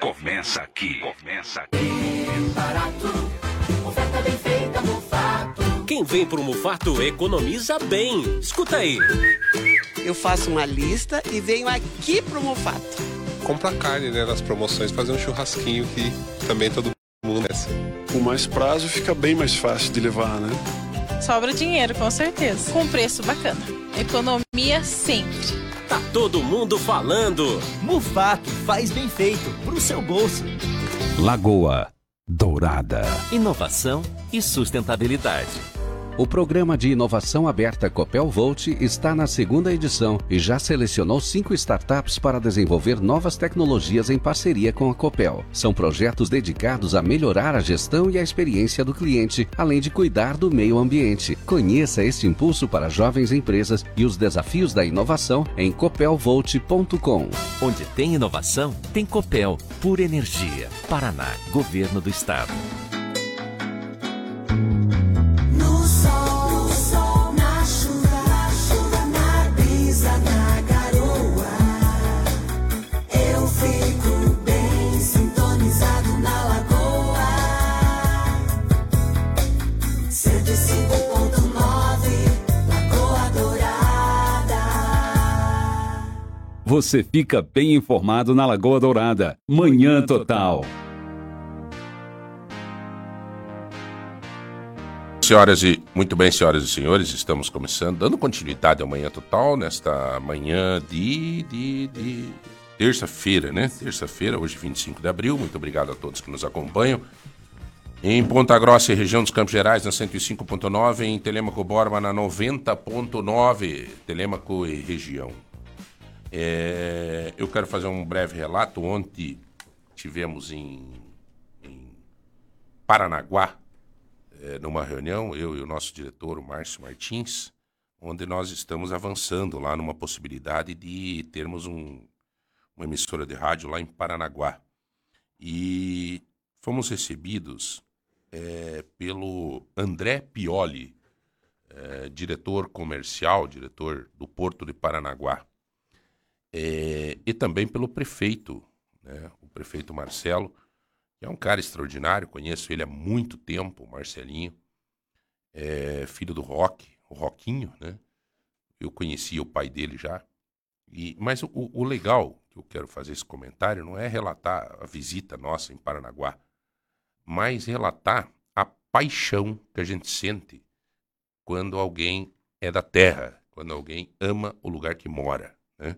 começa aqui. Começa aqui. Oferta bem feita, Mufato. Quem vem pro Mufato economiza bem. Escuta aí. Eu faço uma lista e venho aqui pro Mufato. Compra carne, né, nas promoções, fazer um churrasquinho que também todo mundo merece. Com mais prazo fica bem mais fácil de levar, né? Sobra dinheiro, com certeza. Com preço bacana. Economia sempre. Tá todo mundo falando. Mufato faz bem feito pro seu bolso. Lagoa Dourada. Inovação e sustentabilidade. O programa de inovação aberta Copel Volt está na segunda edição e já selecionou cinco startups para desenvolver novas tecnologias em parceria com a Copel. São projetos dedicados a melhorar a gestão e a experiência do cliente, além de cuidar do meio ambiente. Conheça este impulso para jovens empresas e os desafios da inovação em copelvolt.com. Onde tem inovação, tem Copel. Pura Energia. Paraná. Governo do Estado. Você fica bem informado na Lagoa Dourada. Manhã Total. Senhoras e muito bem, senhoras e senhores, estamos começando, dando continuidade ao Manhã Total nesta manhã de, de, de terça-feira, né? Terça-feira, hoje 25 de abril. Muito obrigado a todos que nos acompanham. Em Ponta Grossa e região dos Campos Gerais, na 105.9, em Telêmaco Borba, na 90.9, Telêmaco e região. É, eu quero fazer um breve relato. Ontem tivemos em, em Paranaguá, é, numa reunião, eu e o nosso diretor, o Márcio Martins, onde nós estamos avançando lá numa possibilidade de termos um, uma emissora de rádio lá em Paranaguá. E fomos recebidos é, pelo André Pioli, é, diretor comercial, diretor do Porto de Paranaguá, é, e também pelo prefeito, né, o prefeito Marcelo, que é um cara extraordinário, conheço ele há muito tempo, Marcelinho, é filho do Rock, o Roquinho, né? Eu conhecia o pai dele já. E, mas o, o legal que eu quero fazer esse comentário não é relatar a visita nossa em Paranaguá, mas relatar a paixão que a gente sente quando alguém é da terra, quando alguém ama o lugar que mora. Né?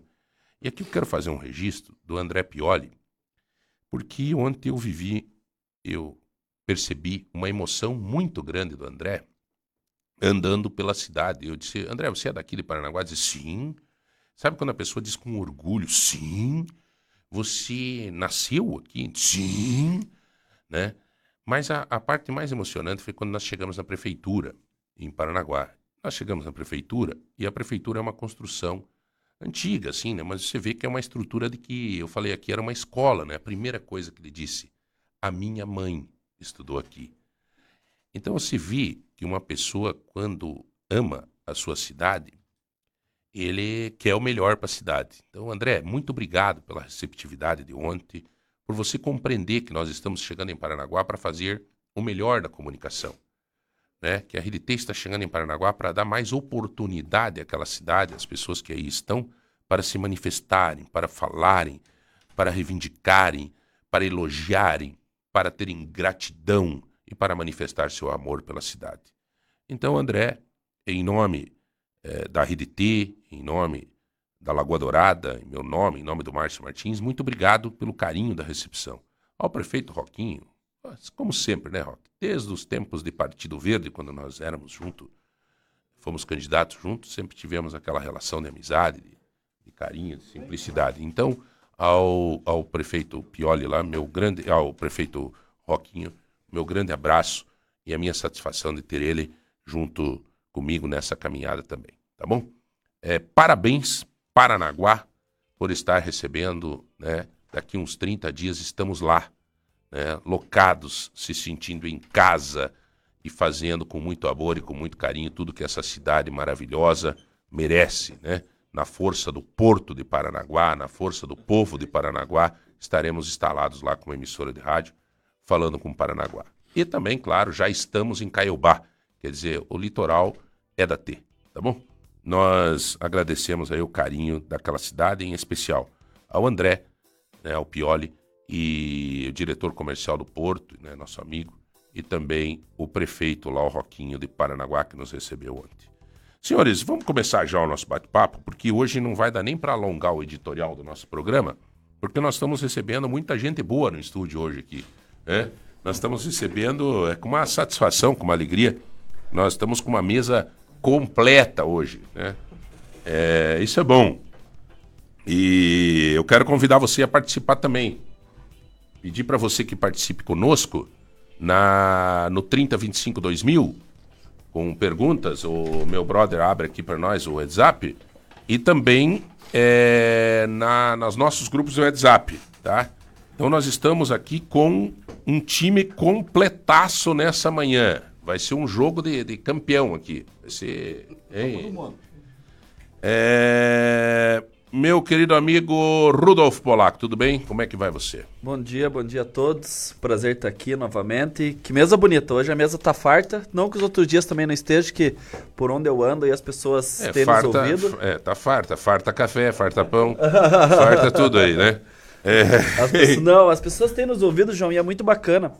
E aqui eu quero fazer um registro do André Pioli, porque ontem eu vivi, eu percebi uma emoção muito grande do André andando pela cidade. Eu disse, André, você é daqui de Paranaguá? Ele disse, sim. Sabe quando a pessoa diz com orgulho, sim. Você nasceu aqui? Sim. Né? Mas a, a parte mais emocionante foi quando nós chegamos na prefeitura, em Paranaguá. Nós chegamos na prefeitura e a prefeitura é uma construção antiga, assim, né? Mas você vê que é uma estrutura de que eu falei aqui era uma escola, né? A primeira coisa que ele disse: a minha mãe estudou aqui. Então se vê que uma pessoa quando ama a sua cidade, ele quer o melhor para a cidade. Então, André, muito obrigado pela receptividade de ontem, por você compreender que nós estamos chegando em Paranaguá para fazer o melhor da comunicação. Né? Que a RDT está chegando em Paranaguá para dar mais oportunidade àquela cidade, às pessoas que aí estão, para se manifestarem, para falarem, para reivindicarem, para elogiarem, para terem gratidão e para manifestar seu amor pela cidade. Então, André, em nome eh, da RDT, em nome da Lagoa Dourada, em meu nome, em nome do Márcio Martins, muito obrigado pelo carinho da recepção. Ao prefeito Roquinho, como sempre, né, Roque? Desde os tempos de Partido Verde, quando nós éramos juntos, fomos candidatos juntos, sempre tivemos aquela relação de amizade, de, de carinho, de simplicidade. Então, ao, ao prefeito Pioli lá, meu grande, ao prefeito Roquinho, meu grande abraço e a minha satisfação de ter ele junto comigo nessa caminhada também, tá bom? É, parabéns, Paranaguá, por estar recebendo, né? Daqui uns 30 dias estamos lá, né? Locados, se sentindo em casa e fazendo com muito amor e com muito carinho tudo que essa cidade maravilhosa merece, né? Na força do porto de Paranaguá, na força do povo de Paranaguá, estaremos instalados lá com uma emissora de rádio, falando com Paranaguá. E também, claro, já estamos em Caiobá, quer dizer, o litoral é da T, tá bom? Nós agradecemos aí o carinho daquela cidade, em especial ao André, né, ao Pioli e o diretor comercial do Porto, né, nosso amigo, e também o prefeito lá, o Roquinho de Paranaguá, que nos recebeu ontem. Senhores, vamos começar já o nosso bate-papo, porque hoje não vai dar nem para alongar o editorial do nosso programa, porque nós estamos recebendo muita gente boa no estúdio hoje aqui. Né? Nós estamos recebendo é, com uma satisfação, com uma alegria. Nós estamos com uma mesa completa hoje. Né? É, isso é bom. E eu quero convidar você a participar também. Pedir para você que participe conosco na no 3025 2000 com perguntas. O meu brother abre aqui para nós o WhatsApp e também é, na, nos nossos grupos do WhatsApp, tá? Então nós estamos aqui com um time completaço nessa manhã. Vai ser um jogo de, de campeão aqui. Vai ser. Hein? É... Meu querido amigo Rudolf Polaco, tudo bem? Como é que vai você? Bom dia, bom dia a todos. Prazer estar aqui novamente. Que mesa bonita. Hoje a mesa tá farta. Não que os outros dias também não estejam, que por onde eu ando e as pessoas É, têm farta, nos ouvido. é, tá farta. Farta café, farta pão, farta tudo aí, né? É. As pessoas- não, as pessoas têm nos ouvido, João, e é muito bacana.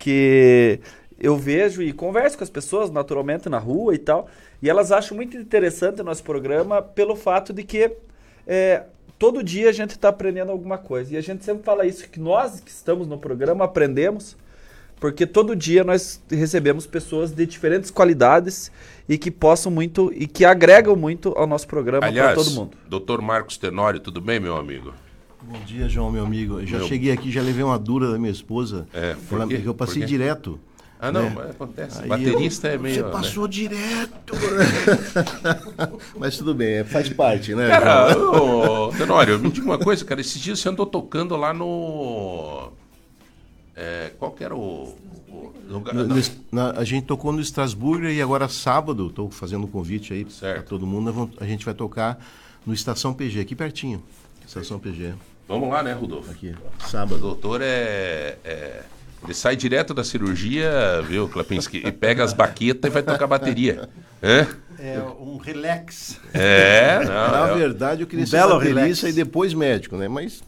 Que eu vejo e converso com as pessoas naturalmente na rua e tal. E elas acham muito interessante o nosso programa pelo fato de que é, todo dia a gente está aprendendo alguma coisa. E a gente sempre fala isso, que nós que estamos no programa aprendemos, porque todo dia nós recebemos pessoas de diferentes qualidades e que possam muito e que agregam muito ao nosso programa para todo mundo. doutor Marcos Tenório, tudo bem, meu amigo? Bom dia, João, meu amigo. Eu já Meu- cheguei aqui, já levei uma dura da minha esposa. É, por Ela- quê? Eu passei Por quê? direto. Ah, não, né? mas acontece. Aí Baterista eu- é meio. Você né? passou direto. Mas tudo bem, faz parte, né? Cara, ô, Tenório, me diga uma coisa, cara. Esses dias você andou tocando lá no. É, qual que era o. o lugar? No- não. no- na- a gente tocou no Estrasburgo e agora sábado, estou fazendo um convite aí para todo mundo. A gente vai tocar no Estação PG, aqui pertinho. Estação PG. Vamos lá, né, Rudolfo? Aqui, O sábado. doutor é, é- Ele sai direto da cirurgia, viu, Klapinski? E pega as baquetas e vai tocar bateria. É? É um relax. É, não. Na é- verdade, eu queria Um ser baterista e depois médico, né? Mas.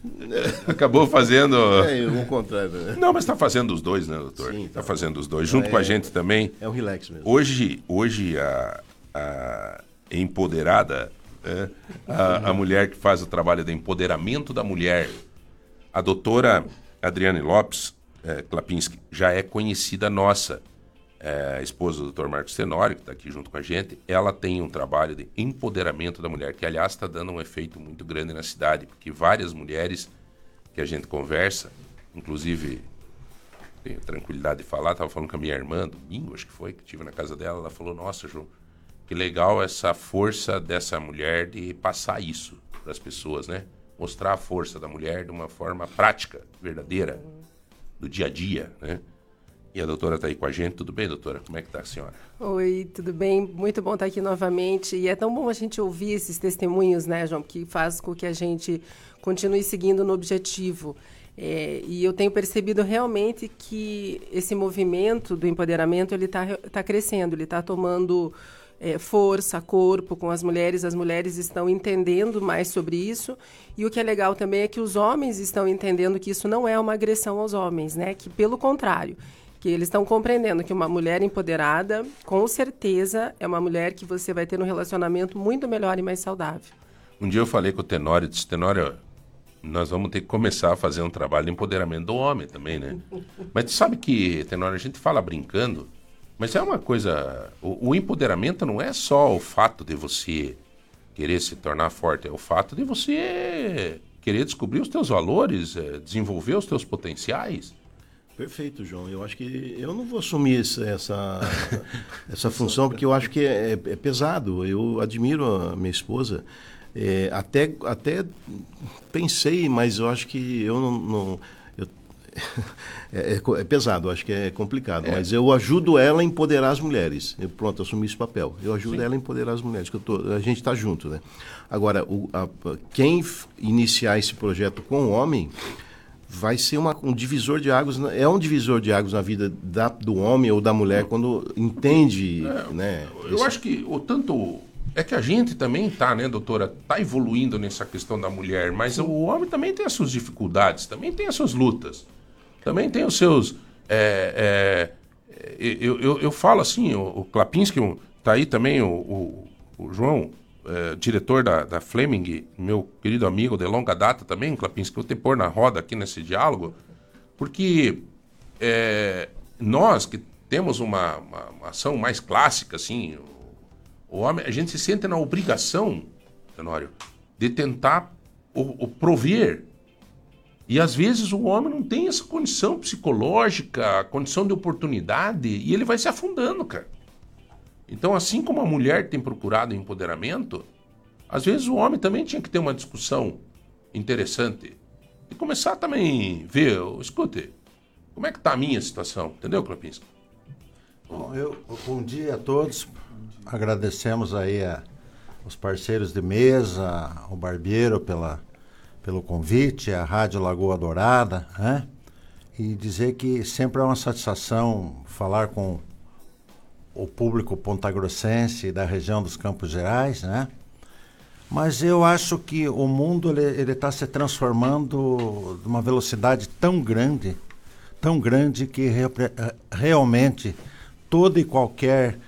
Acabou fazendo. É, o contrário, né? Não, mas está fazendo os dois, né, doutor? Sim, Está tá. fazendo os dois, junto É- com a gente também. É um relax mesmo. Hoje, hoje a, a empoderada, né, a, a mulher que faz o trabalho de empoderamento da mulher, a doutora Adriane Lopes é, Klapinski, já é conhecida nossa. É, a esposa do Dr. Marcos Tenório, que está aqui junto com a gente, ela tem um trabalho de empoderamento da mulher, que aliás está dando um efeito muito grande na cidade, porque várias mulheres que a gente conversa, inclusive tenho tranquilidade de falar, estava falando com a minha irmã, domingo, acho que foi, que estive na casa dela, ela falou, nossa, João, que legal essa força dessa mulher de passar isso para as pessoas, né? Mostrar a força da mulher de uma forma prática, verdadeira, do dia a dia, né? E a doutora está aí com a gente, tudo bem, doutora? Como é que está a senhora? Oi, tudo bem? Muito bom estar aqui novamente. E é tão bom a gente ouvir esses testemunhos, né, João, que faz com que a gente continue seguindo no objetivo. É, e eu tenho percebido realmente que esse movimento do empoderamento ele está tá crescendo, ele está tomando é, força, corpo com as mulheres. As mulheres estão entendendo mais sobre isso. E o que é legal também é que os homens estão entendendo que isso não é uma agressão aos homens, né? Que pelo contrário, que eles estão compreendendo que uma mulher empoderada, com certeza, é uma mulher que você vai ter um relacionamento muito melhor e mais saudável. Um dia eu falei com o Tenório, disse, Tenório, nós vamos ter que começar a fazer um trabalho de empoderamento do homem também, né? Mas tu sabe que, Tenório, a gente fala brincando, mas é uma coisa. O, o empoderamento não é só o fato de você querer se tornar forte, é o fato de você querer descobrir os teus valores, eh, desenvolver os teus potenciais. Perfeito, João. Eu acho que eu não vou assumir essa, essa, essa função porque eu acho que é, é pesado. Eu admiro a minha esposa. É, até, até pensei, mas eu acho que eu não. não- é, é é pesado, acho que é complicado. É. Mas eu ajudo ela a empoderar as mulheres. Eu, pronto, assumi esse papel. Eu ajudo Sim. ela a empoderar as mulheres. Que tô, a gente está junto, né? Agora, o, a- quem iniciar esse projeto com o homem vai ser uma, um divisor de águas, é um divisor de águas na vida da, do homem ou da mulher quando entende, né? Eu esse- acho que o tanto. É que a gente também tá, né, doutora? Tá evoluindo nessa questão da mulher, mas o homem também tem as suas dificuldades, também tem as suas lutas, também tem os seus. é, é, eu, eu, eu falo assim, o, o Klapinski, o- tá aí também o, o, o João, é, diretor da, da Fleming, meu querido amigo de longa data também, Klapinski, eu te pôr na roda aqui nesse diálogo, porque é, nós que temos uma, uma- uma ação mais clássica, assim, o, o homem, a gente se sente na obrigação, Tenório, de tentar o, o prover. E às vezes o homem não tem essa condição psicológica, condição de oportunidade, e ele vai se afundando, cara. Então, assim como a mulher tem procurado empoderamento, às vezes o homem também tinha que ter uma discussão interessante e começar também a ver, escute, como é que tá a minha situação, entendeu, Klapinski? Bom, eu, bom dia a todos. Agradecemos aí a, os parceiros de mesa, o Barbeiro pela, pelo convite, a Rádio Lagoa Dourada, né? E dizer que sempre é uma satisfação falar com o público pontagrossense da região dos Campos Gerais, né? Mas eu acho que o mundo ele está se transformando de uma velocidade tão grande, tão grande que repre- eh, realmente todo e qualquer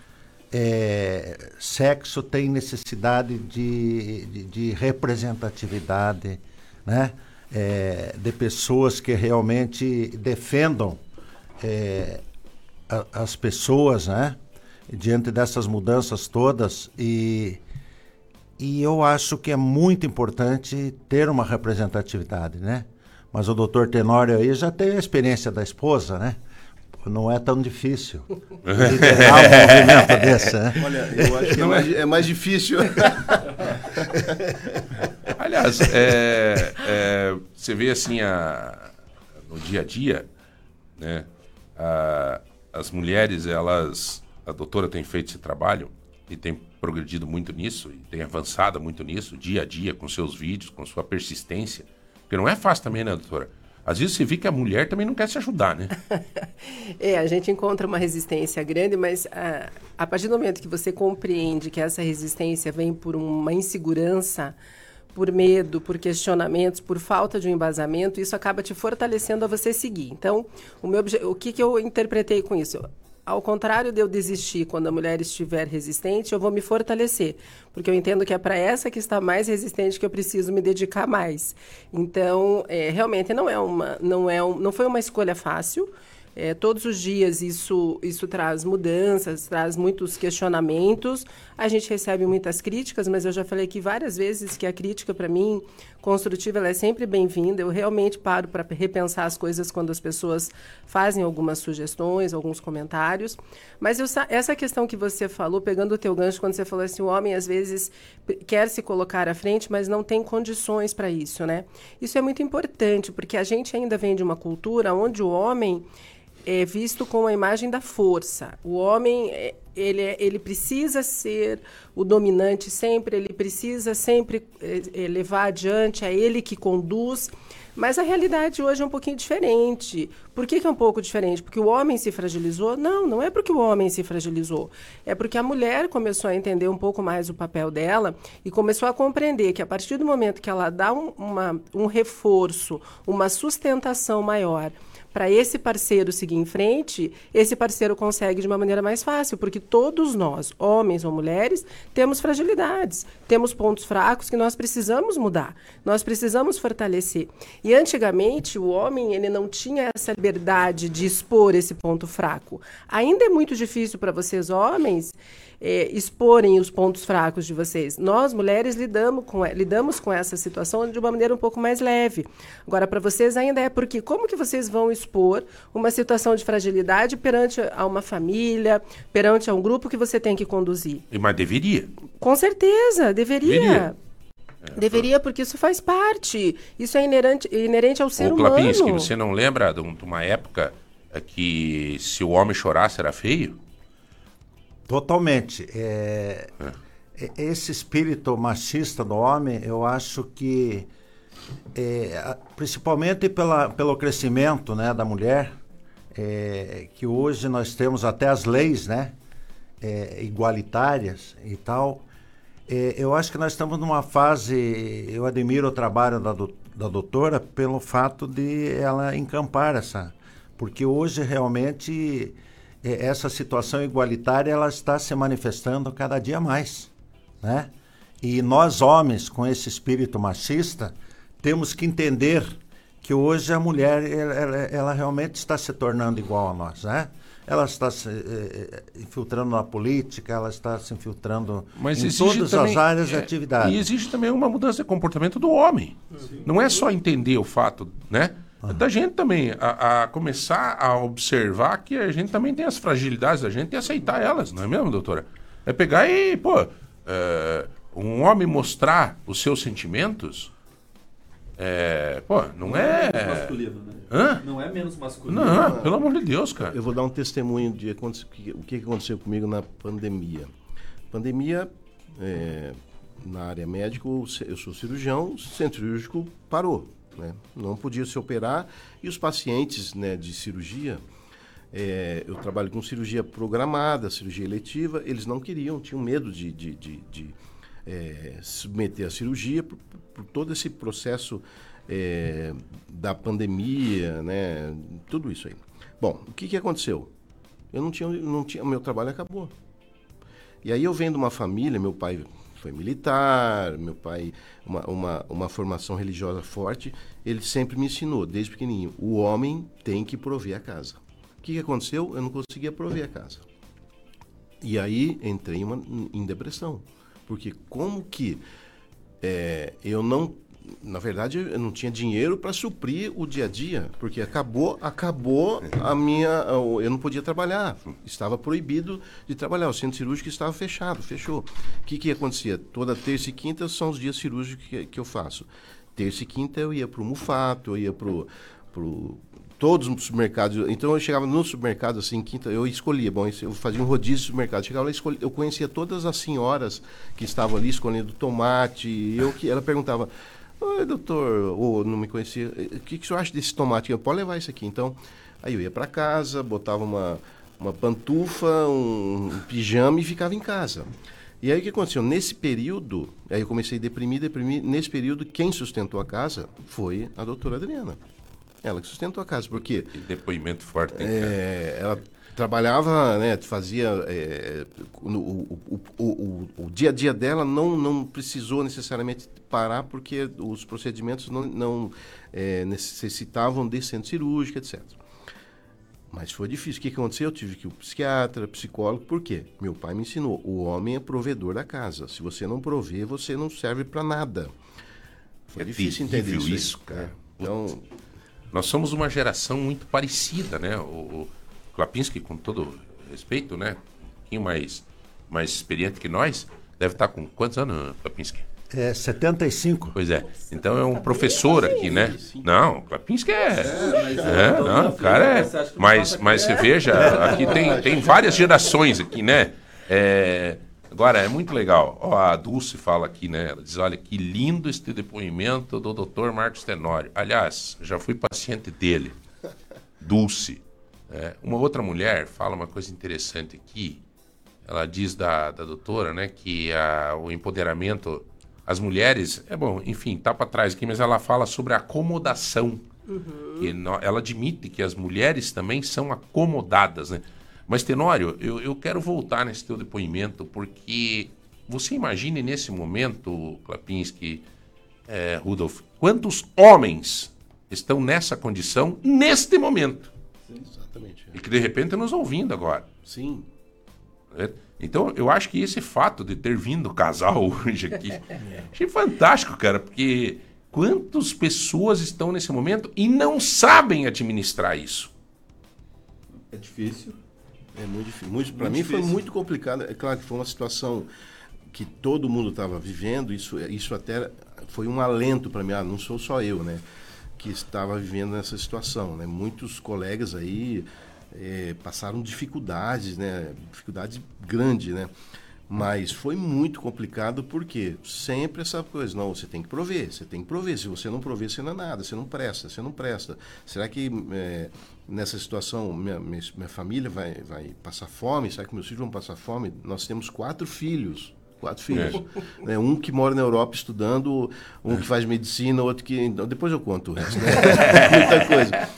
eh, sexo tem necessidade de, de, de representatividade, né? Eh, de pessoas que realmente defendam eh, a- as pessoas, né? Diante dessas mudanças todas e e eu acho que é muito importante ter uma representatividade, né? Mas o doutor Tenório aí já tem a experiência da esposa, né? Não é tão difícil liderar um movimento desse, né? Olha, eu acho que é mais, é mais difícil. Aliás, é, é, você vê assim a, no dia a dia, né? a- as mulheres, elas, a doutora tem feito esse trabalho e tem progredido muito nisso e tem avançado muito nisso, dia a dia, com seus vídeos, com sua persistência, porque não é fácil também, né, doutora? Às vezes você vê que a mulher também não quer se ajudar, né? É, a gente encontra uma resistência grande, mas ah, a partir do momento que você compreende que essa resistência vem por uma insegurança, por medo, por questionamentos, por falta de um embasamento, isso acaba te fortalecendo a você seguir. Então, o, meu o que, que eu interpretei com isso? Ao contrário de eu desistir quando a mulher estiver resistente, eu vou me fortalecer, porque eu entendo que é para essa que está mais resistente que eu preciso me dedicar mais. Então, é, realmente não é uma, não é, um, não foi uma escolha fácil. É, todos os dias isso, isso traz mudanças, traz muitos questionamentos. A gente recebe muitas críticas, mas eu já falei aqui várias vezes que a crítica, para mim, construtiva, ela é sempre bem-vinda. Eu realmente paro para repensar as coisas quando as pessoas fazem algumas sugestões, alguns comentários. Mas eu sa- essa questão que você falou, pegando o teu gancho, quando você falou assim, o homem às vezes quer se colocar à frente, mas não tem condições para isso, né? Isso é muito importante, porque a gente ainda vem de uma cultura onde o homem é visto com a imagem da força. O homem, é, ele, é- ele precisa ser o dominante sempre, ele precisa sempre é, levar adiante, é ele que conduz. Mas a realidade hoje é um pouquinho diferente. Por que, que é um pouco diferente? Porque o homem se fragilizou? Não, não é porque o homem se fragilizou. É porque a mulher começou a entender um pouco mais o papel dela e começou a compreender que a partir do momento que ela dá um, uma, um reforço, uma sustentação maior para esse parceiro seguir em frente, esse parceiro consegue de uma maneira mais fácil, porque todos nós, homens ou mulheres, temos fragilidades, temos pontos fracos que nós precisamos mudar, nós precisamos fortalecer. E antigamente o homem ele não tinha essa liberdade de expor esse ponto fraco. Ainda é muito difícil para vocês homens eh, exporem os pontos fracos de vocês. Nós mulheres lidamos com lidamos com essa situação de uma maneira um pouco mais leve. Agora para vocês ainda é porque como que vocês vão expor uma situação de fragilidade perante a uma família, perante a um grupo que você tem que conduzir? E- Mas deveria. Com certeza, deveria. Deveria. Deveria, porque isso faz parte. Isso é inerente, inerente ao ser Ô, humano. Klapinski, você não lembra de, um- uma época é, que se o homem chorasse era feio? Totalmente. É, e- Esse espírito machista do homem, eu acho que é, principalmente pela, pelo crescimento né, da mulher, é, que hoje nós temos até as leis né, é, igualitárias e tal. É, eu acho que nós estamos numa fase. Eu admiro o trabalho da, do- da doutora pelo fato de ela encampar essa. Porque hoje realmente é, essa situação igualitária ela está se manifestando cada dia mais. Né? E nós, homens, com esse espírito machista, temos que entender que hoje a mulher ela, ela- realmente está se tornando igual a nós. Né? Ela está se eh, eh, infiltrando na política, ela está se infiltrando Mas em todas também, as áreas de é, atividade. E exige também uma mudança de comportamento do homem. Não é só entender o fato, né? É Da gente também, a, a começar a observar que a gente também tem as fragilidades da gente e aceitar elas, não é mesmo, doutora? É pegar e, pô, é, um homem mostrar os seus sentimentos, é, pô, não, é... masculino, né? Hã? Não é menos masculino. Não, pelo amor de Deus, cara. Eu vou dar um testemunho de o que aconteceu comigo na pandemia. Pandemia, é, na área médica, eu sou cirurgião, o centro cirúrgico parou. Né? Não podia se operar e os pacientes né, de cirurgia, é, eu trabalho com cirurgia programada, cirurgia eletiva, eles não queriam, tinham medo de, de, de, de, é, submeter à cirurgia por, por todo esse processo é, da pandemia, né? Tudo isso aí. Bom, o que, que aconteceu? Eu não tinha, não tinha, meu trabalho acabou. E aí eu venho de uma família, meu pai foi militar, meu pai, uma, uma, uma formação religiosa forte, ele sempre me ensinou, desde pequenininho, o homem tem que prover a casa. O que, que aconteceu? Eu não conseguia prover a casa. E aí entrei uma, em depressão. Porque como que é, eu não. Na verdade, eu não tinha dinheiro para suprir o dia a dia, porque acabou, acabou a minha. Eu não podia trabalhar, estava proibido de trabalhar. O centro cirúrgico estava fechado, fechou. O que, que acontecia? Toda terça e quinta são os dias cirúrgicos que, que eu faço. Terça e quinta eu ia para o Mufato, eu ia para o todos os supermercados. Então eu chegava no supermercado assim, quinta, eu escolhia, bom, eu fazia um rodízio de supermercado. Chegava lá, escolhi, eu conhecia todas as senhoras que estavam ali escolhendo tomate. Eu que ela perguntava: "Oi, doutor, ou não me conhecia, o que que o senhor acha desse tomate? Eu pode levar isso aqui". Então, aí eu ia para casa, botava uma uma pantufa, um, um pijama e ficava em casa. E aí o que aconteceu? Nesse período, aí eu comecei a deprimir, deprimir. Nesse período, quem sustentou a casa foi a doutora Adriana. Ela que sustentou a casa, porque Que depoimento forte. hein, cara? é, ela trabalhava, né, fazia é, no- o, o, o, o, dia a dia dela não, não precisou necessariamente parar porque os procedimentos não, não é, necessitavam de centro cirúrgico, etc. Mas foi difícil. O que aconteceu? Eu tive que ir ao psiquiatra, psicólogo, por quê? Meu pai me ensinou, o homem é provedor da casa. Se você não prover, você não serve para nada. Foi É difícil entender isso. isso, cara. É. Então, Nós somos uma geração muito parecida, né? O Klapinski, com todo respeito, né? Um pouquinho mais, mais experiente que nós, deve estar com quantos anos, Klapinski? É 75. Pois é. Então é um professor aqui, né? Não, Klapinski é. mas É, então, não, o cara é. Mas, mas você aqui? veja, aqui tem, tem várias gerações aqui, né? É, Agora, é muito legal. Ó, a Dulce fala aqui, né? Ela diz: olha, que lindo este depoimento do Dr. Marcos Tenório. Aliás, já fui paciente dele. Dulce. É, uma outra mulher fala uma coisa interessante aqui. Ela diz da, da doutora, né, que a, o empoderamento, as mulheres, é bom, enfim, tá para trás aqui, mas ela fala sobre a acomodação. Que no- ela admite que as mulheres também são acomodadas, né? Mas, Tenório, eu, eu quero voltar nesse teu depoimento, porque você imagine nesse momento, Klapinski, é, Rudolf, quantos homens estão nessa condição neste momento? E que de repente estão nos ouvindo agora. Sim. né? Então, eu acho que esse fato de ter vindo o casal hoje aqui, achei fantástico, cara, porque quantas pessoas estão nesse momento e não sabem administrar isso? É difícil. É muito difícil. Muito, para mim foi difícil. muito complicado. É claro que foi uma situação que todo mundo estava vivendo. Isso, isso até foi um alento para mim. Ah, não sou só eu, né? Que estava vivendo nessa situação, né? Muitos colegas aí eh, passaram dificuldades, né? Dificuldade grande, né? Mas foi muito complicado porque sempre essa coisa, não, você tem que prover, você tem que prover. Se você não prover, você não é nada, você não presta, você não presta. Será que é, nessa situação minha, minha, minha, família vai, vai passar fome? Será que meus filhos vão passar fome? Nós temos quatro filhos. Quatro filhos. É. Um que mora na Europa estudando, um que faz medicina, outro que. Depois eu conto o resto. Né? Muita coisa.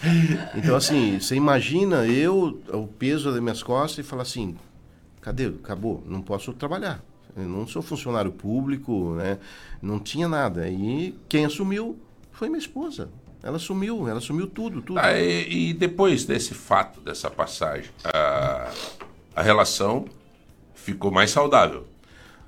Então, assim, você imagina eu, o peso das minhas costas, e falar assim: cadê? Acabou, não posso trabalhar. Eu não sou funcionário público, né? Não tinha nada. E quem assumiu foi minha esposa. Ela assumiu, ela assumiu tudo, tudo. Ah, e, e, depois desse fato, dessa passagem, a, a relação ficou mais saudável.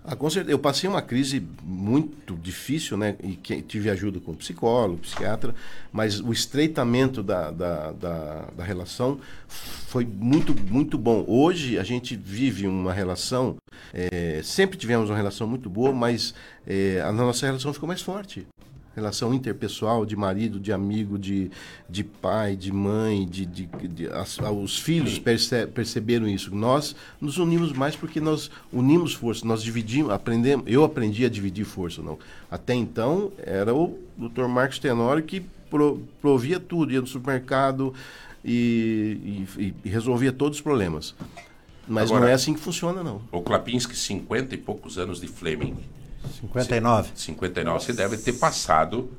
Ah, com certeza. Eu passei uma crise muito difícil, né? E que, tive ajuda com psicólogo, psiquiatra, mas o estreitamento da, da, da, da, relação foi muito, muito bom. Hoje a gente vive uma relação, é, sempre tivemos uma relação muito boa, mas é, a nossa relação ficou mais forte relação interpessoal de marido, de amigo, de, de pai, de mãe, de, de, de as, os filhos perce, perceberam isso. Nós nos unimos mais porque nós unimos força, nós dividimos, aprendemos. Eu aprendi a dividir força, não. Até então era o Dr. Marcos Tenório que pro, provia tudo, ia no supermercado e, e, e resolvia todos os problemas. Mas Agora, não é assim que funciona, não. O Klapinski, 50 e poucos anos de Fleming 59. 59. Você deve ter passado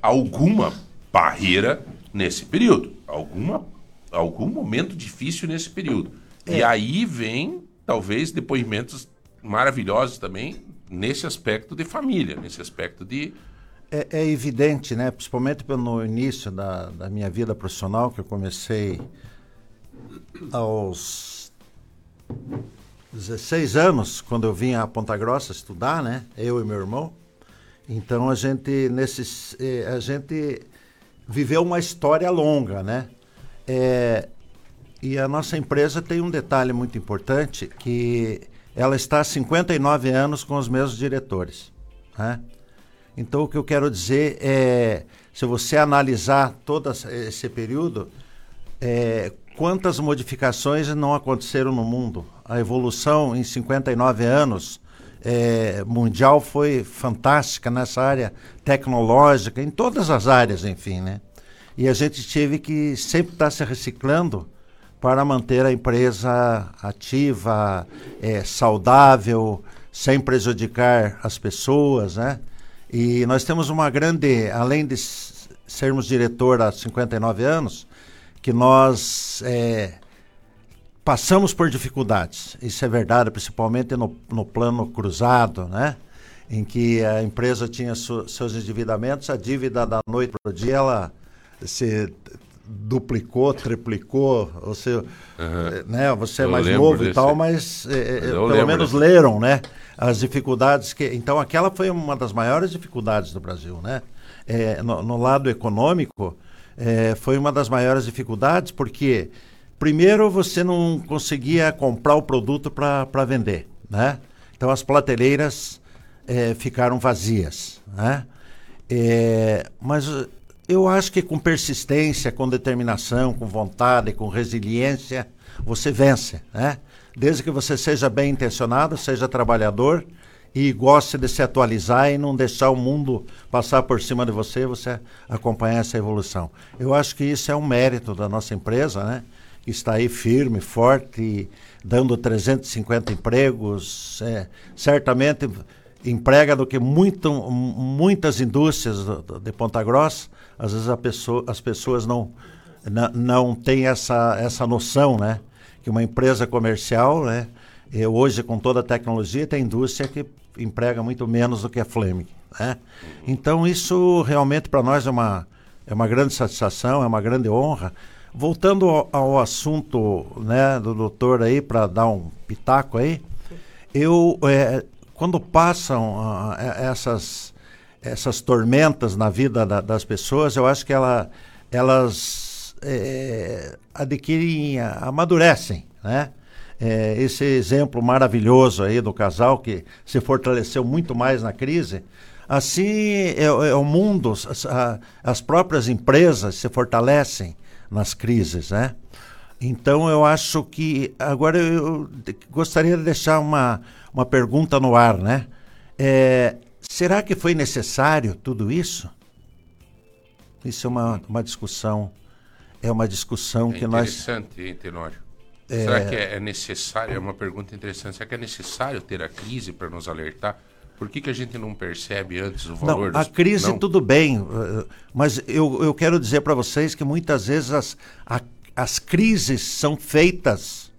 alguma barreira nesse período. Alguma, algum momento difícil nesse período. É. E aí vem, talvez, depoimentos maravilhosos também nesse aspecto de família, nesse aspecto de. É, é evidente, né? principalmente no início da, da minha vida profissional, que eu comecei aos 16 anos, quando eu vim a Ponta Grossa estudar, né? Eu e meu irmão. Então a gente nesses eh, a gente viveu uma história longa, né? É, e a nossa empresa tem um detalhe muito importante que ela está há 59 anos com os mesmos diretores, né? Então o que eu quero dizer é, se você analisar todo esse período, é, quantas modificações não aconteceram no mundo? A evolução em 59 anos é, mundial foi fantástica nessa área tecnológica, em todas as áreas, enfim, né? E a gente teve que sempre estar se reciclando para manter a empresa ativa, é, saudável, sem prejudicar as pessoas, né? E nós temos uma grande, além de sermos diretor há 59 anos, que nós é, passamos por dificuldades. Isso é verdade, principalmente no, no plano cruzado, né? Em que a empresa tinha su, seus endividamentos, a dívida da noite para o dia ela se duplicou, triplicou, você, uhum. né, você é mais novo desse... e tal, mas, é, pelo menos desse... leram, né, as dificuldades que, então aquela foi uma das maiores dificuldades do Brasil, né, é, no, no, lado econômico, é, foi uma das maiores dificuldades, porque primeiro você não conseguia comprar o produto para vender, né? Então as prateleiras é, ficaram vazias, né? É, mas eu acho que com persistência, com determinação, com vontade, com resiliência, você vence, né? Desde que você seja bem intencionado, seja trabalhador e goste de se atualizar e não deixar o mundo passar por cima de você, você acompanhar essa evolução. Eu acho que isso é um mérito da nossa empresa, né? Que está aí firme, forte, dando 350 empregos, é, certamente emprega do que muito, muitas indústrias de Ponta Grossa. Às vezes pessoa, as pessoas não, não, não têm essa, essa noção, né? Que uma empresa comercial, né? Eu, hoje, com toda a tecnologia, tem indústria que emprega muito menos do que a Fleming. Né? Então, isso realmente para nós é uma, é uma grande satisfação, é uma grande honra. Voltando ao, ao assunto né, do doutor aí, para dar um pitaco aí, eu, é, quando passam uh, essas, essas tormentas na vida da, das pessoas, eu acho que ela, elas é, adquirem, amadurecem, né? é, esse exemplo maravilhoso aí do casal que se fortaleceu muito mais na crise, assim é, é o mundo, as, as, próprias empresas se fortalecem nas crises, né? Então eu acho que agora eu gostaria de deixar uma, uma pergunta no ar, né? É, será que foi necessário tudo isso? Isso é uma, uma discussão, é uma discussão É que nós interessante, hein, Tenório? É. Será que é é necessário? É uma pergunta interessante. Será que é necessário ter a crise para nos alertar? Por que, que a gente não percebe antes o valor Não, a dos- crise Não? tudo bem, eh, mas eu, eu quero dizer para vocês que muitas vezes as, a- as crises são feitas,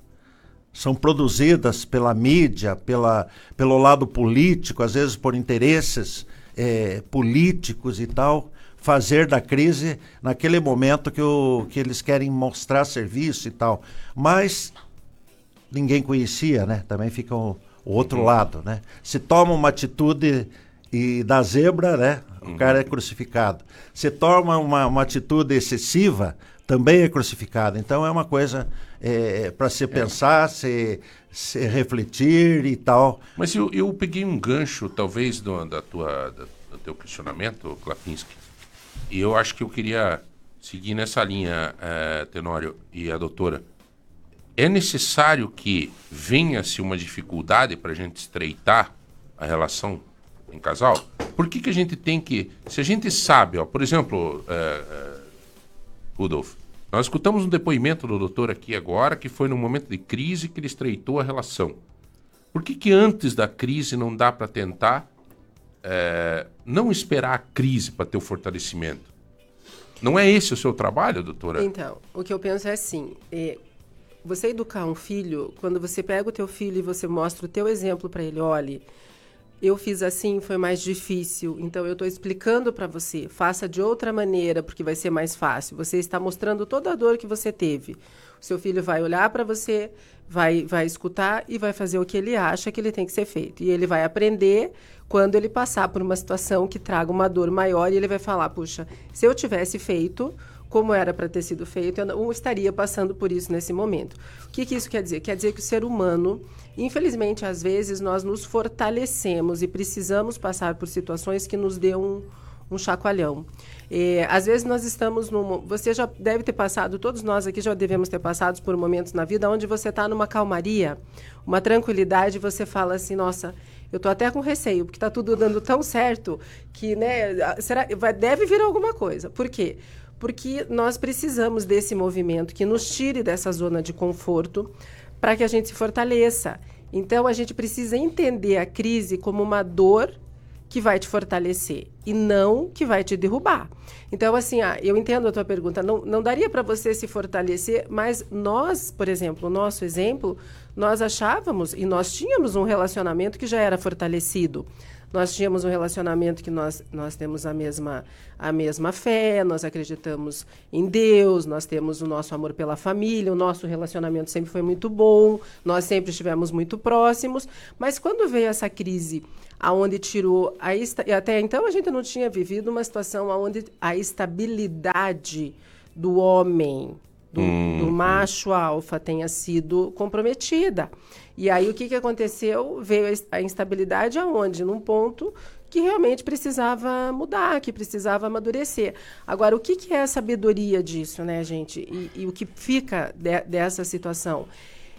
são produzidas pela mídia, pela, pelo lado político, às vezes por interesses eh, políticos e tal, fazer da crise naquele momento que, o, que eles querem mostrar serviço e tal. Mas ninguém conhecia, né? Também fica o, o outro Uhum. lado, né? Se toma uma atitude e da zebra, né? O Uhum. cara é crucificado. Se toma uma, uma atitude excessiva, também é crucificado. Então é uma coisa para se pensar, se, se refletir e tal. Mas eu, eu peguei um gancho, talvez, do, da tua, da- do teu questionamento, Klapinski, e eu acho que eu queria seguir nessa linha, eh, Tenório e a doutora. É necessário que venha-se uma dificuldade para a gente estreitar a relação em casal? Por que, que a gente tem que. Se a gente sabe, ó, por exemplo, eh, eh, Rudolf, nós escutamos um depoimento do doutor aqui agora que foi num momento de crise que ele estreitou a relação. Por que, que antes da crise não dá para tentar eh, não esperar a crise para ter o fortalecimento? Não é esse o seu trabalho, doutora? Então, o que eu penso é assim, é, você educar um filho, quando você pega o teu filho e você mostra o teu exemplo para ele, olhe, eu fiz assim, foi mais difícil, então eu estou explicando para você, faça de outra maneira, porque vai ser mais fácil. Você está mostrando toda a dor que você teve. O seu filho vai olhar para você, vai, vai escutar e vai fazer o que ele acha que ele tem que ser feito. E ele vai aprender quando ele passar por uma situação que traga uma dor maior e ele vai falar, puxa, se eu tivesse feito como era para ter sido feito, eu não estaria passando por isso nesse momento. O que, que isso quer dizer? Quer dizer que o ser humano, infelizmente, às vezes nós nos fortalecemos e precisamos passar por situações que nos dê um, um chacoalhão. É, às vezes nós estamos num. Você já deve ter passado, todos nós aqui já devemos ter passado por momentos na vida onde você está numa calmaria, uma tranquilidade, e você fala assim, nossa. Eu tô até com receio, porque está tudo dando tão certo que, né, será, vai, deve vir alguma coisa. Por quê? Porque nós precisamos desse movimento que nos tire dessa zona de conforto para que a gente se fortaleça. Então, a gente precisa entender a crise como uma dor que vai te fortalecer e não que vai te derrubar. Então, assim, ah, eu entendo a tua pergunta. Não, não daria para você se fortalecer, mas nós, por exemplo, o nosso exemplo, nós achávamos e nós tínhamos um relacionamento que já era fortalecido. Nós tínhamos um relacionamento que nós, nós temos a mesma, a mesma fé, nós acreditamos em Deus, nós temos o nosso amor pela família, o nosso relacionamento sempre foi muito bom, nós sempre estivemos muito próximos. Mas quando veio essa crise, aonde tirou a esta, até então a gente não tinha vivido uma situação onde a estabilidade do homem, do, Hum, do hum. macho alfa tenha sido comprometida. E aí o que, que aconteceu? Veio a instabilidade aonde? Num ponto que realmente precisava mudar, que precisava amadurecer. Agora, o que, que é a sabedoria disso, né, gente? E, e o que fica de- dessa situação?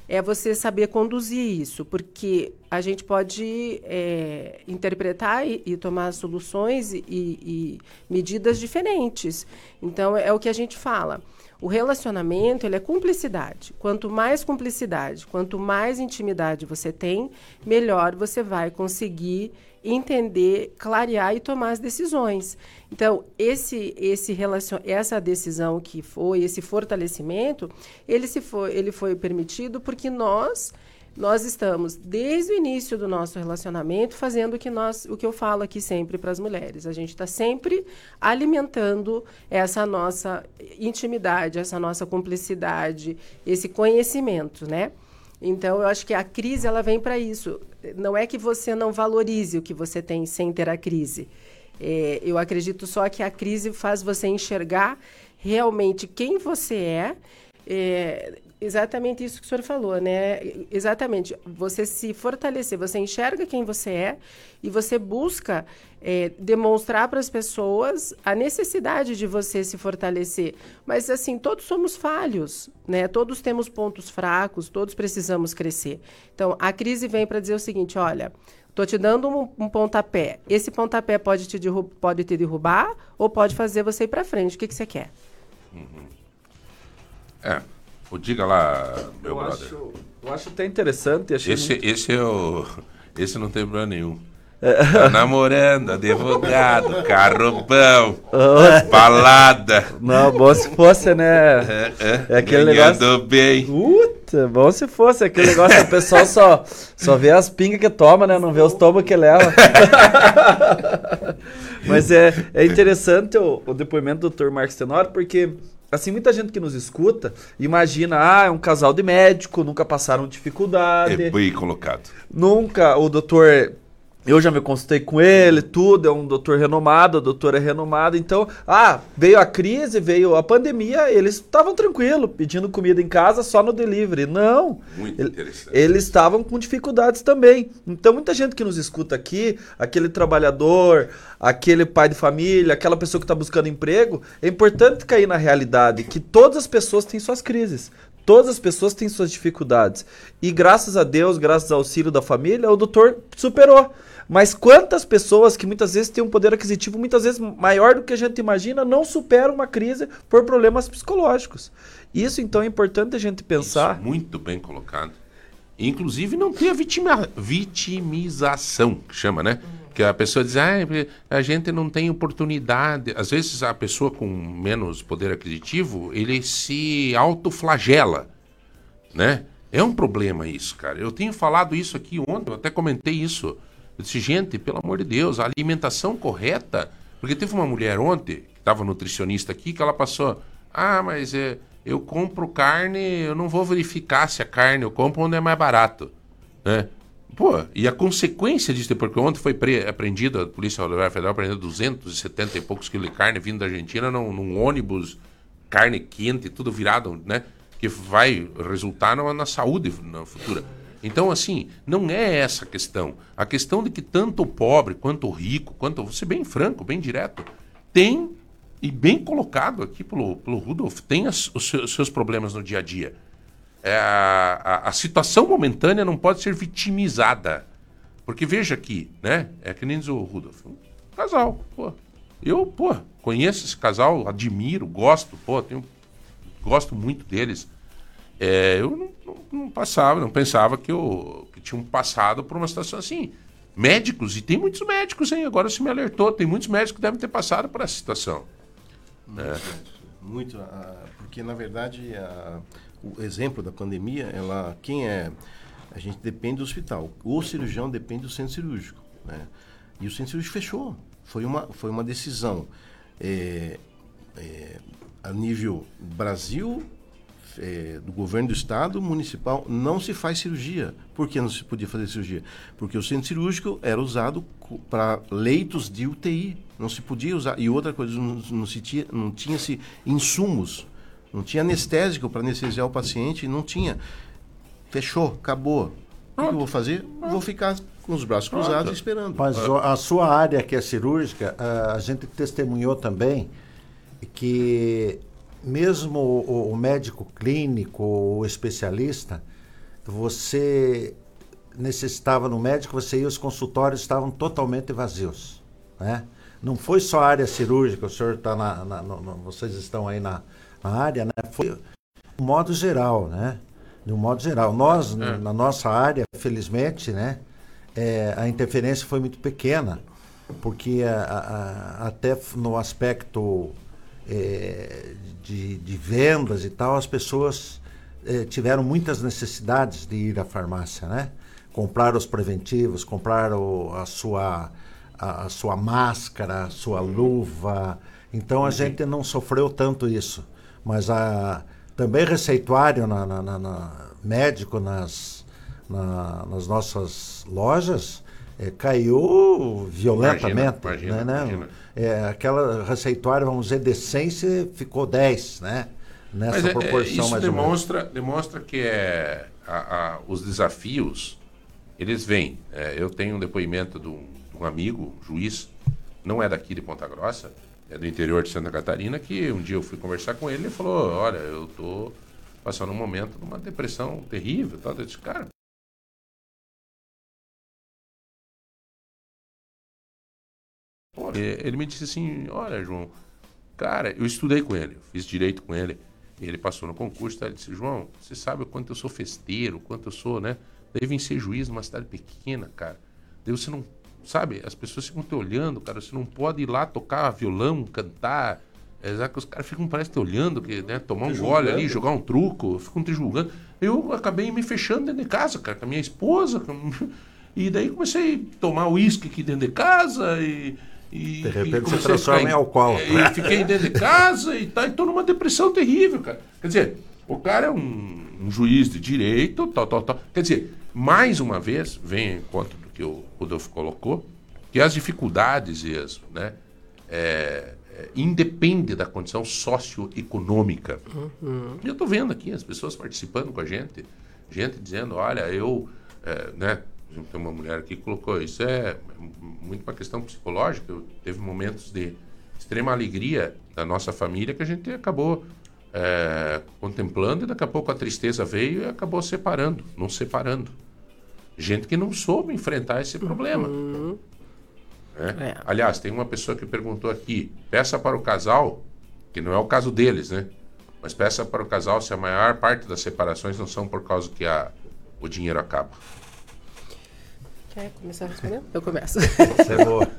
É você saber conduzir isso, porque a gente pode é, interpretar e, e tomar soluções e, e medidas diferentes. Então, é o que a gente fala. O relacionamento ele é cumplicidade. Quanto mais cumplicidade, quanto mais intimidade você tem, melhor você vai conseguir entender, clarear e tomar as decisões. Então, esse esse relacion... essa decisão que foi, esse fortalecimento, ele se foi, ele foi permitido porque nós nós estamos desde o início do nosso relacionamento fazendo o que nós, o que eu falo aqui sempre para as mulheres. A gente está sempre alimentando essa nossa intimidade, essa nossa cumplicidade, esse conhecimento, né? Então, eu acho que a crise ela vem para isso. Não é que você não valorize o que você tem sem ter a crise. É, eu acredito só que a crise faz você enxergar realmente quem você é É, exatamente isso que o senhor falou, né? Exatamente. Você se fortalecer, você enxerga quem você é e você busca é, demonstrar para as pessoas a necessidade de você se fortalecer. Mas, assim, todos somos falhos, né? Todos temos pontos fracos, todos precisamos crescer. Então, a crise vem para dizer o seguinte: olha. Estou te dando um, um, pontapé. Esse pontapé pode te, pode te derrubar ou pode fazer você ir para frente. O que, que você quer? Uhum. É. O diga lá, meu eu brother. Acho, eu acho até interessante. Achei esse, muito... esse é o. Esse não tem problema nenhum. Tá namorando, advogado, carro bom, balada. Não, bom se fosse, né? É, é, é aquele negócio. bem. Puta, bom se fosse aquele negócio que o pessoal só, só vê as pingas que toma, né? Não vê os tomos que leva. Mas é, é interessante o, o depoimento do Dr. Marcos Tenório, porque assim, muita gente que nos escuta imagina, ah, é um casal de médico, nunca passaram dificuldade. É bem colocado. Nunca o doutor eu já me consultei com ele, tudo, é um doutor renomado, a doutora é renomada. Então, ah, veio a crise, veio a pandemia, eles estavam tranquilos, pedindo comida em casa só no delivery. Não. Muito ele, interessante. Eles estavam com dificuldades também. Então, muita gente que nos escuta aqui, aquele trabalhador, aquele pai de família, aquela pessoa que está buscando emprego, é importante cair na realidade que todas as pessoas têm suas crises. Todas as pessoas têm suas dificuldades. E graças a Deus, graças ao auxílio da família, o doutor superou. Mas quantas pessoas que muitas vezes têm um poder aquisitivo muitas vezes maior do que a gente imagina não superam uma crise por problemas psicológicos? Isso então é importante a gente pensar. Isso, muito bem colocado. Inclusive não ter a vitima, vitimização, que chama, né? Que a pessoa diz, ah, a gente não tem oportunidade. Às vezes a pessoa com menos poder aquisitivo, ele se autoflagela, né? É um problema isso, cara. Eu tenho falado isso aqui ontem, eu até comentei isso. Eu disse, gente, pelo amor de Deus, a alimentação correta. Porque teve uma mulher ontem, que estava nutricionista aqui, que ela passou. Ah, mas é, eu compro carne, eu não vou verificar se a carne eu compro onde é mais barato. Né? Pô, e a consequência disso, porque ontem foi apreendido, a Polícia Rodoviária Federal apreendeu 270 e poucos quilos de carne vindo da Argentina num, num ônibus, carne quente, tudo virado, né? Que vai resultar na, na saúde na futura. Então, assim, não é essa a questão. A questão de que tanto o pobre quanto o rico, quanto, ser bem franco, bem direto, tem, e bem colocado aqui pelo, pelo Rudolf, tem as, os, seus, problemas no dia a dia. É, a, a, a, situação momentânea não pode ser vitimizada. Porque veja aqui, né? É que nem diz o Rudolf. Um casal, pô. Eu, pô, conheço esse casal, admiro, gosto, pô, tenho, gosto muito deles. É, eu não, não, não, passava, não pensava que eu que tinham passado por uma situação assim. Médicos, e tem muitos médicos, hein? Agora se me alertou, tem muitos médicos que devem ter passado por essa situação. Muito, é. muito uh, porque na verdade uh, o exemplo da pandemia, ela, quem é, a gente depende do hospital. O cirurgião depende do centro cirúrgico, né? E o centro cirúrgico fechou. Foi uma, foi uma decisão é, é, a nível Brasil, é, do governo do estado municipal não se faz cirurgia. Por que não se podia fazer cirurgia? Porque o centro cirúrgico era usado para leitos de UTI. Não se podia usar. E outra coisa, não, não, se tinha, não tinha-se insumos. Não tinha anestésico para anestesiar o paciente. Não tinha. Fechou, acabou. O que eu vou fazer? Vou ficar com os braços cruzados esperando. Mas a sua área que é cirúrgica, a gente testemunhou também que mesmo o, o médico clínico, o especialista, você necessitava no médico, você ia, os consultórios estavam totalmente vazios. Né? Não foi só a área cirúrgica, o senhor está na, na no, vocês estão aí na, na, área, né? Foi de um modo geral, né? De um modo geral. Nós, é. na nossa área, felizmente, né? É, a interferência foi muito pequena, porque a, a, até no aspecto é, de, de, vendas e tal, as pessoas é, tiveram muitas necessidades de ir à farmácia, né? Comprar os preventivos, comprar o, a, sua, a, a, sua máscara, a sua luva. Então a gente não sofreu tanto isso. Mas a, também receituário na, na, na, na médico nas, nas nossas lojas é, caiu violentamente. Imagina, imagina, né, né? É, aquela receituário, vamos dizer, de 100, ficou 10, né? nessa Mas é- é- proporção isso mais ou menos. demonstra, demonstra que é, a- a- os desafios, eles vêm. É, eu tenho um depoimento de um, de um amigo, juiz, não é daqui de Ponta Grossa, é do interior de Santa Catarina, que um dia eu fui conversar com ele e ele falou, olha, eu tô passando um momento de uma depressão terrível. Tal. Eu disse, cara, Ele me disse assim: Olha, João, cara, eu estudei com ele, fiz direito com ele. Ele passou no concurso. Tá? Ele disse: João, você sabe o quanto eu sou festeiro, o quanto eu sou, né? Daí vim ser juiz numa cidade pequena, cara. Daí você não. Sabe, as pessoas ficam te olhando, cara. Você não pode ir lá tocar violão, cantar. É, que os caras ficam, parece, te olhando, que, né, tomar um gole ali, jogar um truco, ficam te julgando. Eu acabei me fechando dentro de casa, cara, com a minha esposa. com- E daí comecei a tomar uísque aqui dentro de casa e. e De repente e a transforma ficar em alcoólatra. E fiquei dentro de casa e tá, e tô numa depressão terrível, cara. Quer dizer, o cara é um, um juiz de direito, tal, tal, tal. Quer dizer, mais uma vez, vem em conta do que o Rodolfo colocou, que as dificuldades e as, né, é, é, independe da condição socioeconômica. Uhum. Eu tô vendo aqui as pessoas participando com a gente, gente dizendo, olha, eu, é, né, tem uma mulher aqui que colocou, isso é muito uma questão psicológica, eu, teve momentos de extrema alegria da nossa família que a gente acabou é, contemplando e daqui a pouco a tristeza veio e acabou separando, não separando. Gente que não soube enfrentar esse problema. né? Aliás, tem uma pessoa que perguntou aqui: peça para o casal, que não é o caso deles, né? Mas peça para o casal se a maior parte das separações não são por causa que a, o dinheiro acaba. Quer começar a responder? Eu começo. é boa.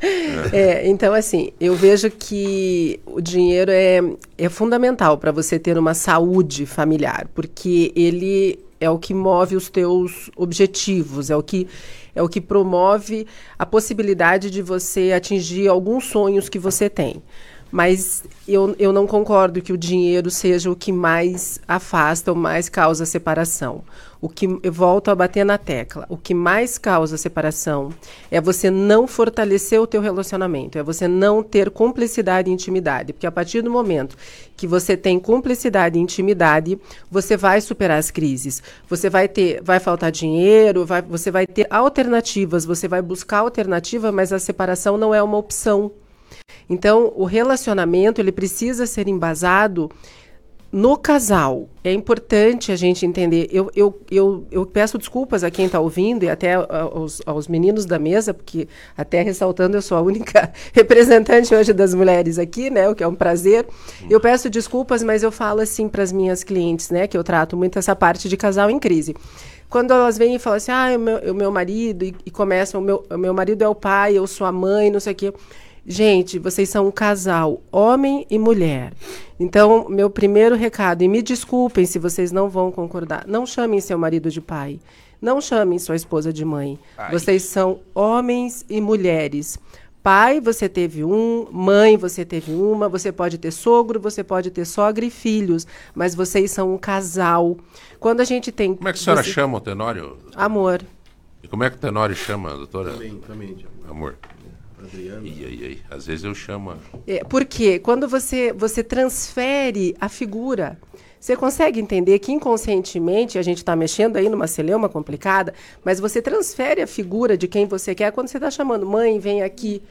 É, então, assim, eu vejo que o dinheiro é, é fundamental para você ter uma saúde familiar, porque ele é o que move os teus objetivos, é o que é o que promove a possibilidade de você atingir alguns sonhos que você tem. Mas eu, eu não concordo que o dinheiro seja o que mais afasta ou mais causa separação. O que eu volto a bater na tecla. O que mais causa separação é você não fortalecer o teu relacionamento, é você não ter cumplicidade e intimidade, porque a partir do momento que você tem cumplicidade e intimidade, você vai superar as crises. Você vai ter, vai faltar dinheiro, vai, você vai ter alternativas, você vai buscar alternativa, mas a separação não é uma opção. Então, o relacionamento ele precisa ser embasado no casal. É importante a gente entender. Eu, eu, eu, eu peço desculpas a quem está ouvindo e até aos, aos meninos da mesa, porque, até ressaltando, eu sou a única representante hoje das mulheres aqui, né? O que é um prazer. Eu peço desculpas, mas eu falo assim para as minhas clientes, né? Que eu trato muito essa parte de casal em crise. Quando elas vêm e falam assim, ah, o meu, o meu marido, e, e começam, o meu, o meu marido é o pai, eu sou a mãe, não sei o quê. Gente, vocês são um casal, homem e mulher. Então, meu primeiro recado, e me desculpem se vocês não vão concordar, não chamem seu marido de pai, não chamem sua esposa de mãe. Ai. Vocês são homens e mulheres. Pai, você teve um, mãe, você teve uma, você pode ter sogro, você pode ter sogra e filhos, mas vocês são um casal. Quando a gente tem. Como é que a senhora você- chama o Tenório? Amor. E como é que o Tenório chama, doutora? Também, também. Amor. E aí, aí? Às vezes eu chamo. É, porque quando você, você transfere a figura, você consegue entender que inconscientemente a gente está mexendo aí numa celeuma complicada, mas você transfere a figura de quem você quer quando você está chamando mãe, vem aqui,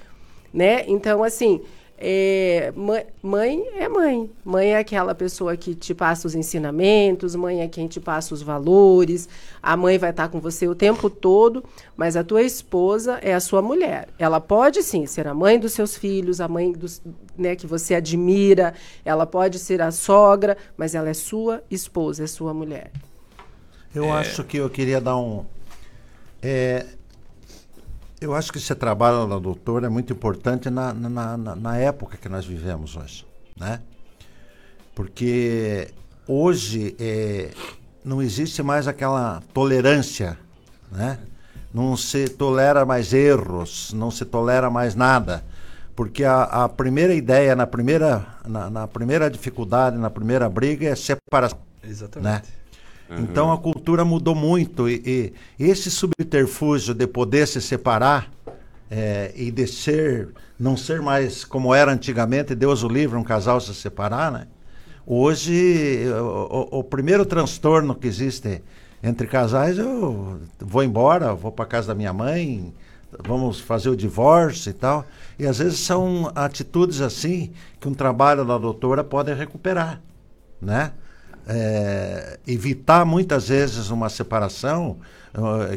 né? Então, assim, é, mãe, mãe é mãe. Mãe é aquela pessoa que te passa os ensinamentos, mãe é quem te passa os valores. A mãe vai estar com você o tempo todo, mas a tua esposa é a sua mulher. Ela pode sim ser a mãe dos seus filhos, a mãe dos, né, que você admira, ela pode ser a sogra, mas ela é sua esposa, é sua mulher. Eu acho que eu queria dar um. é, eu acho que esse trabalho da doutora é muito importante na, na, na, na época que nós vivemos hoje. Né? Porque hoje é, não existe mais aquela tolerância. Né? Não se tolera mais erros, não se tolera mais nada. Porque a, a primeira ideia, na primeira, na, na primeira dificuldade, na primeira briga é separação. Exatamente. Né? Então a cultura mudou muito e, e esse subterfúgio de poder se separar é, e de ser, não ser mais como era antigamente, Deus o livre, um casal se separar, né? Hoje, o, o- o primeiro transtorno que existe entre casais, eu vou embora, vou para casa da minha mãe, vamos fazer o divórcio e tal. E às vezes são atitudes assim que um trabalho da doutora pode recuperar, né? É, evitar muitas vezes uma separação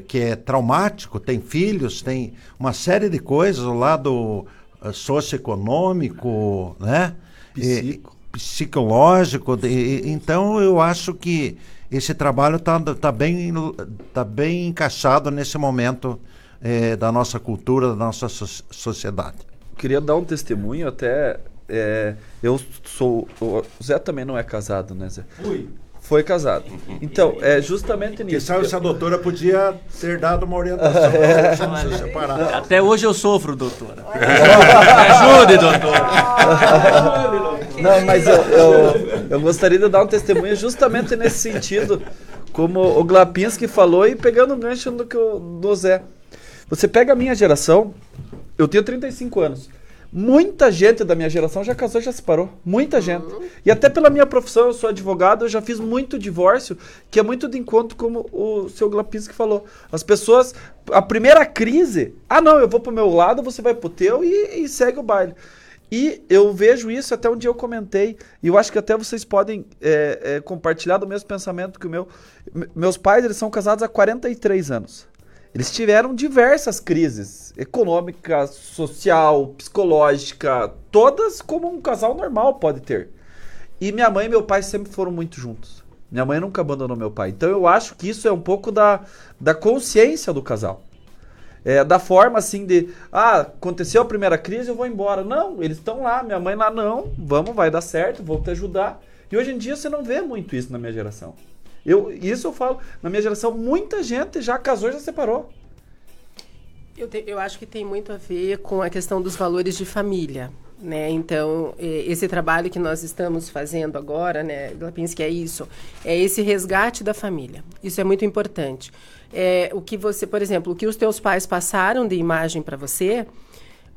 que é traumático, tem filhos, tem uma série de coisas, o lado eh, socioeconômico, né? E- psicológico. e- então eu acho que esse trabalho está tá bem, tá bem encaixado nesse momento eh, da nossa cultura, da nossa so- sociedade. Queria dar um testemunho até. É, eu sou. O Zé também não é casado, né, Zé? Fui. Foi casado. Então, é justamente Quem nisso. sabe se a doutora podia ter dado uma orientação É. Até hoje eu sofro, doutora. Me ajude, doutora. Não, mas eu, eu, eu gostaria de dar um testemunho justamente nesse sentido, como o Glapinski falou e pegando o gancho do, que o, do Zé. Você pega a minha geração, eu tenho 35 anos. Muita gente da minha geração já casou e já se separou. Muita gente. E até pela minha profissão, eu sou advogado, eu já fiz muito divórcio, que é muito de encontro como o seu Glapinski falou. As pessoas, a primeira crise, ah não, eu vou pro meu lado, você vai pro teu e, e segue o baile. E eu vejo isso, até um dia eu comentei, e eu acho que até vocês podem é, é, compartilhar do mesmo pensamento que o meu. Me- meus pais, eles são casados há 43 anos. Eles tiveram diversas crises, econômica, social, psicológica, todas como um casal normal pode ter. E minha mãe e meu pai sempre foram muito juntos. Minha mãe nunca abandonou meu pai. Então eu acho que isso é um pouco da, da consciência do casal. É, da forma assim de, ah, aconteceu a primeira crise, eu vou embora. Não, eles estão lá, minha mãe lá, não, vamos, vai dar certo, vou te ajudar. E hoje em dia você não vê muito isso na minha geração. Eu, isso eu falo, na minha geração, muita gente já casou e já separou. Eu, te- eu acho que tem muito a ver com a questão dos valores de família. Né? Então, eh, esse trabalho que nós estamos fazendo agora, né, Glapinski, é isso, é esse resgate da família. Isso é muito importante. É, o que você, por exemplo, o que os teus pais passaram de imagem para você,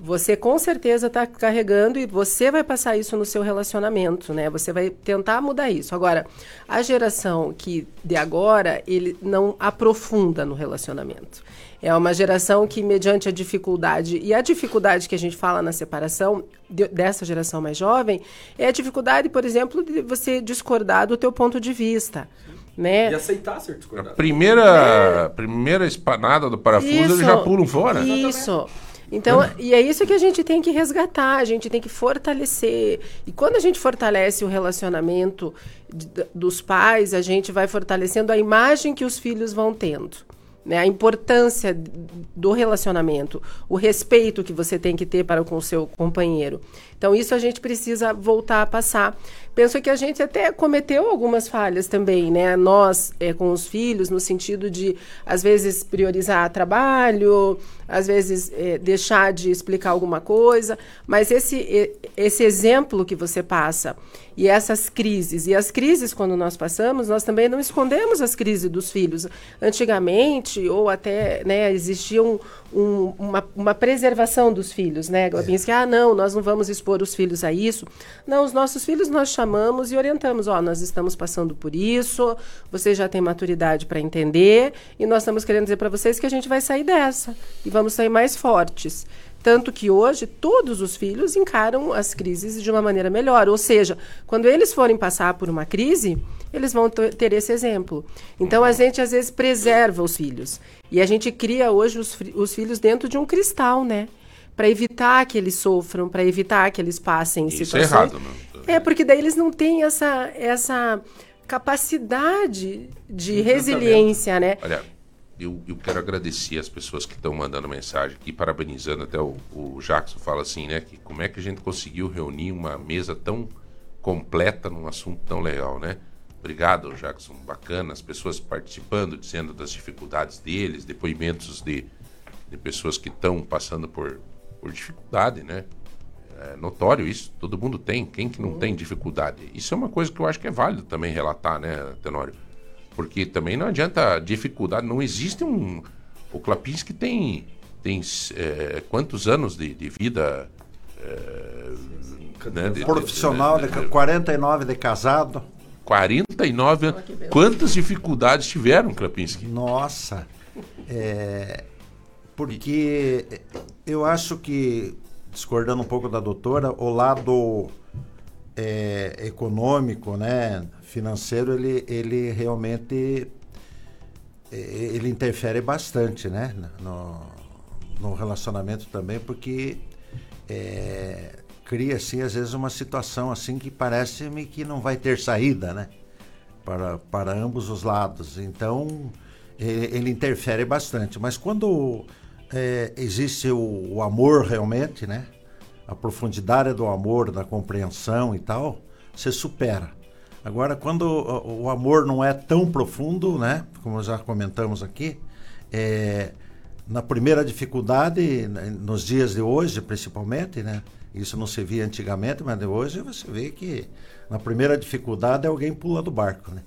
você com certeza está carregando e você vai passar isso no seu relacionamento, né? Você vai tentar mudar isso. Agora, a geração que de agora, ele não aprofunda no relacionamento. É uma geração que, mediante a dificuldade, e a dificuldade que a gente fala na separação de- dessa geração mais jovem, é a dificuldade, por exemplo, de você discordar do teu ponto de vista. Né? E aceitar ser discordado. Primeira, primeira espanada do parafuso, eles já pulam fora. Isso. Então, e é isso que a gente tem que resgatar, a gente tem que fortalecer. E quando a gente fortalece o relacionamento de- dos pais, a gente vai fortalecendo a imagem que os filhos vão tendo. Né? A importância do relacionamento, o respeito que você tem que ter para com o seu companheiro. Então, isso a gente precisa voltar a passar. Penso que a gente até cometeu algumas falhas também, né? Nós, eh, com os filhos, no sentido de, às vezes, priorizar trabalho, às vezes, eh, deixar de explicar alguma coisa. Mas esse, esse exemplo que você passa e essas crises, e as crises, quando nós passamos, nós também não escondemos as crises dos filhos. Antigamente, ou até, né, existia um, um- uma, uma preservação dos filhos, né? Globinski, ah, não, nós não vamos expor os filhos a isso. Não, os nossos filhos nós chamamos e orientamos, ó, nós estamos passando por isso, vocês já têm maturidade para entender, e nós estamos querendo dizer para vocês que a gente vai sair dessa, e vamos sair mais fortes. Tanto que hoje todos os filhos encaram as crises de uma maneira melhor. Ou seja, quando eles forem passar por uma crise, eles vão ter esse exemplo. Então a gente às vezes preserva os filhos. E a gente cria hoje os, os filhos dentro de um cristal, né? Para evitar que eles sofram, para evitar que eles passem Isso é situações. errado, né? É, porque daí eles não têm essa, essa capacidade de resiliência, né? Olha, eu, eu quero agradecer as pessoas que estão mandando mensagem aqui, parabenizando até o, o Jackson fala assim, né? Que como é que a gente conseguiu reunir uma mesa tão completa num assunto tão legal, né? Obrigado, Jackson. Bacana, as pessoas participando, dizendo das dificuldades deles, depoimentos de, de pessoas que estão passando por, por dificuldade, né? É notório isso, todo mundo tem. Quem que não tem dificuldade? Isso é uma coisa que eu acho que é válido também relatar, né, Tenório? Porque também não adianta dificuldade, não existe um. O Klapinski tem, tem é, quantos anos de, de vida é, né, de- de- Profissional, né, de 49 de casado. 49 anos. Quantas dificuldades tiveram, Krapinski? Nossa, é, porque eu acho que, discordando um pouco da doutora, o lado é, econômico, né, financeiro, ele, ele realmente é, ele interfere bastante, né, no, no relacionamento também, porque é, cria assim às vezes uma situação assim que parece-me que não vai ter saída, né? Para, para ambos os lados. Então ele, ele interfere bastante. Mas quando é, existe o, o amor realmente, né? A profundidade do amor, da compreensão e tal, você supera. Agora, quando o, o amor não é tão profundo, né? Como já comentamos aqui, é, na primeira dificuldade, né, nos dias de hoje, principalmente, né? Isso não se via antigamente, mas de hoje você vê que na primeira dificuldade alguém pula do barco, né?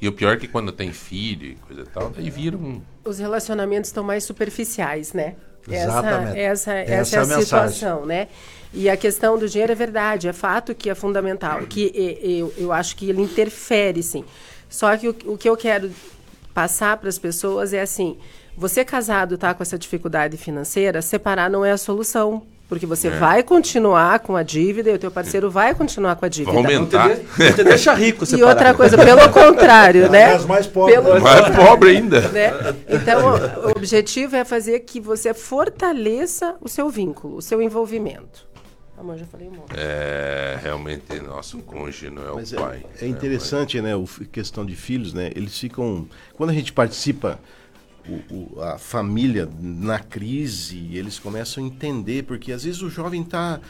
E o pior é que quando tem filho e coisa e tal, daí vira um. Os relacionamentos estão mais superficiais, né? Exatamente. Essa, essa, Essa essa é é a mensagem. situação, né? E a questão do dinheiro é verdade, é fato que é fundamental, que eu, eu acho que ele interfere, sim. Só que o, o que eu quero passar para as pessoas é assim: você casado está com essa dificuldade financeira, separar não é a solução. Porque você É. vai continuar com a dívida e o teu parceiro vai continuar com a dívida. Vai aumentar. Não te, de- não te deixa rico E outra coisa, pelo contrário, né? As mais pobres. Pelo Mais pobre ainda. né? Então, o- objetivo é fazer que você fortaleça o seu vínculo, o seu envolvimento. Amor, já falei um monte. É, realmente, nosso cônjuge não é Mas o é, pai. é interessante, né? F- questão de filhos, né? Eles ficam. Quando a gente participa, o- a família na crise, eles começam a entender, porque às vezes o jovem tá.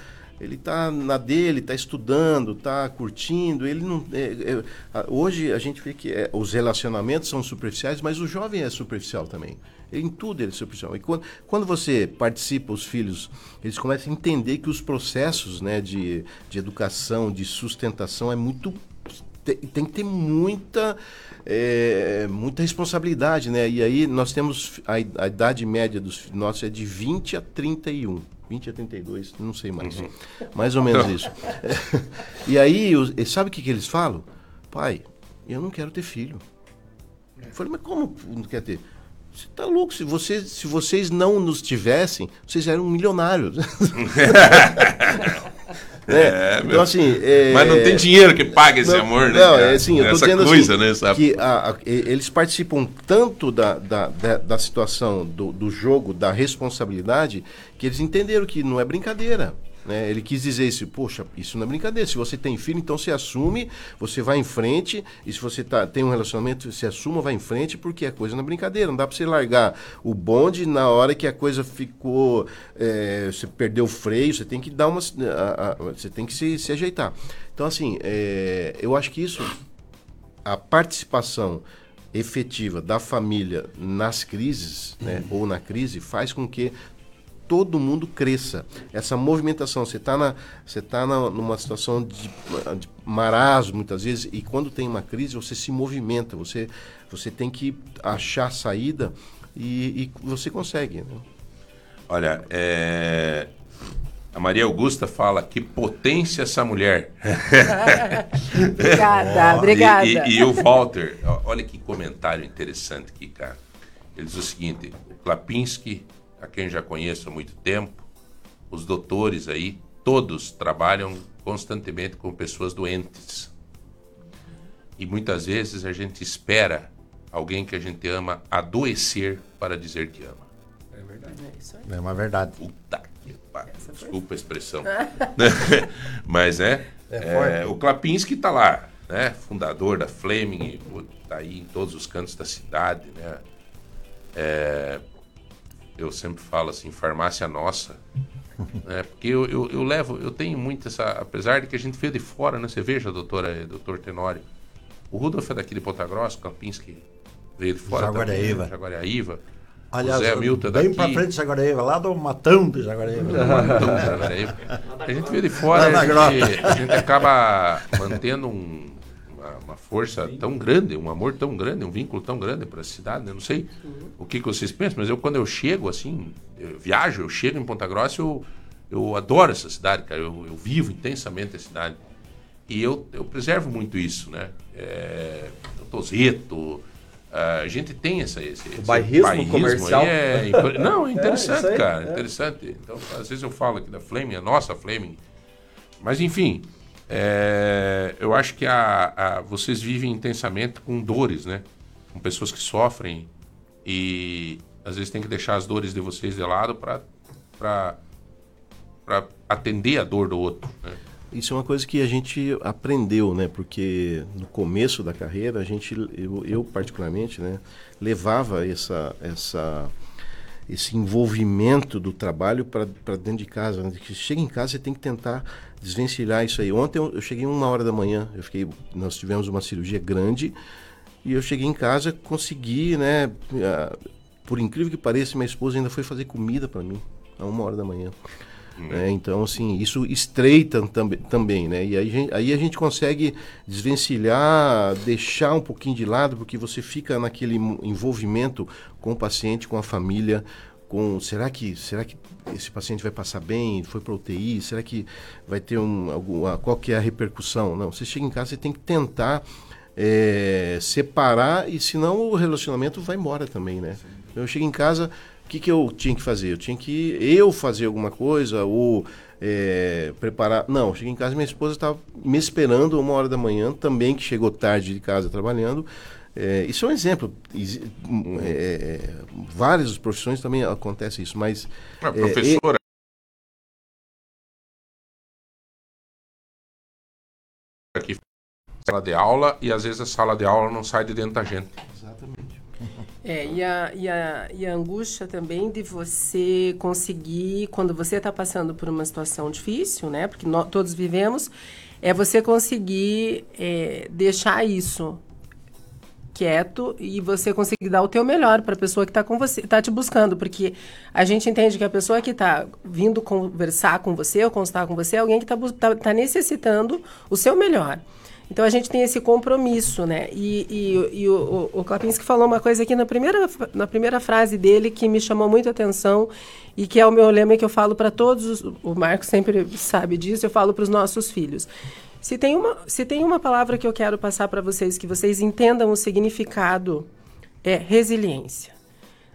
Ele tá na dele, tá estudando, tá curtindo. Ele não. é- é- hoje a gente vê que é, os relacionamentos são superficiais, mas o jovem é superficial também. Em tudo ele é superficial. E quando, quando você participa, os filhos, eles começam a entender que os processos né, de, de educação, de sustentação, é muito. Tem, tem que ter muita. É, muita responsabilidade, né? E aí nós temos a, a idade média dos nossos é de 20 a 31. 20 a 32, não sei mais. Mais ou menos isso. e aí, sabe o que, que eles falam? Pai, eu não quero ter filho. Eu falei, mas como não quer ter? Você tá louco? Se vocês, se vocês não nos tivessem, vocês eram milionários. É, Então, meu. assim. é- Mas não tem dinheiro que pague esse Não, amor, né? Não, é assim, eu tô Essa dizendo coisa, assim, né? Sabe? que a- a- eles participam tanto da, da, da, da situação do, do jogo, da responsabilidade, que eles entenderam que não é brincadeira. Né? Ele quis dizer isso, poxa, isso não é brincadeira. Se você tem filho, então você assume, você vai em frente, e se você tá, tem um relacionamento, você assuma, vai em frente, porque a coisa não é brincadeira. Não dá pra você largar o bonde na hora que a coisa ficou. é, você perdeu o freio, você tem que dar uma. a- a- você tem que se, se ajeitar. Então, assim, é, eu acho que isso a participação efetiva da família nas crises, né, ou na crise, faz com que todo mundo cresça. Essa movimentação, você está na, você tá na, numa situação de, de marasmo muitas vezes e quando tem uma crise você se movimenta, você, você tem que achar saída e, e você consegue. Né? Olha, é, a Maria Augusta fala que potência essa mulher. Obrigada, Ó, obrigada. E, e- e o Walter, olha que comentário interessante aqui, cara. Ele diz o seguinte: o Klapinski, a quem já conheço há muito tempo, os doutores aí, todos trabalham constantemente com pessoas doentes. E muitas vezes a gente espera alguém que a gente ama adoecer para dizer que ama. É verdade. É uma verdade. Puta que pariu. Desculpa a expressão. Mas é, É é, o Klapinski tá lá, né? Fundador da Fleming, pô, tá aí em todos os cantos da cidade, né? É, eu sempre falo assim, farmácia nossa. né? Porque eu, eu, eu levo, eu tenho muito essa. Apesar de que a gente veio de fora, né? Você veja, doutora, doutor Tenório. O Rudolf é daqui de Ponta Grossa, o Klapinski veio de fora. Jaguariaíva. Também, Jaguariaíva. Aliás, o Zé Milton é bem daqui. pra frente de Jaguareíva, lá do Matão de Jaguareíva. Matão de Jaguareíva. A gente veio de fora, a gente, a gente acaba mantendo um- uma, uma força tão grande, um amor tão grande, um vínculo tão grande para a cidade. né? Não sei o que, que vocês pensam, mas eu quando eu chego assim, eu viajo, eu chego em Ponta Grossa, eu, eu adoro essa cidade, cara. Eu, eu vivo intensamente a cidade. E eu, eu preservo muito isso, né? É, o Tozeto, a gente tem essa, esse, esse bairrismo comercial. aí É, não, é É, interessante, isso aí, cara. é. Interessante. Então, às vezes eu falo aqui da Fleming, a nossa Fleming. Mas, enfim, é, eu acho que a, a- vocês vivem intensamente com dores, né? Com pessoas que sofrem e às vezes tem que deixar as dores de vocês de lado para atender a dor do outro, né? Isso é uma coisa que a gente aprendeu, né? Porque no começo da carreira, a gente, eu, eu particularmente, né, levava essa, essa, esse envolvimento do trabalho para dentro de casa. Né? Chega em casa, você tem que tentar desvencilhar isso aí. Ontem eu, cheguei uma hora da manhã, eu fiquei, nós tivemos uma cirurgia grande e eu cheguei em casa, consegui, né? Por incrível que pareça, minha esposa ainda foi fazer comida para mim a uma hora da manhã. né? Então, assim, isso estreita tambe, também, né? E aí, a gente- aí a gente consegue desvencilhar, deixar um pouquinho de lado, porque você fica naquele envolvimento com o paciente, com a família, com será que será que esse paciente vai passar bem? Foi para UTI? Será que vai ter um alguma qual que é a repercussão? Não, você chega em casa, você tem que tentar é, separar e senão o relacionamento vai embora também, né? Eu chego em casa, o que, que eu tinha que fazer? Eu tinha que eu fazer alguma coisa ou é, preparar. Não, cheguei em casa minha esposa estava me esperando uma hora da manhã, também que chegou tarde de casa trabalhando. É, isso é um exemplo. Exi- é, é, várias profissões também acontece isso, mas A é, professora. Aqui, sala de aula, e às vezes a sala de aula não sai de dentro da gente. Exatamente. É, e a, e, a, e a angústia também de você conseguir, quando você está passando por uma situação difícil, né? Porque nó- todos vivemos, é você conseguir é, deixar isso quieto e você conseguir dar o teu melhor para a pessoa que está com você, está te buscando, porque a gente entende que a pessoa que está vindo conversar com você ou constar com você é alguém que está tá, tá necessitando o seu melhor. Então a gente tem esse compromisso, né? E, e, e o, o, o Klapinski falou uma coisa aqui na primeira, na primeira frase dele que me chamou muito a atenção e que é o meu lema que eu falo para todos, os, o Marco sempre sabe disso, eu falo para os nossos filhos. Se tem, uma, se tem uma palavra que eu quero passar para vocês, que vocês entendam o significado, é resiliência.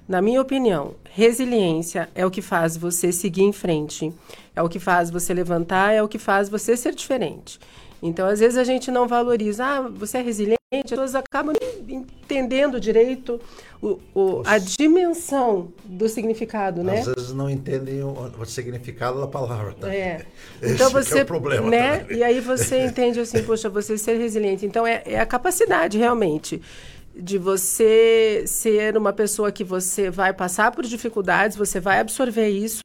Na minha opinião, resiliência é o que faz você seguir em frente, é o que faz você levantar, é o que faz você ser diferente. Então, às vezes a gente não valoriza, ah, você é resiliente, as pessoas acabam entendendo direito o, o, a dimensão do significado, né? Às vezes não entendem o, o significado da palavra. Tá? É. Então que você, é problema. né? também. E aí você entende assim, poxa, você ser resiliente. Então é, é a capacidade realmente de você ser uma pessoa que você vai passar por dificuldades, você vai absorver isso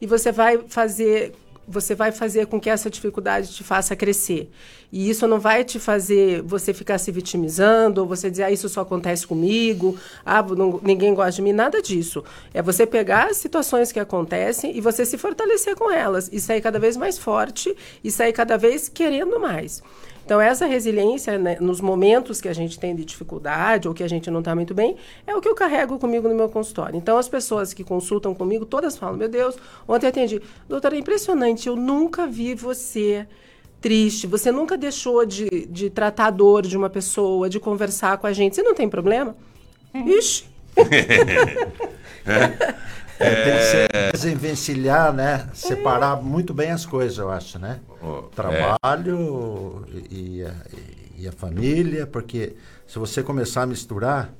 e você vai fazer você vai fazer com que essa dificuldade te faça crescer. E isso não vai te fazer você ficar se vitimizando, ou você dizer, ah, isso só acontece comigo, ah, não- ninguém gosta de mim, nada disso. É você pegar as situações que acontecem e você se fortalecer com elas, e sair cada vez mais forte, e sair cada vez querendo mais. Então, essa resiliência, né, nos momentos que a gente tem de dificuldade ou que a gente não está muito bem, é o que eu carrego comigo no meu consultório. Então, as pessoas que consultam comigo, todas falam: Meu Deus, ontem eu atendi. Doutora, é impressionante, eu nunca vi você triste, você nunca deixou de, de tratar a dor de uma pessoa, de conversar com a gente. Você não tem problema? Ixi! É, tem que ser desenvencilhar, né? Separar muito bem as coisas, eu acho, né? Trabalho e, e a, e a família, porque se você começar a misturar,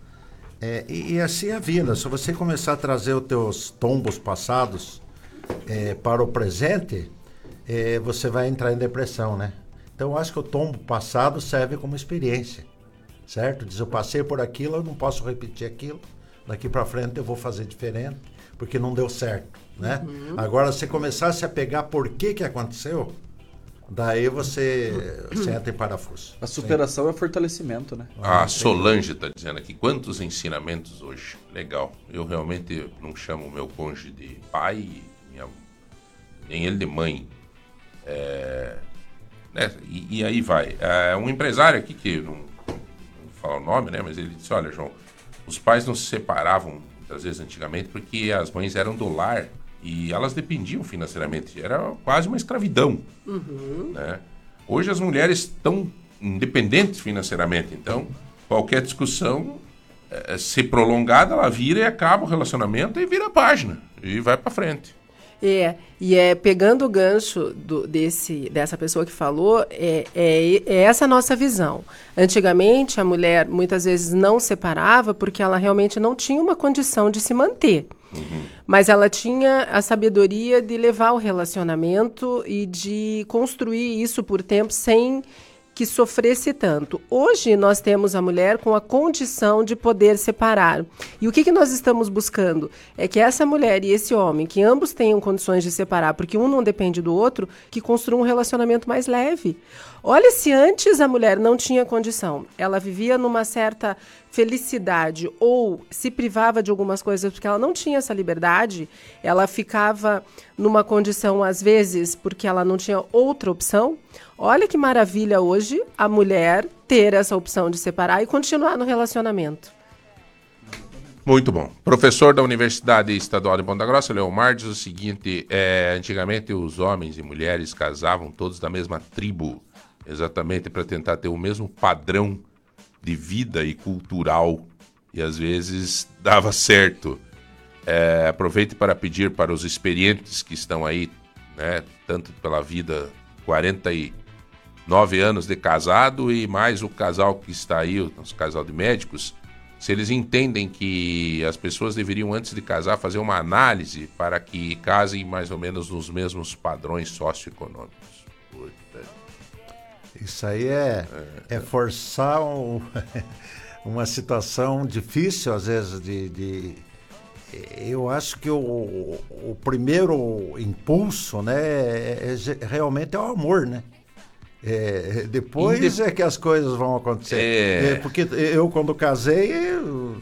é, e, e assim é a vida, se você começar a trazer os teus tombos passados é, para o presente, é, você vai entrar em depressão, né? Então eu acho que o tombo passado serve como experiência, certo? Diz, eu passei por aquilo, eu não posso repetir aquilo, daqui para frente eu vou fazer diferente, porque não deu certo, né? Uhum. Agora, se começar a se apegar por que que aconteceu, daí você, você entra em parafuso. A superação é fortalecimento, né? A Solange está dizendo aqui, quantos ensinamentos hoje. Legal. Eu realmente não chamo o meu cônjuge de pai, minha- nem ele de mãe. É, né, E, e aí vai. É, um empresário aqui, que não, não vou falar o nome, né? Mas ele disse, olha, João, os pais não se separavam, muitas vezes, antigamente, porque as mães eram do lar E elas dependiam financeiramente. Era quase uma escravidão. Uhum. né? Hoje as mulheres estão independentes financeiramente, então qualquer discussão, eh, se prolongada, ela vira e acaba o relacionamento e vira a página e vai para frente. É, e é pegando o gancho do- desse, dessa pessoa que falou, é, é, é essa a nossa visão. Antigamente, a mulher muitas vezes não separava porque ela realmente não tinha uma condição de se manter. Mas ela tinha a sabedoria de levar o relacionamento e de construir isso por tempo sem que sofresse tanto. Hoje nós temos a mulher com a condição de poder separar. E o que, que nós estamos buscando? É que essa mulher e esse homem, que ambos tenham condições de separar, porque um não depende do outro, que construam um relacionamento mais leve. Olha se antes a mulher não tinha condição, ela vivia numa certa felicidade ou se privava de algumas coisas porque ela não tinha essa liberdade, ela ficava numa condição às vezes porque ela não tinha outra opção. Olha que maravilha hoje a mulher ter essa opção de separar e continuar no relacionamento. Muito bom. Professor da Universidade Estadual de Ponta Grossa, Leomar, diz o seguinte: é, antigamente os homens e mulheres casavam todos da mesma tribo, exatamente para tentar ter o mesmo padrão de vida e cultural, e às vezes dava certo. É, aproveite para pedir para os experientes que estão aí, né, tanto pela vida 49 anos de casado e mais o casal que está aí, o nosso casal de médicos, se eles entendem que as pessoas deveriam, antes de casar, fazer uma análise para que casem mais ou menos nos mesmos padrões socioeconômicos. Isso aí é, é forçar um- uma situação difícil, às vezes, de. de- eu acho que o, o primeiro impulso, né, é- é realmente é o amor, né? É, depois é que as coisas vão acontecer. É. É, porque eu, quando casei, eu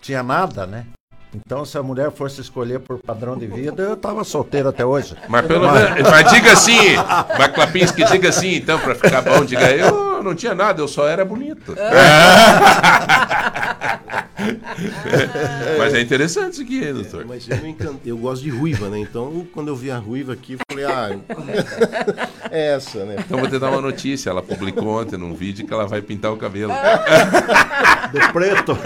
tinha nada, né? Então, se a mulher fosse escolher por padrão de vida, eu tava solteiro até hoje. Mas pelo menos. Mas diga assim, mas Klapinski, diga assim, então, para ficar bom, diga eu não tinha nada, eu só era bonito. mas é interessante isso aqui, doutor. Mas eu, me encan- eu gosto de ruiva, né? Então, quando eu vi a ruiva aqui, eu falei, ah, é essa, né? Então vou te dar uma notícia. Ela publicou ontem num vídeo que ela vai pintar o cabelo. De preto.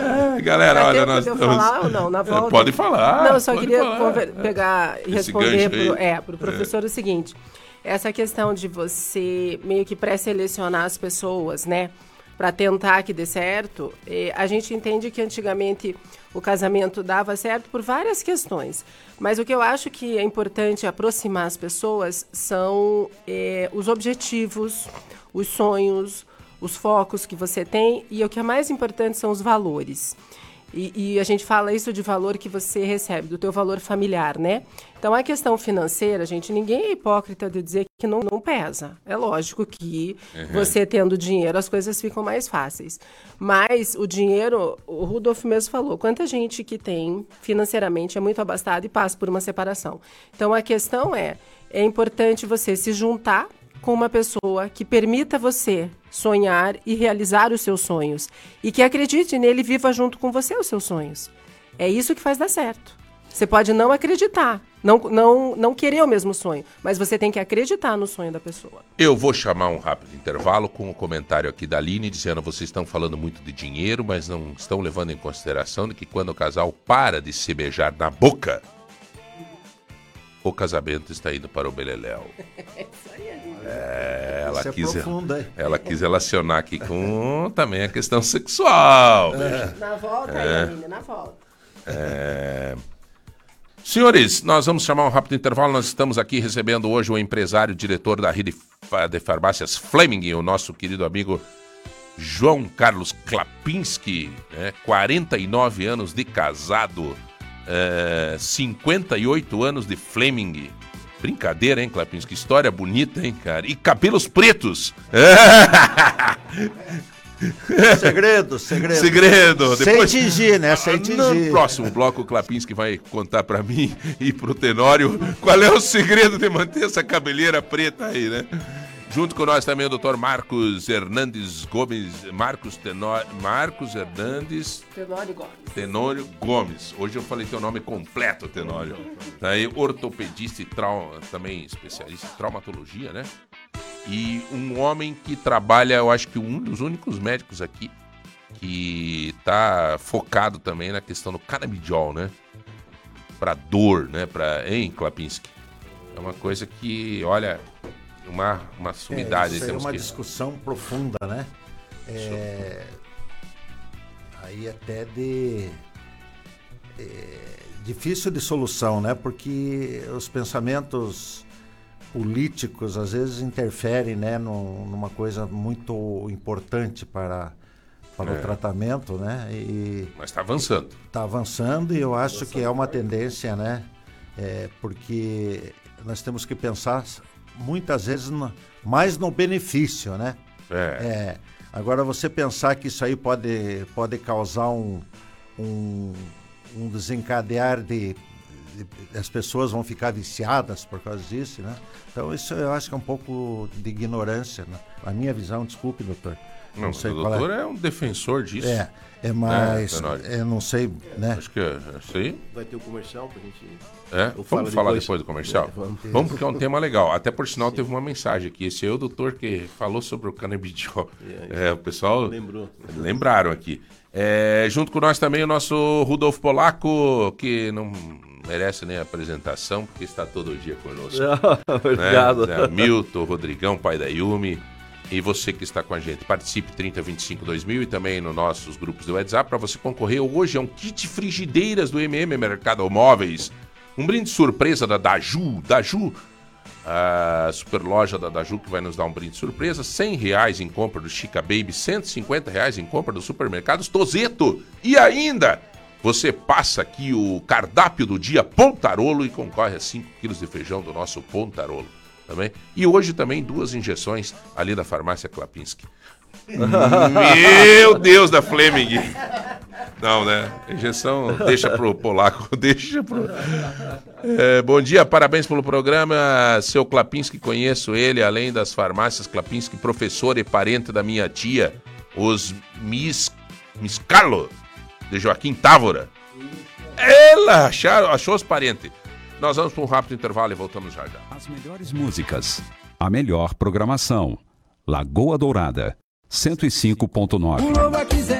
Ah, galera, Dá olha, nós estamos- falar ou não? Na volta? Pode falar. Não, eu só queria falar. pegar e responder pro, é, pro professor o seguinte. Essa questão de você meio que pré-selecionar as pessoas, né? Para tentar que dê certo, eh, a gente entende que antigamente o casamento dava certo por várias questões. Mas o que eu acho que é importante aproximar as pessoas são eh, os objetivos, os sonhos, os focos que você tem e o que é mais importante são os valores. E, e a gente fala isso de valor que você recebe, do teu valor familiar, né? Então, a questão financeira, gente, ninguém é hipócrita de dizer que não, não pesa. É lógico que Uhum. você tendo dinheiro, as coisas ficam mais fáceis. Mas o dinheiro, o Rudolf mesmo falou, quanta gente que tem financeiramente é muito abastada e passa por uma separação. Então, a questão é, é importante você se juntar com uma pessoa que permita você sonhar e realizar os seus sonhos e que acredite nele e viva junto com você os seus sonhos. É isso que faz dar certo. Você pode não acreditar, não, não, não querer o mesmo sonho, mas você tem que acreditar no sonho da pessoa. Eu vou chamar um rápido intervalo com o comentário aqui da Aline dizendo vocês estão falando muito de dinheiro, mas não estão levando em consideração de que quando o casal para de se beijar na boca, o casamento está indo para o beleléu. É, ela Isso é quis, profundo, hein? ela quis relacionar aqui com também a questão sexual. É. Na volta, É. Aline, na volta. É. Senhores, nós vamos chamar um rápido intervalo. Nós estamos aqui recebendo hoje o empresário, diretor da rede de farmácias Fleming, o nosso querido amigo João Carlos Klapinski, né? 49 anos de casado, é, 58 anos de Fleming. Brincadeira, hein, Klapinski? História bonita, hein, cara? E cabelos pretos. Segredo, segredo. Segredo. Sem tingir, né? Sem tingir. No próximo bloco, o Klapinski vai contar pra mim e pro Tenório qual é o segredo de manter essa cabeleira preta aí, né? Junto com nós também o Dr. Marcos Hernandes Gomes, Marcos Tenor, Marcos Hernandes Tenório Gomes. Tenório Gomes. Hoje eu falei teu nome completo, Tenório. Aí, ortopedista e trau- também especialista em traumatologia, né? E um homem que trabalha, eu acho que um dos únicos médicos aqui que tá focado também na questão do canabidiol, né? Pra dor, né? Pra, hein, Klapinski? É uma coisa que, olha, uma, uma sumidade. É, isso é temos uma que... discussão profunda, né? É, aí até de é, difícil de solução, né? Porque os pensamentos políticos às vezes interferem, né, num- numa coisa muito importante para para É. o tratamento, né? E Mas está avançando. Está avançando e eu acho que é uma tendência, né? É, porque nós temos que pensar muitas vezes no- mais no benefício, né? É. Agora você pensar que isso aí pode, pode causar um, um, um desencadear de, de- as pessoas vão ficar viciadas por causa disso, né? Então isso eu acho que é um pouco de ignorância, né? A minha visão, desculpe, doutor. Não, sei o qual doutor é. um defensor disso. É, é mais, Tenório? eu não sei, né? Acho que é aí. Vai ter o comercial pra gente. É? Vamos falo falar depois. depois do comercial? É, vamos. vamos. porque é um tema legal. Até por sinal teve uma mensagem aqui. Esse é o doutor que falou sobre o canabidiol. É, o pessoal Lembrou. lembraram aqui. É, junto com nós também o nosso Rudolfo Polaco, que não merece nem apresentação, porque está todo dia conosco. Obrigado. Né? Milton, Rodrigão, pai da Yumi. E você que está com a gente, participe 3025 2000 e também nos nossos grupos do WhatsApp para você concorrer hoje a um kit frigideiras do MM Mercado Móveis. Um brinde surpresa da Daju. Daju, a super loja da Daju que vai nos dar um brinde surpresa. 100 reais em compra do Chica Baby, 150 reais em compra do supermercados Tozeto. E ainda, você passa aqui o cardápio do dia Pontarolo e concorre a 5 quilos de feijão do nosso Pontarolo. Também. E hoje também duas injeções ali da farmácia Klapinski. Meu Deus da Fleming! Não, né? Injeção deixa pro polaco, deixa pro. É, bom dia, parabéns pelo programa. Seu Klapinski, conheço ele, além das farmácias Klapinski, professor e parente da minha tia, os Miss, Miss Carlo, de Joaquim Távora. Ela achou, achou os parentes. Nós vamos para um rápido intervalo e voltamos já já. As melhores músicas, a melhor programação. Lagoa Dourada, 105.9.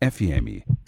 FM.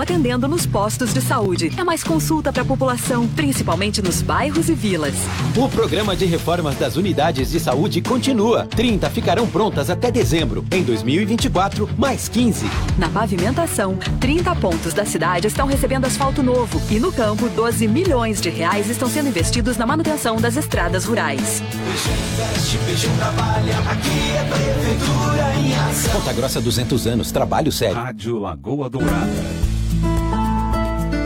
atendendo nos postos de saúde. É mais consulta para a população, principalmente nos bairros e vilas. O programa de reformas das unidades de saúde continua. 30 ficarão prontas até dezembro. Em 2024, mais 15. Na pavimentação, 30 pontos da cidade estão recebendo asfalto novo e no campo, 12 milhões de reais estão sendo investidos na manutenção das estradas rurais. Investe, Peixão trabalha. Aqui é Prefeitura em ação. Ponta Grossa 200 anos, trabalho sério. Rádio Lagoa Dourada.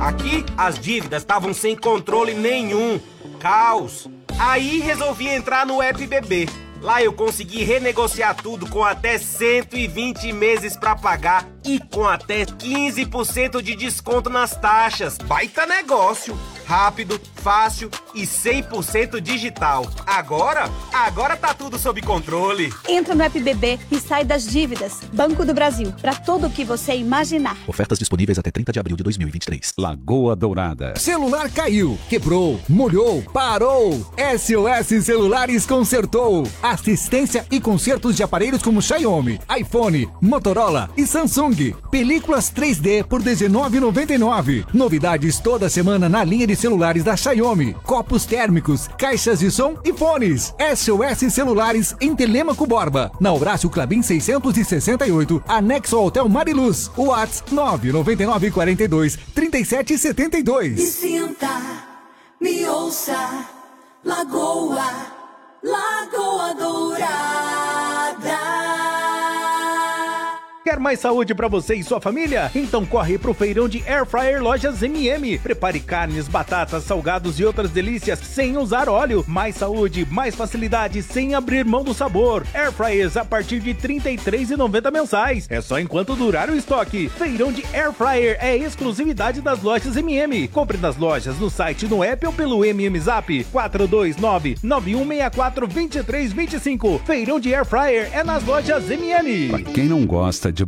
Aqui as dívidas estavam sem controle nenhum. Caos. Aí resolvi entrar no app BB. Lá eu consegui renegociar tudo com até 120 meses pra pagar e com até 15% de desconto nas taxas. Baita negócio! Rápido, fácil e 100% digital. Agora, agora tá tudo sob controle. Entra no App BB e sai das dívidas. Banco do Brasil, para tudo o que você imaginar. Ofertas disponíveis até 30 de abril de 2023. Lagoa Dourada. Celular caiu, quebrou, molhou, parou. SOS Celulares consertou. Assistência e consertos de aparelhos como Xiaomi, iPhone, Motorola e Samsung. Películas 3D por R$19,99. Novidades toda semana na linha de celulares da Xiaomi. Copos térmicos, caixas de som e fones. SOS Celulares em Telemaco Borba. Na Horácio Clabin 668, anexo ao Hotel Mariluz. Whats 999 42 37 Me 72. sinta, me ouça, Lagoa, Lagoa Dourada. Mais saúde pra você e sua família? Então corre pro feirão de Air Fryer Lojas MM. Prepare carnes, batatas, salgados e outras delícias sem usar óleo. Mais saúde, mais facilidade sem abrir mão do sabor. Air Fryers a partir de R$ 33,90 mensais. É só enquanto durar o estoque. Feirão de Air Fryer é exclusividade das lojas MM. Compre nas lojas, no site, no app ou pelo MM Zap 429 9164 2325. Feirão de Air Fryer é nas lojas MM. Pra quem não gosta de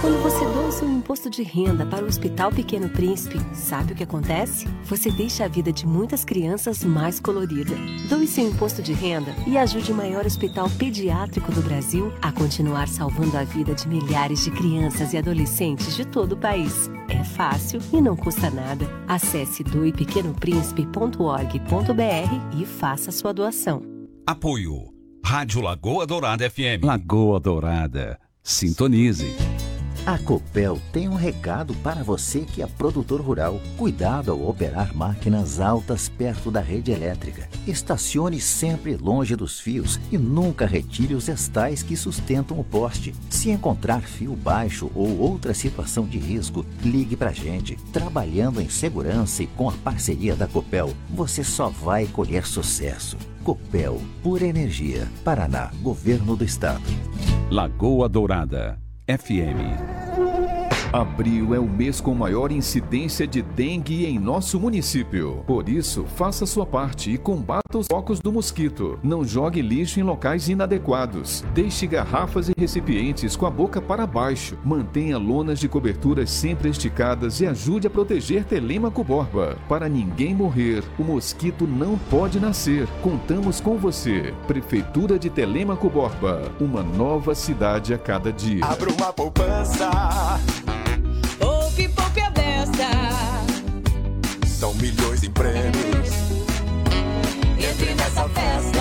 Quando você doa o seu imposto de renda para o Hospital Pequeno Príncipe, sabe o que acontece? Você deixa a vida de muitas crianças mais colorida. Doe seu imposto de renda e ajude o maior hospital pediátrico do Brasil a continuar salvando a vida de milhares de crianças e adolescentes de todo o país. É fácil e não custa nada. Acesse doepequenopríncipe.org.br e faça sua doação. Apoio. Rádio Lagoa Dourada FM. Lagoa Dourada. Sintonize. A Copel tem um recado para você que é produtor rural. Cuidado ao operar máquinas altas perto da rede elétrica. Estacione sempre longe dos fios e nunca retire os estais que sustentam o poste. Se encontrar fio baixo ou outra situação de risco, ligue para a gente. Trabalhando em segurança e com a parceria da Copel, você só vai colher sucesso. Copel, por energia. Paraná, Governo do Estado. Lagoa Dourada FM. Abril é o mês com maior incidência de dengue em nosso município. Por isso, faça sua parte e combata os focos do mosquito. Não jogue lixo em locais inadequados. Deixe garrafas e recipientes com a boca para baixo. Mantenha lonas de coberturas sempre esticadas e ajude a proteger Telêmaco Borba. Para ninguém morrer, o mosquito não pode nascer. Contamos com você. Prefeitura de Telêmaco Borba. Uma nova cidade a cada dia. Abra uma poupança. Poupe, poupe a beça. São milhões em prêmios. Entre nessa festa.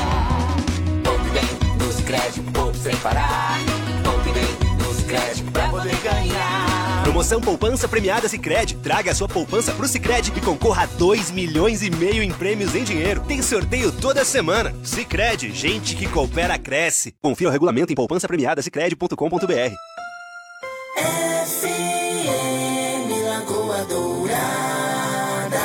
Poupe bem nos créditos, poupe sem parar. Poupe bem nos créditos pra poder ganhar. Promoção Poupança Premiada Sicredi. Traga a sua poupança pro Sicredi e concorra a 2 milhões e meio em prêmios em dinheiro. Tem sorteio toda semana. Sicredi, gente que coopera cresce. Confira o regulamento em poupançapremiadasicredi.com.br. FM Lagoa Dourada.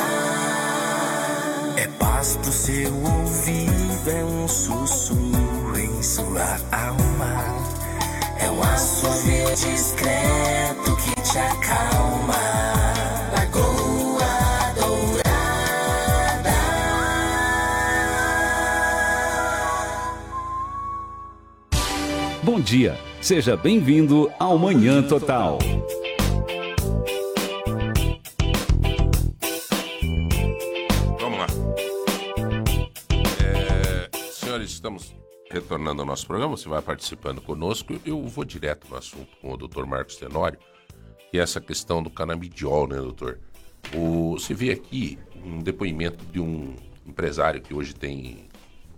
É paz pro seu ouvido, é um sussurro em sua alma. É um assovio discreto que te acalma. Lagoa Dourada. Bom dia. Seja bem-vindo ao Manhã Total. Estamos retornando ao nosso programa. Você vai participando conosco. Eu vou direto no assunto com o Dr. Marcos Tenório, que é essa questão do canabidiol, né, doutor? O, você vê aqui um depoimento de um empresário que hoje tem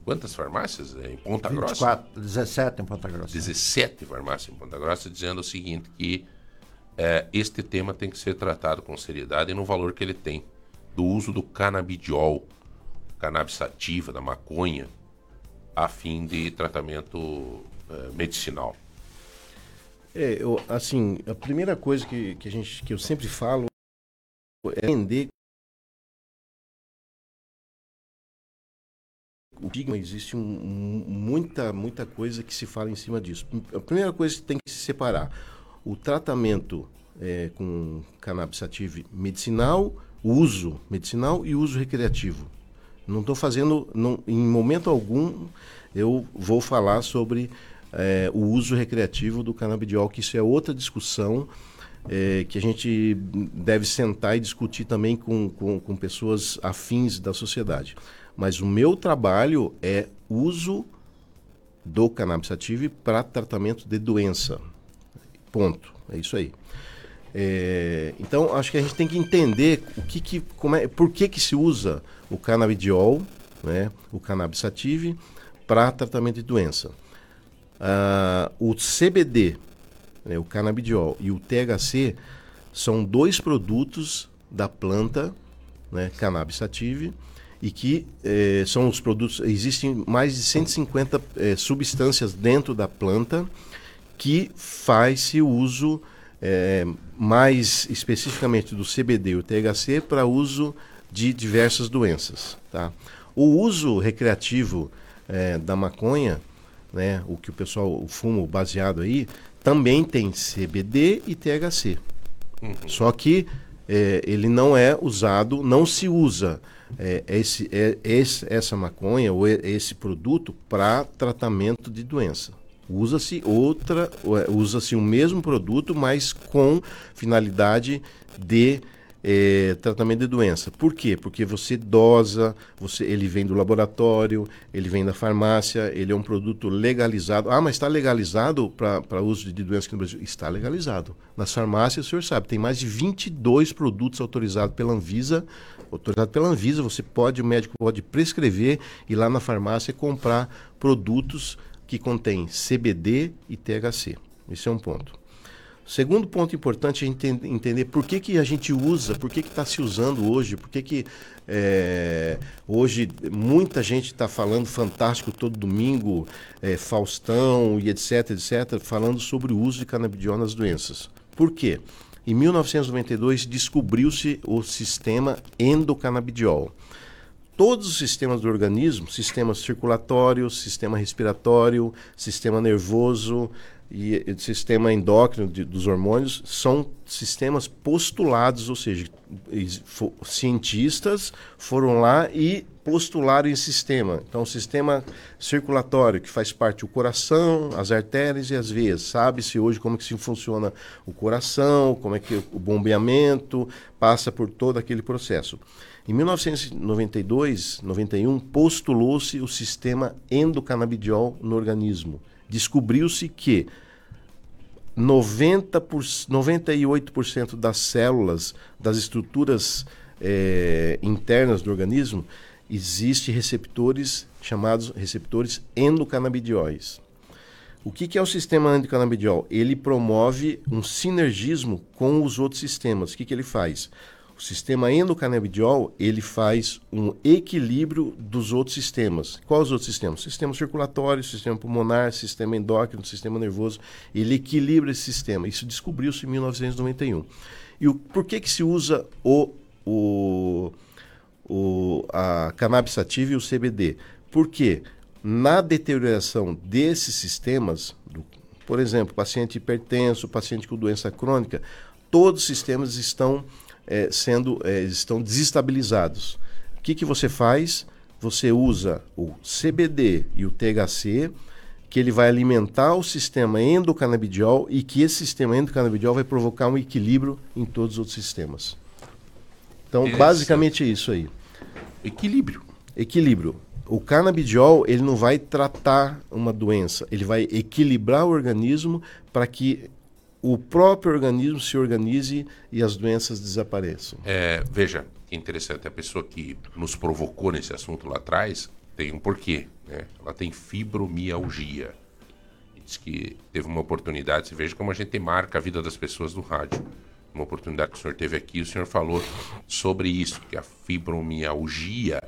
quantas farmácias em Ponta 24, Grossa? 17 em Ponta Grossa. 17 farmácias em Ponta Grossa, dizendo o seguinte, que é, este tema tem que ser tratado com seriedade e no valor que ele tem, do uso do canabidiol, cannabis sativa, da maconha, a fim de tratamento é, medicinal. É, eu, assim, a primeira coisa que, que, a gente, que eu sempre falo é entender o estigma, existe um, muita, muita coisa que se fala em cima disso. A primeira coisa que tem que se separar, o tratamento é, com cannabis sativa medicinal, o uso medicinal e uso recreativo. Não estou fazendo, não, em momento algum, eu vou falar sobre é, o uso recreativo do canabidiol, que isso é outra discussão é, que a gente deve sentar e discutir também com, com, com pessoas afins da sociedade. Mas o meu trabalho é uso do cannabis sativa para tratamento de doença. Ponto. É isso aí. É, então, acho que a gente tem que entender o que, que como é, por que, que se usa o canabidiol, né, o cannabis sativa, para tratamento de doença. Uh, o CBD, né, o canabidiol e o THC são dois produtos da planta né, cannabis sativa e que eh, são os produtos. Existem mais de 150 eh, substâncias dentro da planta que faz-se uso eh, mais especificamente do CBD e o THC para uso de diversas doenças. Tá? O uso recreativo da maconha, né, o que o pessoal o fumo baseado aí, também tem CBD e THC. Uhum. Só que ele não é usado, não se usa é, esse, é, esse, essa maconha ou esse produto para tratamento de doença. Usa-se outra, usa-se o mesmo produto, mas com finalidade de é, tratamento de doença. Por quê? Porque você dosa, você, ele vem do laboratório, ele vem da farmácia, ele é um produto legalizado. Ah, mas está legalizado para uso de doença aqui no Brasil? Está legalizado. Nas farmácias, o senhor sabe, tem mais de 22 produtos autorizados pela Anvisa. Autorizado pela Anvisa, você pode, o médico pode prescrever e lá na farmácia comprar produtos que contêm CBD e THC. Esse é um ponto. Segundo ponto importante é entender por que, que a gente usa, por que está se usando hoje, por que, que é, hoje muita gente está falando fantástico todo domingo, é, Faustão e etc, etc, falando sobre o uso de canabidiol nas doenças. Por quê? Em 1992 descobriu-se o sistema endocanabidiol. Todos os sistemas do organismo, sistema circulatório, sistema respiratório, sistema nervoso, e o sistema endócrino de, dos hormônios são sistemas postulados, ou seja, cientistas foram lá e postularam esse sistema. Então, o sistema circulatório, que faz parte do coração, as artérias e as veias. Sabe-se hoje como que se funciona o coração, como é que o bombeamento passa por todo aquele processo. Em 1992, 91, postulou-se o sistema endocanabidiol no organismo descobriu-se que 90 por, 98% das células, das estruturas é, internas do organismo, existe receptores chamados receptores endocannabidióis. O que, que, é o sistema endocanabidiol? Ele promove um sinergismo com os outros sistemas. O que, que ele faz? O sistema endocanabidiol, ele faz um equilíbrio dos outros sistemas. Quais os outros sistemas? Sistema circulatório, sistema pulmonar, sistema endócrino, sistema nervoso. Ele equilibra esse sistema. Isso descobriu-se em 1991. E o, por que, que se usa o, o, o, a cannabis sativa e o CBD? Porque na deterioração desses sistemas, do, por exemplo, paciente hipertenso, paciente com doença crônica, todos os sistemas estão é, sendo é, estão desestabilizados. O que, que você faz? Você usa o CBD e o THC, que ele vai alimentar o sistema endocanabidiol e que esse sistema endocanabidiol vai provocar um equilíbrio em todos os outros sistemas. Então, basicamente é isso aí. Equilíbrio. Equilíbrio. O canabidiol, ele não vai tratar uma doença, ele vai equilibrar o organismo para que o próprio organismo se organize e as doenças desapareçam. É, veja, que interessante, a pessoa que nos provocou nesse assunto lá atrás tem um porquê, né? Ela tem fibromialgia. Diz que teve uma oportunidade, você veja como a gente marca a vida das pessoas no rádio. Uma oportunidade que o senhor teve aqui, o senhor falou sobre isso, que a fibromialgia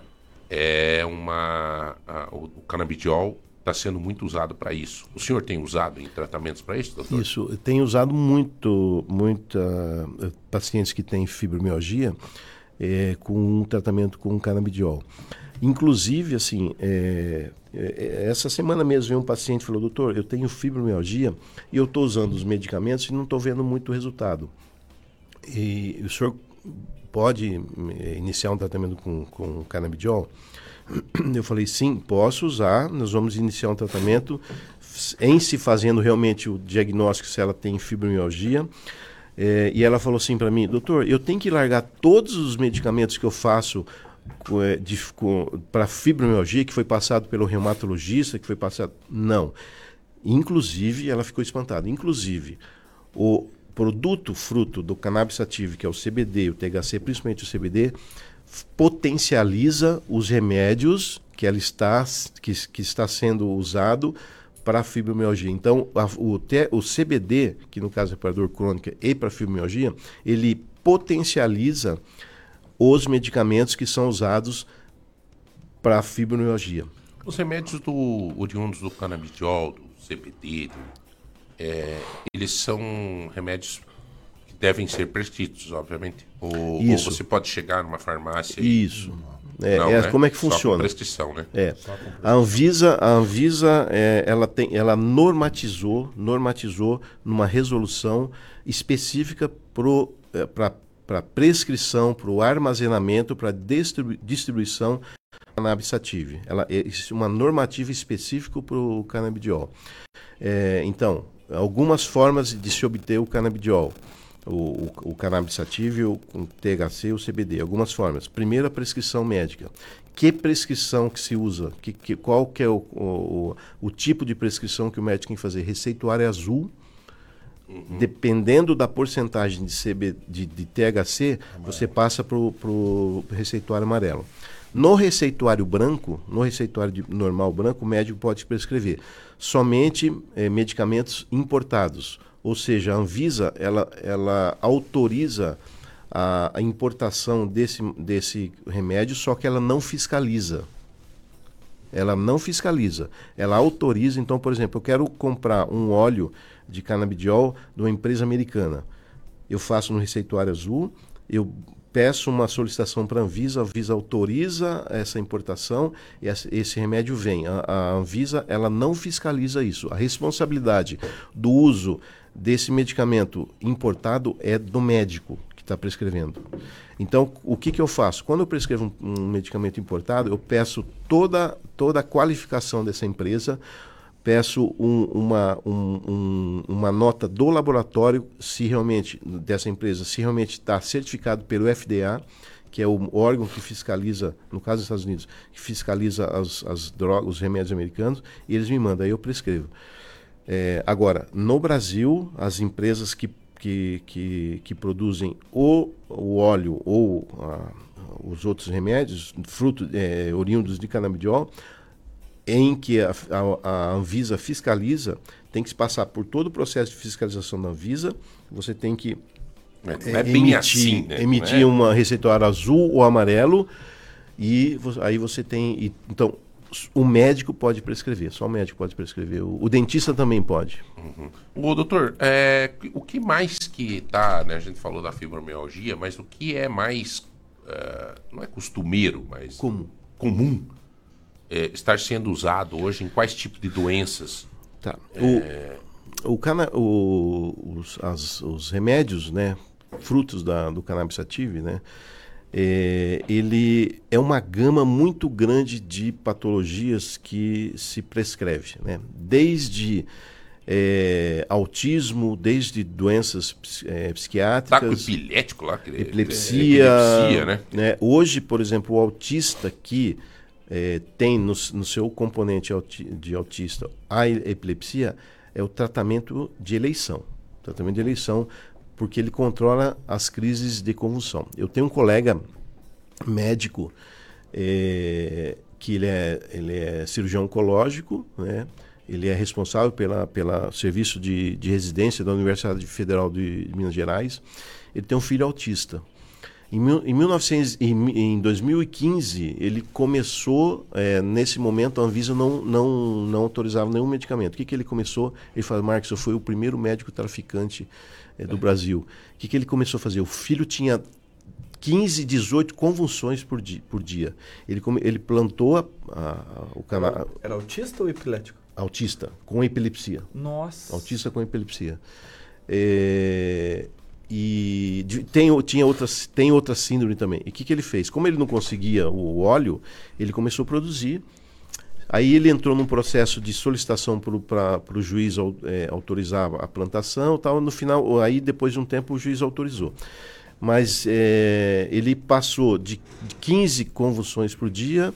é uma. a- o, o canabidiol está sendo muito usado para isso. O senhor tem usado em tratamentos para isso, doutor? Isso, eu tenho usado muito, muita eh, pacientes que têm fibromialgia eh, com um tratamento com canabidiol. Inclusive, assim, eh, eh, essa semana mesmo um paciente e falou, doutor, eu tenho fibromialgia e eu estou usando os medicamentos e não estou vendo muito resultado. E o senhor pode iniciar um tratamento com, com canabidiol? Eu falei, sim, posso usar. Nós vamos iniciar um tratamento em se fazendo realmente o diagnóstico se ela tem fibromialgia. Eh, e ela falou assim para mim, doutor, eu tenho que largar todos os medicamentos que eu faço para fibromialgia, que foi passado pelo reumatologista, que foi passado. Não. Inclusive, ela ficou espantada. Inclusive, o produto fruto do cannabis sativa, que é o CBD, o THC, principalmente o CBD, potencializa os remédios que ela está que, que está sendo usado para a fibromialgia. Então, a- o, T- o CBD, que no caso é para dor crônica e para fibromialgia, ele potencializa os medicamentos que são usados para fibromialgia. Os remédios do oriundos do canabidiol, do CBD, é, eles são remédios devem ser prescritos, obviamente. Ou, ou você pode chegar numa farmácia e... Isso. É, Não, é, né? Como é que Só com funciona? prescrição, né? É. A Anvisa, a Anvisa é, ela, tem, ela normatizou, normatizou numa resolução específica para prescrição, para o armazenamento, para distribu distribuição cannabis sativa. Ela é é uma normativa específica para o canabidiol. É, então, algumas formas de se obter o canabidiol. O, o, o cannabis sativa, com THC e o CBD. Algumas formas. Primeiro, a prescrição médica. Que prescrição que se usa? Que, que, qual que é o, o, o tipo de prescrição que o médico tem que fazer? Receituário azul. Dependendo da porcentagem de, CB, de, de THC, você passa para o receituário amarelo. No receituário branco, no receituário de- normal branco, o médico pode prescrever somente eh, medicamentos importados. Ou seja, a Anvisa ela, ela autoriza a, a importação desse, desse remédio, só que ela não fiscaliza. Ela não fiscaliza. Ela autoriza, então, por exemplo, eu quero comprar um óleo de canabidiol de uma empresa americana. Eu faço no receituário azul, eu peço uma solicitação para a Anvisa, a Anvisa autoriza essa importação e esse remédio vem. A, a Anvisa ela não fiscaliza isso. A responsabilidade do uso desse medicamento importado é do médico que está prescrevendo. Então, o que, que eu faço? Quando eu prescrevo um, um medicamento importado, eu peço toda, toda a qualificação dessa empresa, peço um- uma, um- um- uma nota do laboratório, se realmente, dessa empresa, se realmente está certificado pelo FDA, que é o órgão que fiscaliza, no caso dos Estados Unidos, que fiscaliza as, as drogas, os remédios americanos, e eles me mandam, aí eu prescrevo. É, agora, no Brasil, as empresas que, que, que, que produzem o, o óleo ou ah, os outros remédios, fruto, é, oriundos de canabidiol, em que a, a, a Anvisa fiscaliza, tem que se passar por todo o processo de fiscalização da Anvisa, você tem que é, é bem emitir, assim, né? emitir é? uma receituário azul ou amarelo e aí você tem e- então o médico pode prescrever, só o médico pode prescrever, o, o dentista também pode. Uhum. Ô, doutor, é, o que mais que tá, né? A gente falou da fibromialgia, mas o que é mais, é, não é costumeiro, mas comum, comum é, estar sendo usado hoje em quais tipos de doenças? Tá. É, O, cana, o, os, as- os remédios, né, frutos da, do cannabis sativa, né, é, ele é uma gama muito grande de patologias que se prescreve, né, desde é, autismo, desde doenças é, Tá psiquiátricas, com epilético lá? que- epilepsia, epilepsia, né? né? Hoje, por exemplo, o autista que eh, tem no, no seu componente de autista a epilepsia é o tratamento de eleição. Tratamento de eleição, porque ele controla as crises de convulsão. Eu tenho um colega médico eh, que ele é, ele é cirurgião oncológico, né? Ele é responsável pela, pela serviço de, de residência da Universidade Federal de Minas Gerais. Ele tem um filho autista. Em, em, 1900, em, em 2015, ele começou, é, nesse momento, a Anvisa não, não, não autorizava nenhum medicamento. O que, que ele começou? Ele falou, Marcos, eu fui o primeiro médico traficante é, do. Brasil. O que, que ele começou a fazer? O filho tinha 15, 18 convulsões por dia. Por dia. Ele, ele plantou a, a, o canal. Era, era autista ou epilético? Autista, com epilepsia. Nossa. Autista com epilepsia. É, e de, tem, tinha outras, tem outra síndrome também. E o que, que ele fez? Como ele não conseguia o óleo, ele começou a produzir. Aí ele entrou num processo de solicitação para o juiz é, autorizar a plantação tal. No final, aí depois de um tempo o juiz autorizou. Mas é, ele passou de 15 convulsões por dia,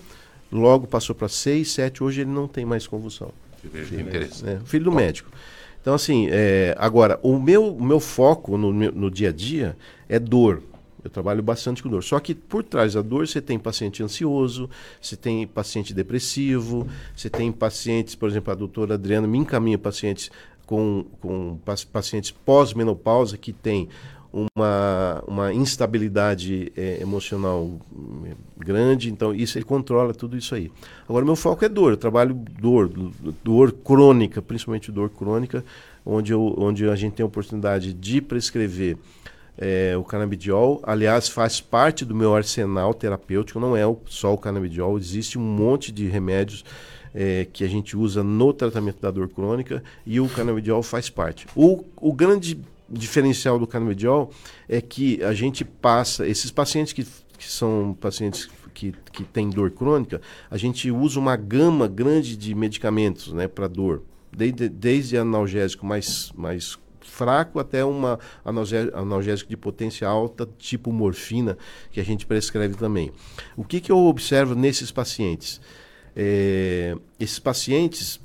logo passou para 6, 7. Hoje ele não tem mais convulsão. Filho, é, filho do médico. Então, assim, é, agora, o meu, o meu foco no, no dia a dia é dor. Eu trabalho bastante com dor. Só que por trás da dor você tem paciente ansioso, você tem paciente depressivo, você tem pacientes, por exemplo, a doutora Adriana me encaminha pacientes com, com pacientes pós-menopausa que tem uma, uma instabilidade é, emocional grande, então isso ele controla tudo isso aí. Agora meu foco é dor, eu trabalho dor, dor crônica, principalmente dor crônica, onde, eu, onde a gente tem a oportunidade de prescrever é, o canabidiol. Aliás, faz parte do meu arsenal terapêutico, não é só o canabidiol, existe um monte de remédios é, que a gente usa no tratamento da dor crônica e o canabidiol faz parte. O, o grande diferencial do canabidiol é que a gente passa, esses pacientes que, que são pacientes que, que têm dor crônica, a gente usa uma gama grande de medicamentos né, para dor, desde, desde analgésico mais, mais fraco até uma analgésico de potência alta, tipo morfina, que a gente prescreve também. O que, que eu observo nesses pacientes? É, esses pacientes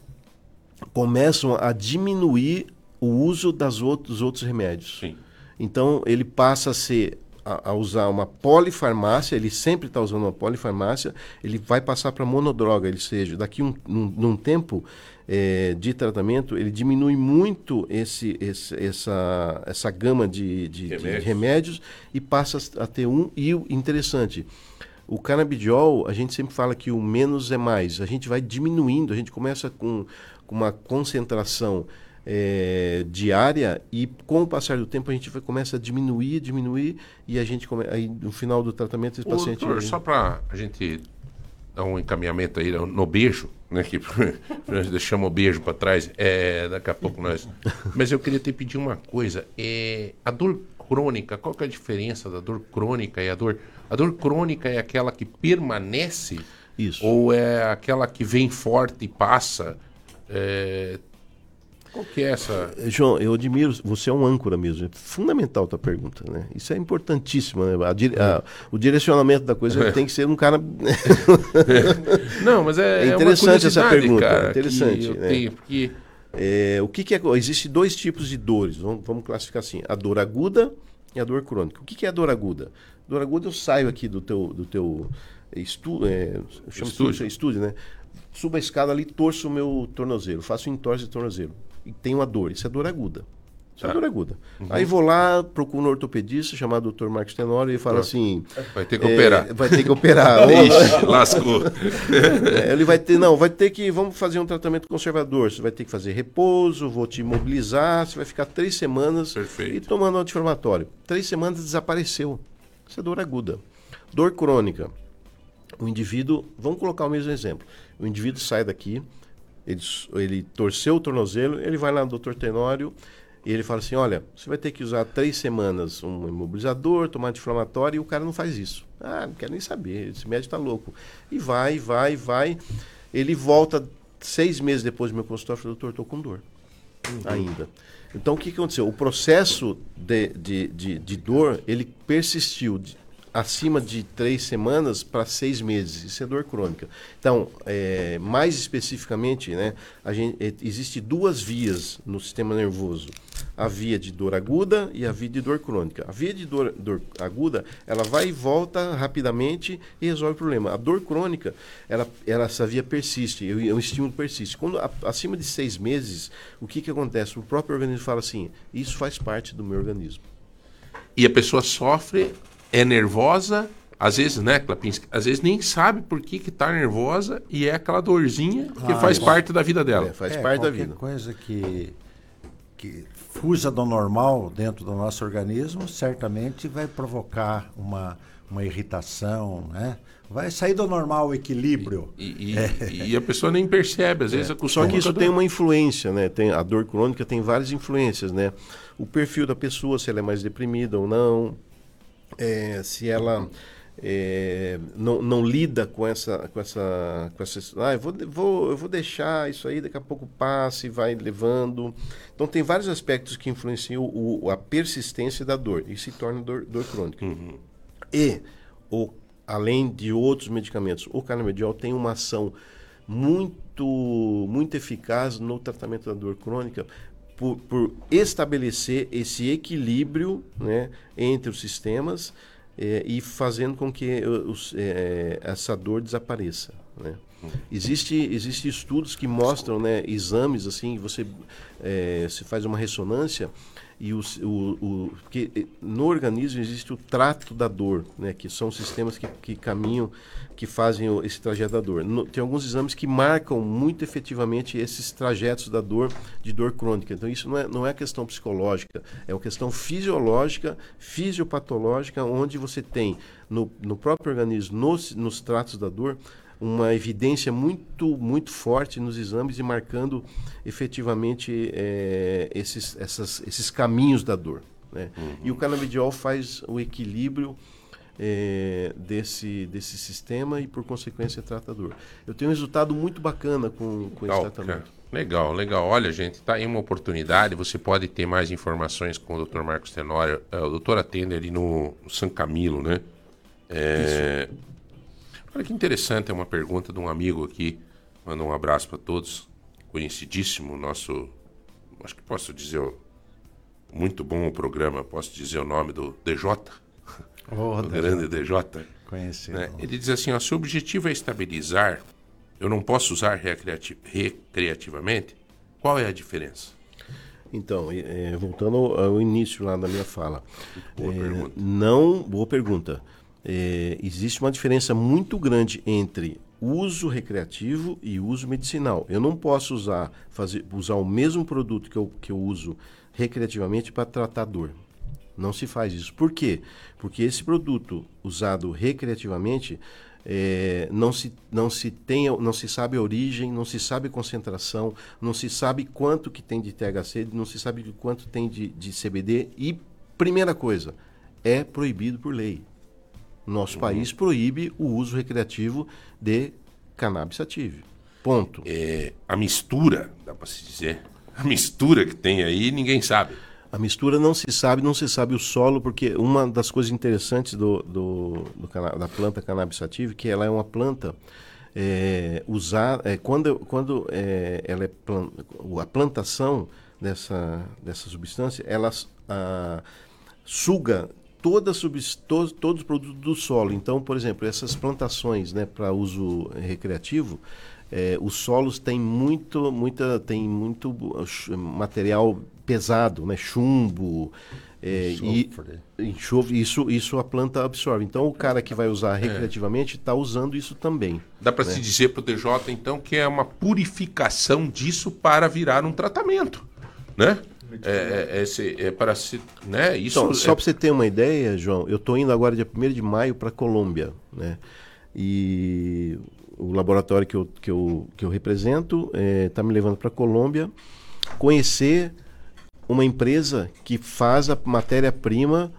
começam a diminuir o uso das outros, dos outros remédios. Sim. Então, ele passa a ser a, a usar uma polifarmácia, ele sempre está usando uma polifarmácia, ele vai passar para monodroga, ele seja, daqui um, num, num tempo é, de tratamento, ele diminui muito esse, esse, essa, essa gama de, de, remédios. de, remédios. e passa a ter um. E o interessante, o canabidiol, a gente sempre fala que o menos é mais. A gente vai diminuindo, a gente começa com, com uma concentração é, diária e com o passar do tempo a gente vai, começa a diminuir, diminuir e a gente come, aí no final do tratamento esse Ô, paciente doutor, só para a gente dar um encaminhamento aí no beijo, né, que nós deixamos o beijo para trás, é, daqui a pouco nós. Mas eu queria te pedir uma coisa, é, a dor crônica, qual que é a diferença da dor crônica e a dor a dor crônica é aquela que permanece Isso. ou é aquela que vem forte e passa? É, qual que é essa? Eh, João, eu admiro, você é um âncora mesmo. É fundamental a tua pergunta, né? Isso é importantíssimo, né? A, a, o direcionamento da coisa é. tem que ser um cara. Não, mas é, é interessante essa pergunta. Cara, é interessante. Né? tenho, porque... É, o que, que é. Existem dois tipos de dores. Vamos, vamos, classificar assim: a dor aguda e a dor crônica. O que, que é a dor aguda? Dor aguda, eu saio aqui do teu, do teu estu, é, estúdio. estúdio, né? Subo a escada ali, torço o meu tornozelo, faço um entorse de tornozelo e tem uma dor. Isso é dor aguda. Isso é tá. dor aguda. Uhum. Aí vou lá, procuro um ortopedista chamado Dr. Marcos Tenório e fala assim... Vai ter que é, operar. Vai ter que operar. Ixi, lascou. É, ele vai ter... Não, vai ter que... Vamos fazer um tratamento conservador. Você vai ter que fazer repouso, vou te imobilizar. Você vai ficar três semanas Perfeito. e tomando anti-inflamatório. Três semanas desapareceu. Isso é dor aguda. Dor crônica. O indivíduo... Vamos colocar o mesmo exemplo. O indivíduo sai daqui ele, ele torceu o tornozelo, ele vai lá no doutor Tenório e ele fala assim: olha, você vai ter que usar três semanas um imobilizador, tomar anti-inflamatório, e o cara não faz isso. Ah, não quero nem saber, esse médico está louco. E vai, vai, vai. Ele volta seis meses depois do meu consultório e fala: doutor, estou com dor uhum. ainda. Então, o que aconteceu? O processo de, de, de, de dor, ele persistiu de, acima de três semanas para seis meses. Isso é dor crônica. Então, é, mais especificamente, né, a gente, é, existe duas vias no sistema nervoso. a via de dor aguda e a via de dor crônica. A via de dor, dor aguda, ela vai e volta rapidamente e resolve o problema. A dor crônica, ela, ela essa via persiste, o, o estímulo persiste. Quando a, acima de seis meses, o que, que acontece? O próprio organismo fala assim: isso faz parte do meu organismo. E a pessoa sofre, é nervosa, às vezes, né, Klapinski? Às vezes nem sabe por que está nervosa e é aquela dorzinha que Ah, faz parte da vida dela. É, faz É, parte da vida. coisa que, que fuja do normal dentro do nosso organismo, certamente vai provocar uma, uma irritação, né? Vai sair do normal o equilíbrio. E, e- e a pessoa nem percebe, às vezes É. acostuma Só que isso a tem uma influência, né? Tem, a dor crônica tem várias influências, né? O perfil da pessoa, se ela é mais deprimida ou não, é, se ela é, não, não lida com essa, com essa, com essa, ah, eu vou, vou, eu vou deixar isso aí, daqui a pouco passa e vai levando. Então tem vários aspectos que influenciam o, a persistência da dor e se torna dor, dor crônica. E, o, além de outros medicamentos, o cannabidiol tem uma ação muito, muito eficaz no tratamento da dor crônica por, por estabelecer esse equilíbrio né, entre os sistemas eh, e fazendo com que os, eh, essa dor desapareça. Né? Existe, existe estudos que mostram né, exames assim, você eh, se faz uma ressonância e o, o, eh, no organismo existe o trato da dor, né, que são sistemas que, que caminham, que fazem o- esse trajeto da dor. No- tem alguns exames que marcam muito efetivamente esses trajetos da dor, de dor crônica. Então isso não é, não é questão psicológica, é uma questão fisiológica, fisiopatológica, onde você tem no, no próprio organismo, nos, nos tratos da dor, uma evidência muito muito forte nos exames e marcando efetivamente eh, esses, essas, esses caminhos da dor. Né? E o canabidiol faz o equilíbrio eh, desse, desse sistema e, por consequência, trata a dor. Eu tenho um resultado muito bacana com, com esse tratamento. cara. Legal, legal. Olha, gente, tá aí uma oportunidade. Você pode ter mais informações com o Dr. Marcos Tenório. É, o doutor atende ali no, no San Camilo, né? É... Olha que interessante, é uma pergunta de um amigo aqui. Manda um abraço para todos. Conhecidíssimo, nosso. Acho que posso dizer. Muito bom o programa. Posso dizer o nome do DJ? Oh, o DJ. grande DJ. Conhecido. né? Ele diz assim: ó, se o objetivo é estabilizar, eu não posso usar recreati- recreativamente. Qual é a diferença? Então, eh, voltando ao, início lá da minha fala. Eh, Não, boa pergunta. Eh, existe uma diferença muito grande entre uso recreativo e uso medicinal. Eu não posso usar, fazer, usar o mesmo produto que eu, que eu uso recreativamente para tratar dor. Não se faz isso. Por quê? Porque esse produto usado recreativamente eh, não, se, não, se tem, não se sabe a origem, não se sabe concentração, não se sabe quanto que tem de THC, não se sabe quanto tem de, de CBD e, primeira coisa, é proibido por lei. Nosso país proíbe o uso recreativo de cannabis sativa. Ponto. É, a mistura, dá para se dizer, a mistura que tem aí, ninguém sabe. A mistura não se sabe, não se sabe o solo, porque uma das coisas interessantes do, do, do da planta cannabis sativa, que ela é uma planta é, usar, é, quando, quando é, ela é plan, a plantação dessa, dessa substância, ela ah, suga toda to- todos os produtos do solo. Então, por exemplo, essas plantações né, para uso recreativo, eh, os solos têm muito, muita, tem muito ch- material pesado, né, chumbo, eh, e Enxofre. enxofre. Isso, isso a planta absorve. Então, o cara que vai usar recreativamente está usando isso também. Dá para né? se dizer para o DJ, então, que é uma purificação disso para virar um tratamento, né? É, é, é, esse- é para se, né? Isso Então, só é- para você ter uma ideia, João, eu estou indo agora dia 1 de maio para Colômbia, né? E o laboratório que eu, que eu, que eu represento está me levando para Colômbia conhecer uma empresa que faz a matéria-prima,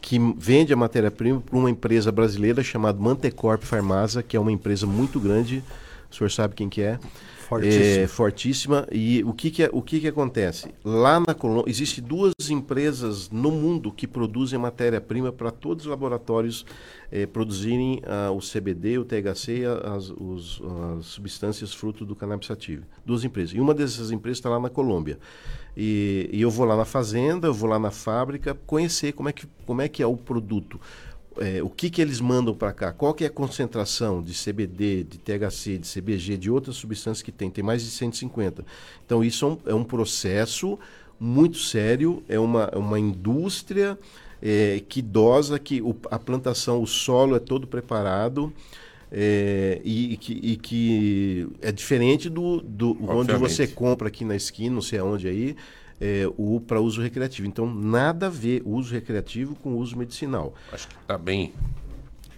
que vende a matéria-prima para uma empresa brasileira chamada Mantecorp Farmasa, que é uma empresa muito grande o senhor sabe quem que é. Fortíssima. É, fortíssima. E o que que, é- o que que acontece? Lá na Colômbia, existem duas empresas no mundo que produzem matéria-prima para todos os laboratórios eh, produzirem ah, o CBD, o THC e as, os- as substâncias fruto do cannabis sativa. Duas empresas. E uma dessas empresas está lá na Colômbia. E, e eu vou lá na fazenda, eu vou lá na fábrica conhecer como é que, como é, que é o produto. É, o que, que eles mandam para cá? Qual que é a concentração de CBD, de THC, de CBG, de outras substâncias que tem? Tem mais de 150. Então, isso é um, é um processo muito sério, é uma, é uma indústria é, que dosa, que o- a plantação, o solo é todo preparado. é, e, e que, e que é diferente do, do onde você compra aqui na esquina, não sei aonde aí, é, o para uso recreativo. Então, nada a ver o uso recreativo com o uso medicinal. Acho que tá bem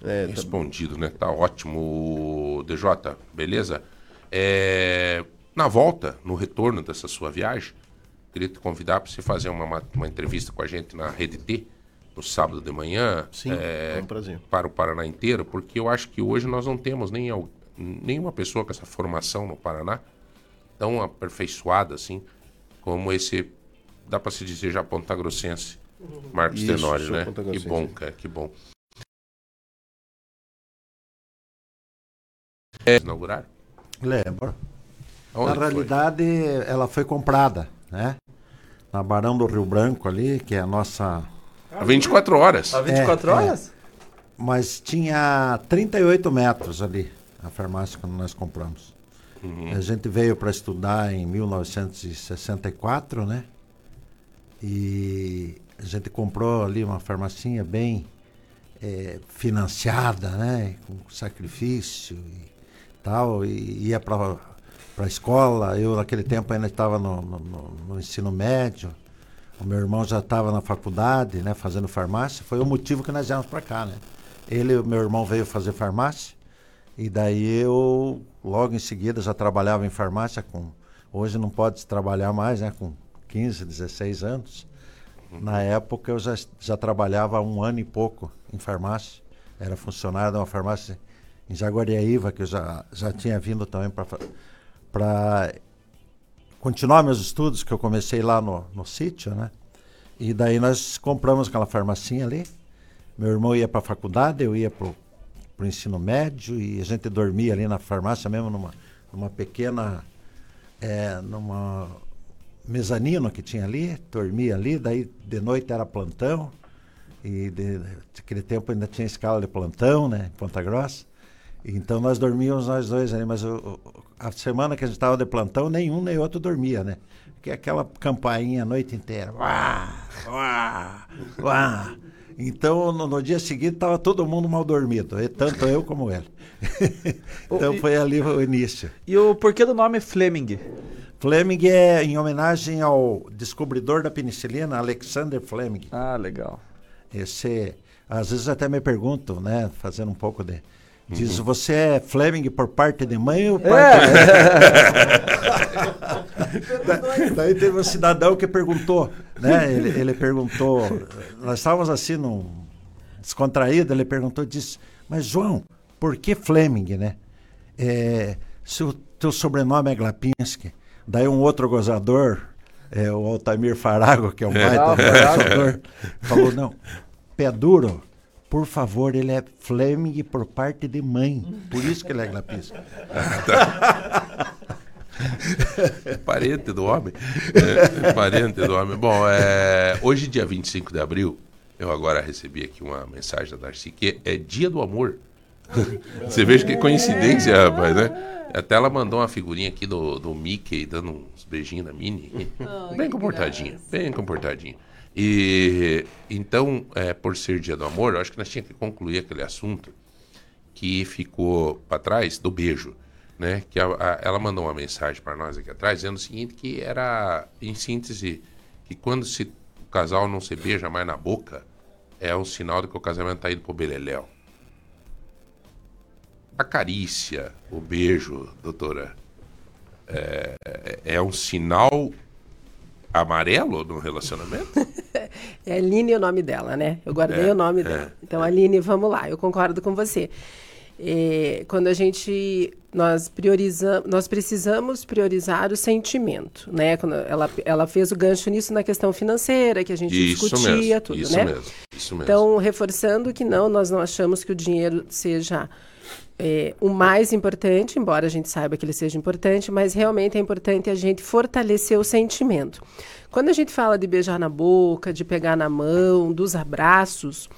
É, tá- respondido, né? Tá ótimo, DJ, beleza? É, na volta, no retorno dessa sua viagem, queria te convidar para você fazer uma, ma- uma entrevista com a gente na Rede T, no sábado de manhã. Sim, é um prazer. Para o Paraná inteiro, porque eu acho que hoje nós não temos nem nenhuma pessoa com essa formação no Paraná tão aperfeiçoada assim, como esse, dá para se dizer já pontagrossense, Marcos Isso, Tenório, né? Que pontagrossense. bom, cara, que bom. É, inaugurar? Lembro. Aonde Na que foi? realidade, ela foi comprada, né? Na Barão do Rio Branco ali, que é a nossa... Há 24 horas. Há 24 É, é. horas? Mas tinha 38 metros ali, a farmácia quando nós compramos. Uhum. A gente veio para estudar em 1964, né? E a gente comprou ali uma farmacinha bem eh, financiada, né? Com sacrifício e tal. E ia para a escola. Eu, naquele tempo, ainda estava no, no- no- no ensino médio. O meu irmão já estava na faculdade, né? Fazendo farmácia. Foi o motivo que nós viemos para cá, né? Ele, o meu irmão, veio fazer farmácia. E daí eu, logo em seguida, já trabalhava em farmácia com. Hoje não pode trabalhar mais, né? Com 15, 16 anos. Na época eu já, já trabalhava um ano e pouco em farmácia. Era funcionário de uma farmácia em Jaguariaíva, que eu já, já tinha vindo também para continuar meus estudos, que eu comecei lá no, no sítio, né? E daí nós compramos aquela farmacinha ali. Meu irmão ia para a faculdade, eu ia para o ensino médio e a gente dormia ali na farmácia mesmo, numa, numa pequena. É, numa mezanino que tinha ali, dormia ali, daí de noite era plantão. E de, naquele tempo ainda tinha escala de plantão, né? Em Ponta Grossa. Então nós dormíamos nós dois ali, mas o- o- a semana que a gente estava de plantão, nenhum nem outro dormia, né? Porque aquela campainha a noite inteira. Uá, uá, uá. Então no, no dia seguinte estava todo mundo mal dormido, tanto eu como ele. então foi ali o início. E o porquê do nome Fleming? Fleming é em homenagem ao descobridor da penicilina, Alexander Fleming. Ah, legal. Esse, às vezes até me perguntam, né, fazendo um pouco de Diz, você é Fleming por parte de mãe ou parte Da- Daí teve um cidadão que perguntou, né? Ele, ele perguntou, nós estávamos assim num descontraído, ele perguntou, disse, mas João, por que Fleming, né? É, se o teu sobrenome é Glapinski, daí um outro gozador, é, o Altamir Farago, que é um É. baita Ah, gozador, falou, não, pé duro, por favor, ele é Fleming por parte de mãe, por isso que ele é Glapinski. É parente do homem. É, parente do homem. Bom, é, hoje, dia 25 de abril, eu agora recebi aqui uma mensagem da Darcy, que é dia do amor. Você veja que coincidência, rapaz, né? Até ela mandou uma figurinha aqui do, do Mickey dando uns beijinhos na Minnie. Ai, bem que comportadinho, bem comportadinho. E então, é, por ser dia do amor, eu acho que nós tínhamos que concluir aquele assunto que ficou para trás do beijo, né? Que a- a- ela mandou uma mensagem para nós aqui atrás dizendo o seguinte que era em síntese que quando se, o casal não se beija mais na boca é um sinal de que o casamento está indo pro beleléu. A carícia, o beijo, doutora, é, é- é um sinal amarelo no relacionamento? É Aline o nome dela, né? Eu guardei É, o nome é, dela. Então, Aline, vamos lá, eu concordo com você. É, quando a gente nós priorizamos, nós precisamos priorizar o sentimento, né? Quando ela, ela fez o gancho nisso na questão financeira que a gente Isso discutia mesmo, tudo, isso né? mesmo, isso mesmo. Então reforçando que não, nós não achamos que o dinheiro seja é, o mais importante, embora a gente saiba que ele seja importante, mas realmente é importante a gente fortalecer o sentimento. Quando a gente fala de beijar na boca, de pegar na mão, dos abraços,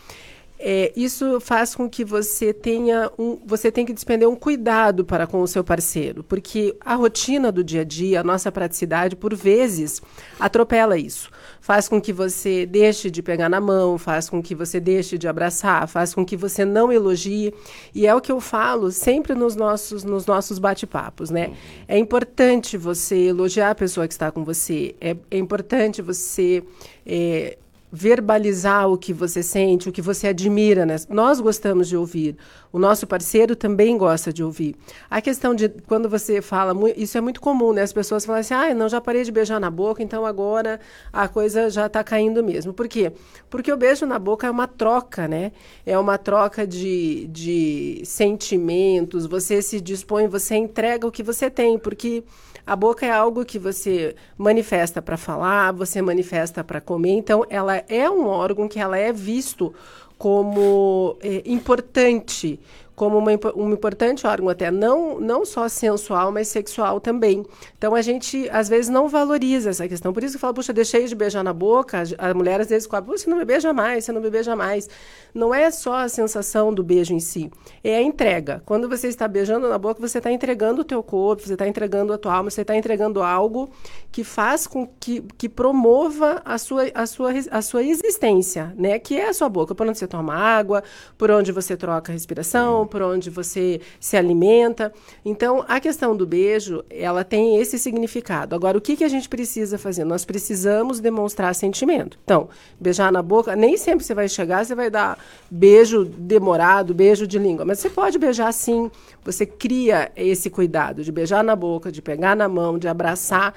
é, isso faz com que você tenha um, você tem que despender um cuidado para com o seu parceiro, porque a rotina do dia a dia, a nossa praticidade, por vezes, atropela isso. Faz com que você deixe de pegar na mão, faz com que você deixe de abraçar, faz com que você não elogie. E é o que eu falo sempre nos nossos, nos nossos bate-papos, né? É importante você elogiar a pessoa que está com você, é, é importante você. É, verbalizar o que você sente, o que você admira. Né? Nós gostamos de ouvir. O nosso parceiro também gosta de ouvir. A questão de quando você fala, isso é muito comum, né? As pessoas falam assim: ah, não, já parei de beijar na boca, então agora a coisa já está caindo mesmo. Por quê? Porque o beijo na boca é uma troca, né? É uma troca de, de sentimentos. Você se dispõe, você entrega o que você tem, porque a boca é algo que você manifesta para falar, você manifesta para comer, então ela é um órgão que ela é visto como é, importante como uma, um importante órgão até não não só sensual, mas sexual também. Então a gente às vezes não valoriza essa questão. Por isso que fala, puxa, deixei de beijar na boca. A mulher às vezes cobra, você não me beija mais, você não me beija mais. Não é só a sensação do beijo em si, é a entrega. Quando você está beijando na boca, você está entregando o teu corpo, você está entregando a tua alma, você está entregando algo que faz com que, que promova a sua, a, sua, a sua existência, né? Que é a sua boca, por onde você toma água, por onde você troca a respiração, por onde você se alimenta. Então, a questão do beijo, ela tem esse significado. Agora, o que, que a gente precisa fazer? Nós precisamos demonstrar sentimento. Então, beijar na boca, nem sempre você vai chegar, você vai dar beijo demorado, beijo de língua, mas você pode beijar sim. Você cria esse cuidado de beijar na boca, de pegar na mão, de abraçar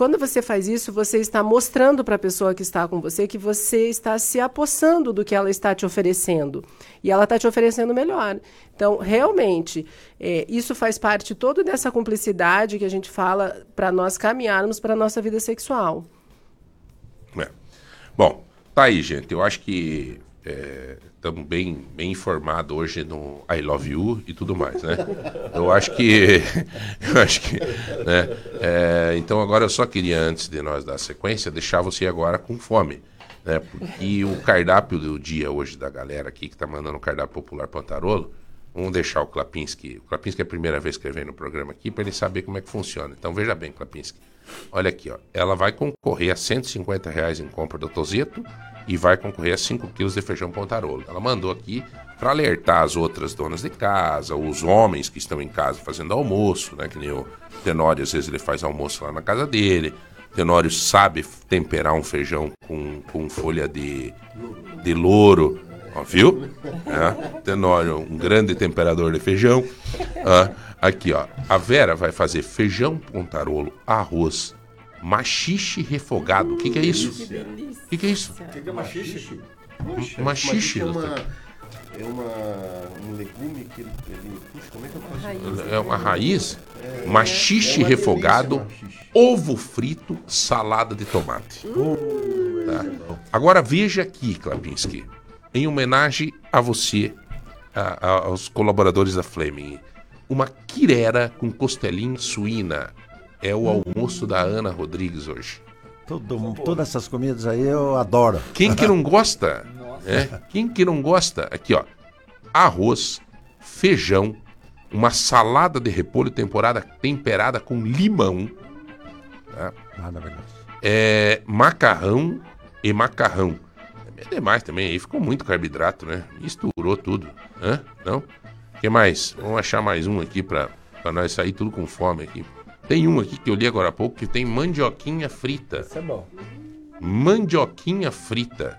quando você faz isso, você está mostrando para a pessoa que está com você que você está se apossando do que ela está te oferecendo. E ela está te oferecendo melhor. Então, realmente, é, isso faz parte todo dessa cumplicidade que a gente fala para nós caminharmos para a nossa vida sexual. É. Bom, tá aí, gente. Eu acho que estamos bem, bem informados hoje no I Love You e tudo mais, né? Eu acho que. Eu acho que. Né? É, então agora eu só queria, antes de nós dar sequência, deixar você agora com fome. Né? Porque o cardápio do dia hoje da galera aqui que está mandando o cardápio popular Pantarolo, vamos deixar o Klapinski. O Klapinski é a primeira vez que vem no programa aqui para ele saber como é que funciona. Então veja bem, Klapinski. Olha aqui, ó. Ela vai concorrer a 150 reais em compra do Tozeto e vai concorrer a 5 quilos de feijão pontarolo. Ela mandou aqui para alertar as outras donas de casa, os homens que estão em casa fazendo almoço, né? Que nem o Tenório, às vezes ele faz almoço lá na casa dele. O Tenório sabe temperar um feijão com, com folha de, de louro, ó, viu? É, Tenório, um grande temperador de feijão. Ah, aqui, ó. A Vera vai fazer feijão pontarolo, arroz, machixe refogado. O que, que é isso? O que, que é isso? O que, que é machixe? Machixe. É uma, é uma, um legume que ele, ele puxa, como é que eu faço? É uma raiz? É, machixe é uma refogado, delícia, machixe. ovo frito, salada de tomate. Tá? Agora veja aqui, Klapinski, em homenagem a você, a- a- aos colaboradores da Fleming, uma quirera com costelinha suína. É o almoço da Ana Rodrigues hoje. Todo, todas essas comidas aí eu adoro. Quem que não gosta? É? Quem que não gosta? Aqui, ó. Arroz, feijão, uma salada de repolho temporada, temperada com limão. Tá? Maravilhoso. É, macarrão e macarrão. É demais também, aí ficou muito carboidrato, né? Misturou tudo. Hã? Não? O que mais? Vamos achar mais um aqui pra, pra nós sair tudo com fome aqui. Tem um aqui que eu li agora há pouco que tem mandioquinha frita. Isso é bom. Mandioquinha frita.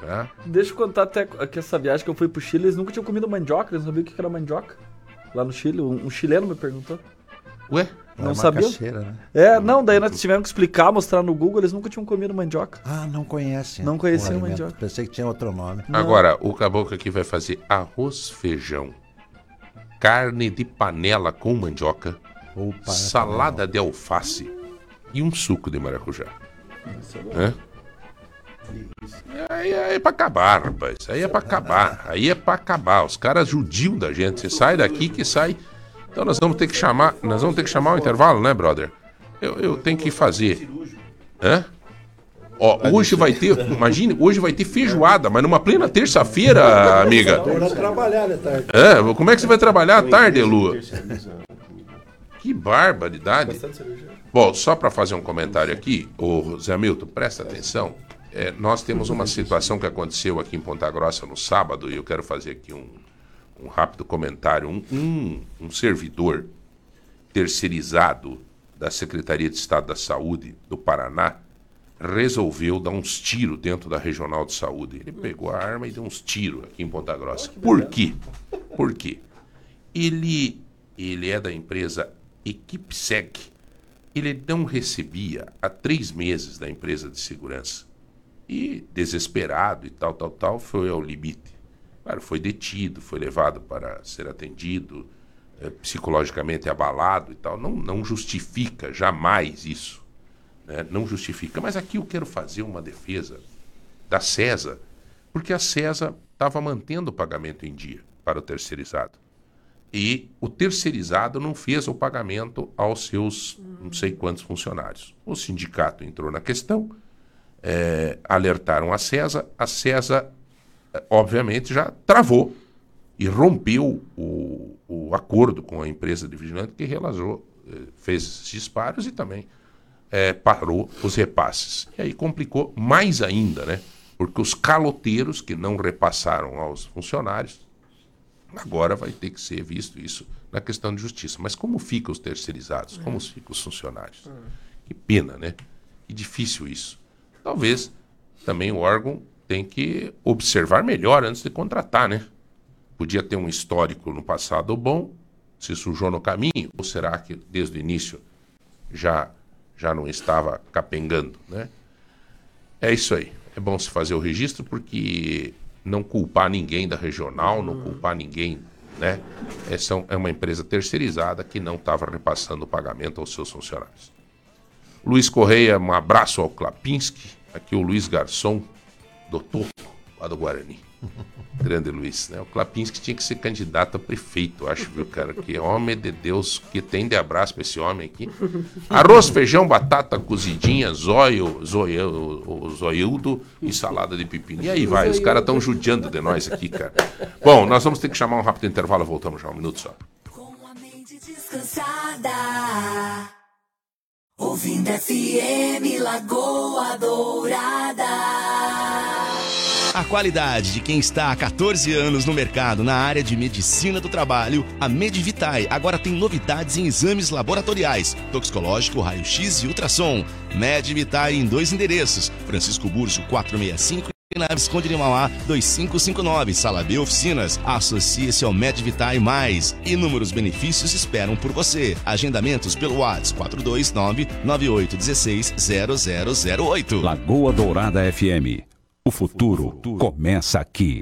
Tá? Deixa eu contar até que essa viagem que eu fui pro Chile, eles nunca tinham comido mandioca, eles não sabiam o que era mandioca. Lá no Chile, um, um chileno me perguntou. Ué? Não É macaxeira, né? É, não, daí nós tivemos que explicar, mostrar no Google, eles nunca tinham comido mandioca. Ah, não conhecem. Não conheciam mandioca. Pensei que tinha outro nome. Agora, o caboclo aqui vai fazer arroz, feijão, carne de panela com mandioca, salada de alface e um suco de maracujá. Hã? Aí é pra acabar, rapaz. Aí é pra acabar. Aí é pra acabar. Os caras judiam da gente. Você sai daqui que sai. Então nós vamos ter que chamar. Nós vamos ter que chamar o intervalo, né, brother? Eu, eu tenho que fazer. Hã? Ó, hoje vai ter. Imagine, hoje vai ter feijoada, mas numa plena terça-feira, amiga. Bora trabalhar de tarde. É, como é que você vai trabalhar à tarde, Lua? Que barbaridade. Bom, só para fazer um comentário aqui, o Zé Milton, presta atenção. É, nós temos uma situação que aconteceu aqui em Ponta Grossa no sábado, e eu quero fazer aqui um, um rápido comentário. Um, um, um servidor terceirizado da Secretaria de Estado da Saúde do Paraná resolveu dar uns tiros dentro da Regional de Saúde. Ele pegou a arma e deu uns tiros aqui em Ponta Grossa. Por quê? Por quê? Ele, ele é da empresa EquipSec. Ele não recebia há três meses da empresa de segurança. E, desesperado e tal, tal, tal, foi ao limite. Claro, foi detido, foi levado para ser atendido, eh, psicologicamente abalado e tal. Não, não justifica jamais isso. né? Não justifica. Mas aqui eu quero fazer uma defesa da CESA, porque a CESA estava mantendo o pagamento em dia para o terceirizado. E o terceirizado não fez o pagamento aos seus não sei quantos funcionários. O sindicato entrou na questão, eh, alertaram a CESA, a CESA, eh, obviamente, já travou e rompeu o, o acordo com a empresa de vigilante que realizou, eh, fez esses disparos e também eh, parou os repasses. E aí complicou mais ainda, né? Porque os caloteiros que não repassaram aos funcionários, agora vai ter que ser visto isso na questão de justiça. Mas como ficam os terceirizados? Como ficam os funcionários? Que pena, né? Que difícil isso. Talvez também o órgão tem que observar melhor antes de contratar, né? Podia ter um histórico no passado bom, se sujou no caminho, ou será que desde o início já já não estava capengando, né? É isso aí. É bom se fazer o registro porque não culpar ninguém da regional, não culpar ninguém, né? É, são, é uma empresa terceirizada que não estava repassando o pagamento aos seus funcionários. Luiz Correia, um abraço ao Klapinski. Aqui o Luiz Garçom, do Toco, lá do Guarani. Grande Luiz, né? O Klapinski tinha que ser candidato a prefeito, acho, viu, cara? Que homem de Deus, que tem de abraço pra esse homem aqui. Arroz, feijão, batata cozidinha, zóio, zóio, o, o zoiudo e salada de pepino. E aí vai, os caras estão judiando de nós aqui, cara. Bom, nós vamos ter que chamar um rápido intervalo, voltamos já, um minuto só. Descansada. Ouvindo FM Lagoa Dourada. A qualidade de quem está há 14 anos no mercado na área de medicina do trabalho, a Medivitae agora tem novidades em exames laboratoriais, toxicológico, raio-x e ultrassom. Medivitae em dois endereços, Francisco Burjo 465 e na Visconde de Mauá 2559, Sala B Oficinas. Associe-se ao Medivitae Mais. Inúmeros benefícios esperam por você. Agendamentos pelo WhatsApp 429 9816 0008. Lagoa Dourada FM. O futuro começa aqui.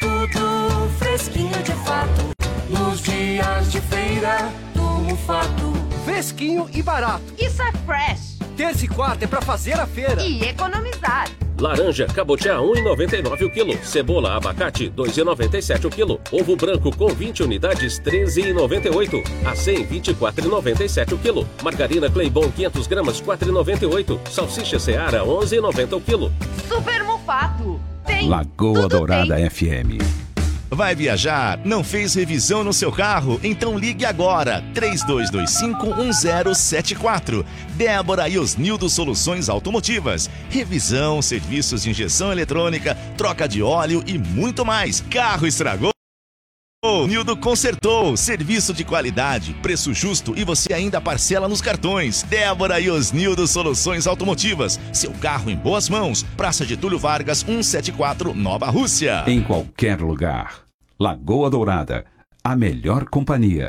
Tudo fresquinho de fato. Nos dias de feira do Mufato. Fresquinho e barato. Isso é fresh. Terça e quarta é pra fazer a feira. E economizar. Laranja cabotiá 1,99 o quilo. Cebola abacate 2,97 o quilo. Ovo branco com 20 unidades 13,98. A 100 24,97 o quilo. Margarina Claybon 500 gramas 4,98. Salsicha Seara 11,90 o quilo. Super Mufato. Tem. Lagoa Dourada FM. Vai viajar? Não fez revisão no seu carro? Então ligue agora, 32251074. Débora e Osnildo Soluções Automotivas. Revisão, serviços de injeção eletrônica, troca de óleo e muito mais. Carro estragou? Nildo consertou, serviço de qualidade, preço justo e você ainda parcela nos cartões. Débora e Osnildo Soluções Automotivas, seu carro em boas mãos. Praça de Túlio Vargas, 174, Nova Rússia. Em qualquer lugar. Lagoa Dourada. A melhor companhia.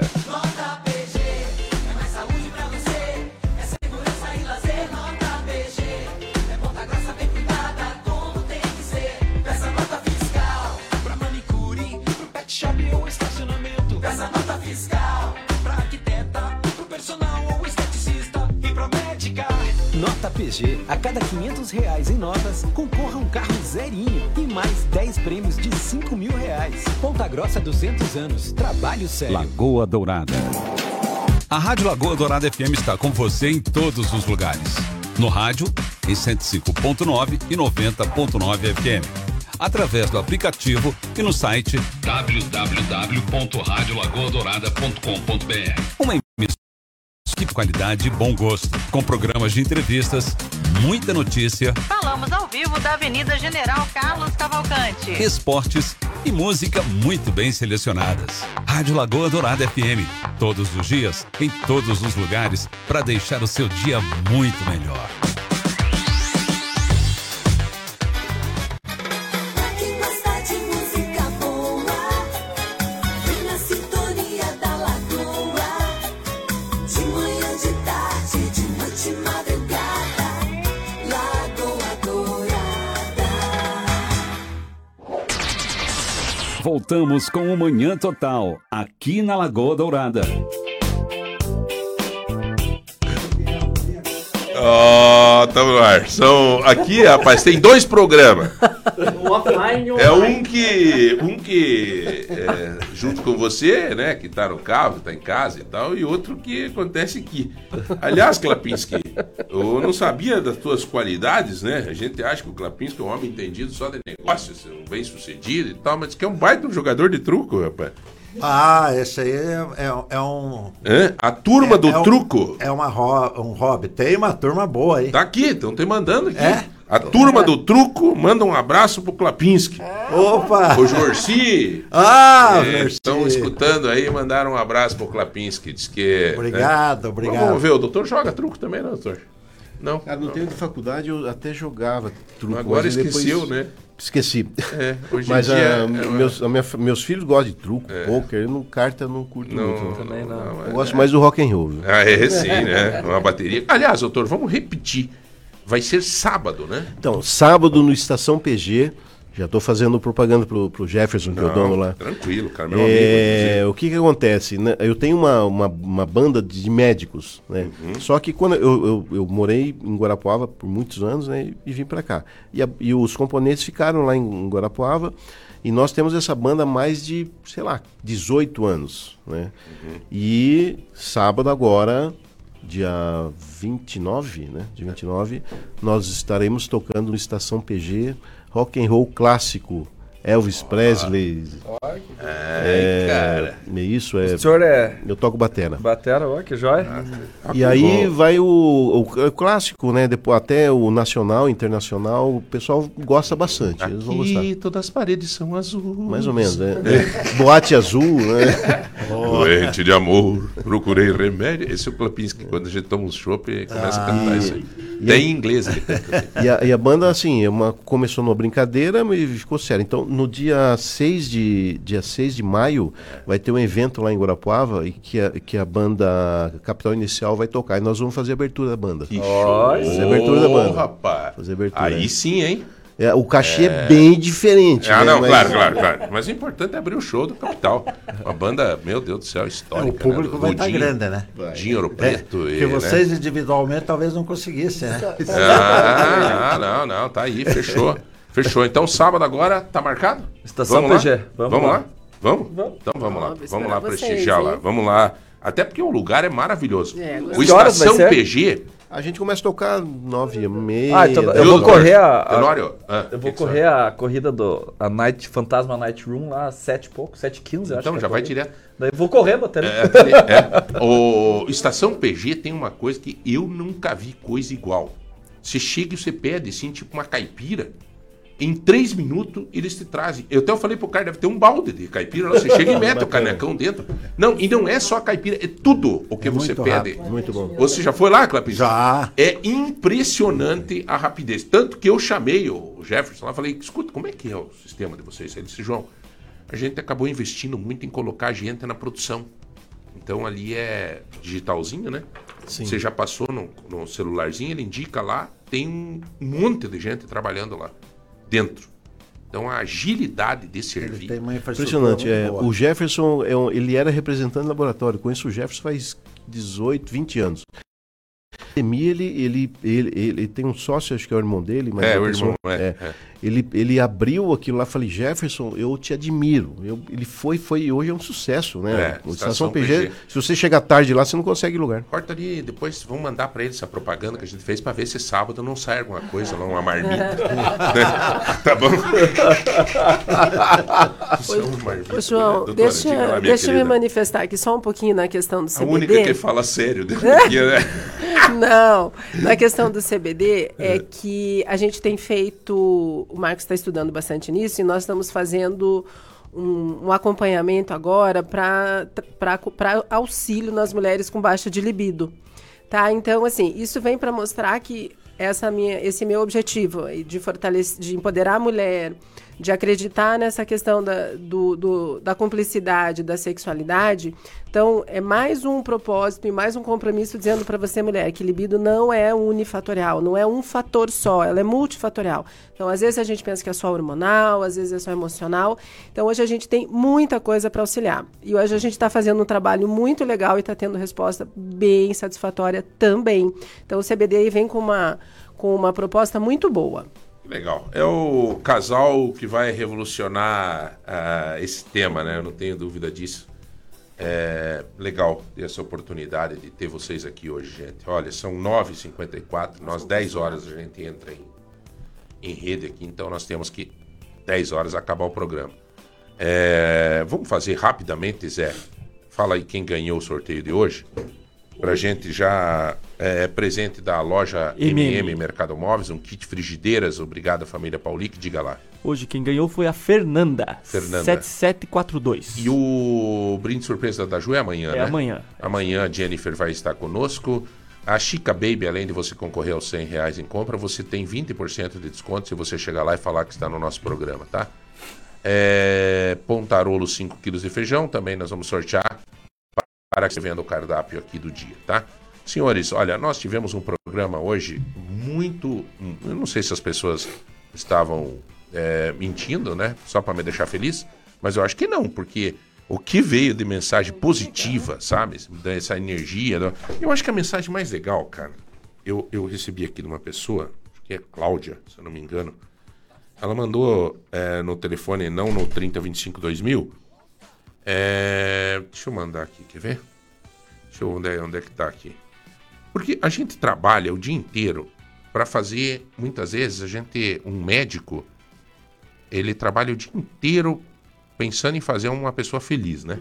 Festa PG. A cada 500 reais em notas, concorra a um carro zerinho e mais 10 prêmios de 5 mil reais. Ponta Grossa 200 anos. Trabalho sério. Lagoa Dourada. A Rádio Lagoa Dourada FM está com você em todos os lugares. No rádio, em 105.9 e 90.9 FM. Através do aplicativo e no site www.radiolagoadourada.com.br. Uma qualidade e bom gosto, com programas de entrevistas, muita notícia, Falamos ao vivo da Avenida General Carlos Cavalcante. esportes e música muito bem selecionadas. Rádio Lagoa Dourada FM, todos os dias, em todos os lugares, para deixar o seu dia muito melhor. Voltamos com o Manhã Total, aqui na Lagoa Dourada. Ó, tamo no ar. São, aqui, rapaz, tem dois programas. Um offline e um É um que, um que é, junto com você, né, que tá no carro, tá em casa e tal, e outro que acontece aqui. Aliás, Klapinski, eu não sabia das tuas qualidades, né? A gente acha que o Klapinski é um homem entendido só de negócios, bem sucedido e tal, mas que é um baita um jogador de truco, rapaz. Ah, esse aí é, é- é um. Hã? A turma é- do é um- truco. É uma ro- um hobby. Tem uma turma boa aí. Tá aqui, estão te mandando aqui. É? A turma do truco manda um abraço pro Klapinski. Opa! O Jorci. Ah, É. Estão escutando aí, mandaram um abraço pro Klapinski. Diz que. Obrigado, né? obrigado. Vamos ver, o doutor joga truco também, não, doutor? Não. Cara, no tempo de faculdade eu até jogava truco. Agora mas depois- esqueceu, né? Esqueci. É, hoje em mas dia ah, é uma- meus, a minha- meus filhos gostam de truco, É. poker, eu não, carta eu não curto Não, muito. também não, Eu é. gosto mais do rock and roll. viu? Ah, é sim, né? Uma bateria. Aliás, doutor, vamos repetir. Vai ser sábado, né? Então, sábado no Estação PG, já estou fazendo propaganda pro, pro Jefferson, que é o dono lá. tranquilo, cara, meu É, amigo, o que que acontece? né? Eu tenho uma, uma, uma banda de médicos, né? Uhum. Só que quando eu, eu, eu morei em Guarapuava por muitos anos, né? E vim para cá. E, a- e os componentes ficaram lá em Guarapuava. E nós temos essa banda há mais de, sei lá, 18 anos, né? Uhum. E sábado agora, dia 29, né? Dia 29, nós estaremos tocando no Estação PG Rock and Roll clássico. Elvis Presley. Ai, cara. É isso, é. O senhor é- Eu toco batera. Batera, ó, que jóia. E aí vai o, o- o clássico, né? Depois até o nacional, internacional, o pessoal gosta bastante. Eles vão gostar. Aqui todas as paredes são azuis. Mais ou menos, né? Boate azul, né? Doente de amor, procurei remédio. Esse é o Klapinski, quando a gente toma um chopp, começa a cantar Ah, isso aí. Tem em inglês. ele canta. E a, e a banda, assim, é uma, começou numa brincadeira e ficou sério. Então, no dia 6 de, dia 6 de maio, vai ter um evento lá em Guarapuava e que a, que a banda Capital Inicial vai tocar. E nós vamos fazer a abertura da banda. Que show, Fazer a abertura da banda. rapaz. Fazer a abertura. Aí sim, hein? É, o cachê é, bem diferente. Ah, né? não, Mas- claro, claro, claro. Mas o importante é abrir o show do Capital. Uma banda, meu Deus do céu, histórica. O público né? vai estar Rudinho, grande, né? Rudinho Ouro É, Preto. porque e, vocês né? individualmente talvez não conseguissem, né? Ah, ah, não, não, tá aí, fechou. Fechou. Então, sábado agora, tá marcado? Estação vamos PG, Lá? vamos Vamos, lá. lá? Vamos? Então vamos lá. Vamos lá prestigiar lá. Vamos lá. Até porque o lugar é maravilhoso. É, o Que Estação ser? PG. A gente começa a tocar nove e meia. Ah, então eu vou correr a. a- Tenório, ah, eu vou que correr a corrida do a Night Fantasma Night Room lá às 7 e pouco, 7 e 15 acho. Então que é já a vai direto. Daí eu vou correndo até. É, é. O Estação PG tem uma coisa que eu nunca vi coisa igual. Você chega e você pede, assim, tipo uma caipira. Em três minutos eles te trazem. Eu até falei pro cara, deve ter um balde de caipira. lá, Você chega e mete o canecão dentro. Não, e não é só a caipira, é tudo o que É você pede. rápido. Muito bom. Você já foi lá, Clapinho? Já. É impressionante a rapidez. Tanto que eu chamei o Jefferson lá e falei, escuta, como é que é o sistema de vocês? Ele disse, João, a gente acabou investindo muito em colocar gente na produção. Então ali é digitalzinho, né? Sim. Você já passou no, no celularzinho, ele indica lá, tem um monte de gente trabalhando lá dentro. Então a agilidade de servir. Tem uma Impressionante. É, o Jefferson, é um- ele era representante do laboratório. Conheço o Jefferson faz 18, 20 anos. Ele, ele, ele, ele tem um sócio, acho que é o irmão dele, mas É, a o pessoa- irmão, é, é. Ele, ele abriu aquilo lá, falei, Jefferson, eu te admiro. Eu- ele foi, foi, e hoje é um sucesso, né? É, Estação Estação PG, PG. se você chegar tarde lá, você não consegue lugar. Corta ali, depois vamos mandar pra ele essa propaganda que a gente fez pra ver se sábado não sai alguma coisa lá, uma marmita. né? Tá bom? É Ô, João, doutora, deixa, diga lá, deixa eu me manifestar aqui só um pouquinho na questão do A CBD. única que fala sério aqui, né? Não, na questão do CBD é que a gente tem feito, o Marcos está estudando bastante nisso e nós estamos fazendo um, um acompanhamento agora para auxílio nas mulheres com baixa de libido. Tá? Então, assim, isso vem para mostrar que essa minha, esse meu objetivo de fortalecer, de empoderar a mulher, de acreditar nessa questão da, do, do- da cumplicidade, da sexualidade. Então, é mais um propósito e mais um compromisso dizendo para você, mulher, que libido não é unifatorial, não é um fator só, ela é multifatorial. Então, às vezes a gente pensa que é só hormonal, às vezes é só emocional. Então, hoje a gente tem muita coisa para auxiliar. E hoje a gente está fazendo um trabalho muito legal e está tendo resposta bem satisfatória também. Então, o CBD vem com uma, com uma proposta muito boa. Legal. É o casal que vai revolucionar ah, esse tema, né? Eu não tenho dúvida disso. É legal ter essa oportunidade de ter vocês aqui hoje, gente. Olha, são 9h54, nós 10 horas a gente entra em, em rede aqui, então nós temos que 10 horas acabar o programa. É, vamos fazer rapidamente, Zé. Fala aí quem ganhou o sorteio de hoje. Pra gente já é, presente da loja MM. Mercado Móveis, um kit frigideiras. Obrigado, família Paulic. Diga lá. Hoje quem ganhou foi a Fernanda. Fernanda. 7742. E o brinde surpresa da Ju é amanhã, É né? amanhã. Amanhã a Jennifer vai estar conosco. A Chica Baby, além de você concorrer aos 100 reais em compra, você tem 20% de desconto se você chegar lá e falar que está no nosso programa, tá? É, Pontarolo, 5 quilos de feijão, também nós vamos sortear venda o cardápio aqui do dia, tá? Senhores, olha, nós tivemos um programa hoje muito. Eu não sei se as pessoas estavam é, mentindo, né? Só para me deixar feliz, mas eu acho que não, porque o que veio de mensagem positiva, sabe? Essa energia. Eu acho que a mensagem mais legal, cara, eu, eu recebi aqui de uma pessoa, acho que é Cláudia, se eu não me engano. Ela mandou é, no telefone, não no 3025 2000. É, deixa eu mandar aqui, quer ver? Deixa eu ver onde é, onde é que tá aqui. Porque a gente trabalha o dia inteiro para fazer, muitas vezes, a gente, um médico, ele trabalha o dia inteiro pensando em fazer uma pessoa feliz, né?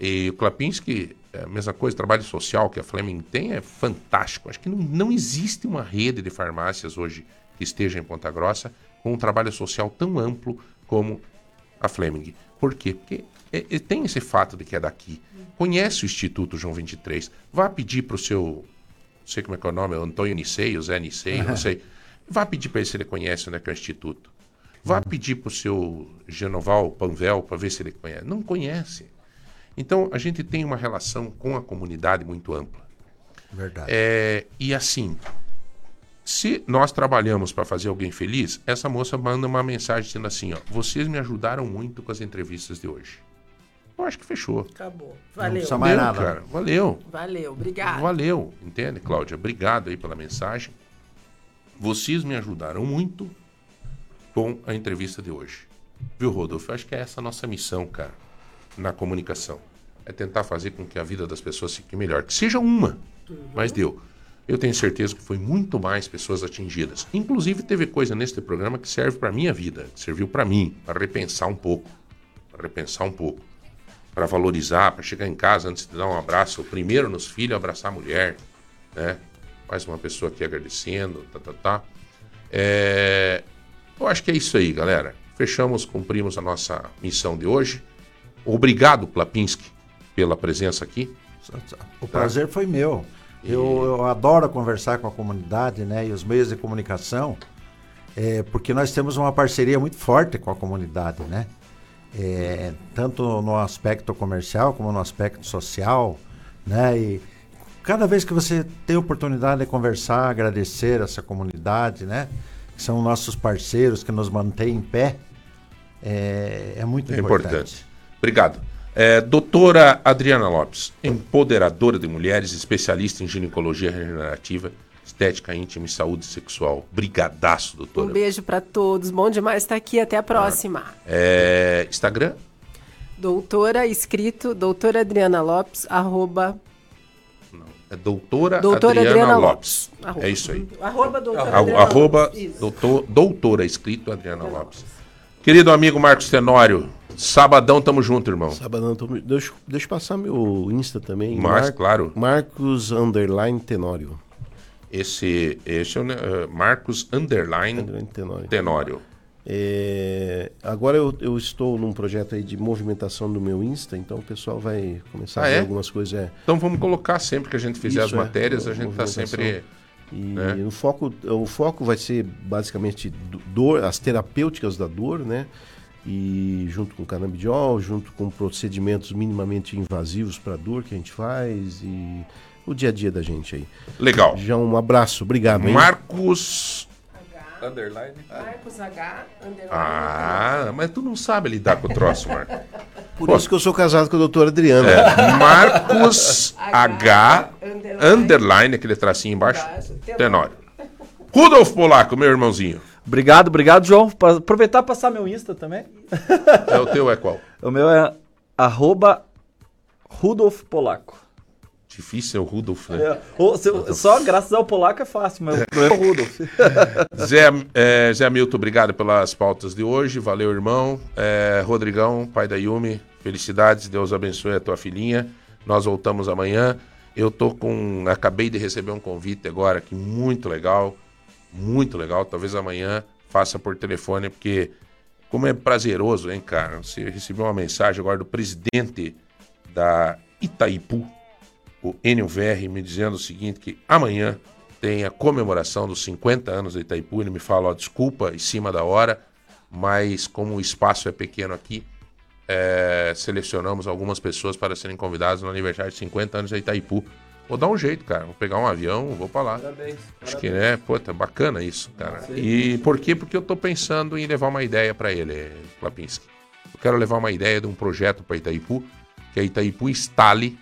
E o Klapinski, é a mesma coisa, trabalho social que a Fleming tem é fantástico. Acho que não, não existe uma rede de farmácias hoje que esteja em Ponta Grossa com um trabalho social tão amplo como a Fleming. Por quê? Porque é- é- tem esse fato de que é daqui. Conhece o Instituto João 23. Vá pedir para o seu. Não sei como é que é o nome, o Antônio Nicei, o Zé Nicei, não sei. Vá pedir para ele se ele conhece onde é que é o Instituto. Vá pedir para o seu Genoval Panvel para ver se ele conhece. Não conhece. Então, a gente tem uma relação com a comunidade muito ampla. Verdade. É, e assim, se nós trabalhamos para fazer alguém feliz, essa moça manda uma mensagem dizendo assim: ó, vocês me ajudaram muito com as entrevistas de hoje. Eu acho que fechou. Acabou. Valeu. precisa mais Valeu, nada. cara. Valeu. Valeu, obrigado. Valeu, entende, Cláudia? Obrigado aí pela mensagem. Vocês me ajudaram muito com a entrevista de hoje. Viu, Rodolfo? Eu acho que é essa a nossa missão, cara, na comunicação. É tentar fazer com que a vida das pessoas fique melhor. Que seja uma, mas deu. Eu tenho certeza que foi muito mais pessoas atingidas. Inclusive, teve coisa neste programa que serve para minha vida, que serviu para mim, para repensar um pouco. Para repensar um pouco. Para valorizar, para chegar em casa antes de dar um abraço, primeiro nos filhos, abraçar a mulher, né? Mais uma pessoa aqui agradecendo, tá, tá, tá. É, Eu acho que é isso aí, galera. Fechamos, cumprimos a nossa missão de hoje. Obrigado, Plapinski, pela presença aqui. O prazer foi meu. Eu, eu adoro conversar com a comunidade né, e os meios de comunicação, é, porque nós temos uma parceria muito forte com a comunidade, né? É, tanto no aspecto comercial como no aspecto social, né? E cada vez que você tem oportunidade de conversar, agradecer essa comunidade, né? Que são nossos parceiros que nos mantêm em pé, é, é muito É importante. importante. Obrigado. É, doutora Adriana Lopes, empoderadora de mulheres, especialista em ginecologia regenerativa, estética íntima e saúde sexual. Brigadaço, Um doutora. beijo pra todos. Bom demais estar aqui. Até a próxima. É, Instagram? Doutora, escrito, doutora Adriana Lopes, arroba... É doutora, Doutora Adriana, Adriana Lopes. Lopes. Arroba. É isso aí. Arroba doutora Arro- Adriana Arroba doutor, doutora, escrito Adriana Lopes. Querido amigo Marcos Tenório, sabadão tamo junto, irmão. Sabadão, tô... deixa, deixa eu passar meu Insta também. Mas, claro. Marcos Underline Tenório. Esse, esse é o eh, Marcos Underline Tenório. Tenório. É, agora eu, eu estou num projeto aí de movimentação do meu Insta, então o pessoal vai começar Ah, a ver é? algumas coisas. É. Então vamos colocar sempre que a gente fizer Isso, as é, matérias, a gente tá movimentação. sempre. E né? o, foco, o foco vai ser basicamente do- dor, as terapêuticas da dor, né? E junto com canabidiol, junto com procedimentos minimamente invasivos para dor que a gente faz e o dia a dia da gente aí. Legal. Já um abraço, obrigado. hein? Marcos. Underline. Marcos H. Underline. Ah, mas tu não sabe lidar com o troço, Marcos. Por isso que eu sou casado com a doutora Adriana. É, Marcos H. Underline, aquele tracinho embaixo. Tenório. Rudolf Polaco, meu irmãozinho. Obrigado, obrigado, João. Pra aproveitar e passar meu Insta também. É o teu é qual? O meu é arroba Rudolf Polaco. Difícil é o Rudolf, né? É, se- só graças ao Polaco é fácil, mas o problema é o Rudolf. Zé, é, Zé Milton, obrigado pelas pautas de hoje. Valeu, irmão. É, Rodrigão, pai da Yumi, felicidades. Deus abençoe a tua filhinha. Nós voltamos amanhã. Eu tô com. Acabei de receber um convite agora aqui, muito legal. Muito legal. Talvez amanhã faça por telefone, porque como é prazeroso, hein, cara? Você recebeu uma mensagem agora do presidente da Itaipu, o Enio VR, me dizendo o seguinte, que amanhã tem a comemoração dos 50 anos da Itaipu. Ele me fala, ó, desculpa, em cima da hora, mas como o espaço é pequeno aqui, é, selecionamos algumas pessoas para serem convidadas no aniversário de 50 anos da Itaipu. Vou dar um jeito, cara. Vou pegar um avião, vou pra lá. Parabéns. Acho que, né, pô, tá bacana isso, cara. E por quê? Porque eu tô pensando em levar uma ideia para ele, Klapinski. Eu quero levar uma ideia de um projeto para Itaipu, que a Itaipu instale,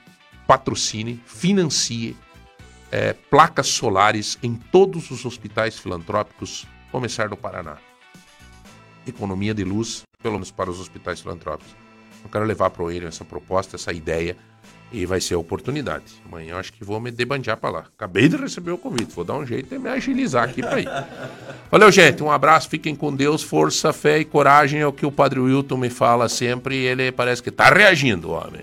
patrocine, financie é, placas solares em todos os hospitais filantrópicos, começar do Paraná. Economia de luz, pelo menos para os hospitais filantrópicos. Eu quero levar para o Enio essa proposta, essa ideia, e vai ser a oportunidade. Amanhã eu acho que vou me debandear para lá. Acabei de receber o convite, vou dar um jeito de me agilizar aqui para ir. Valeu, gente. Um abraço, fiquem com Deus, força, fé e coragem é o que o Padre Wilton me fala sempre. E ele parece que tá reagindo, homem.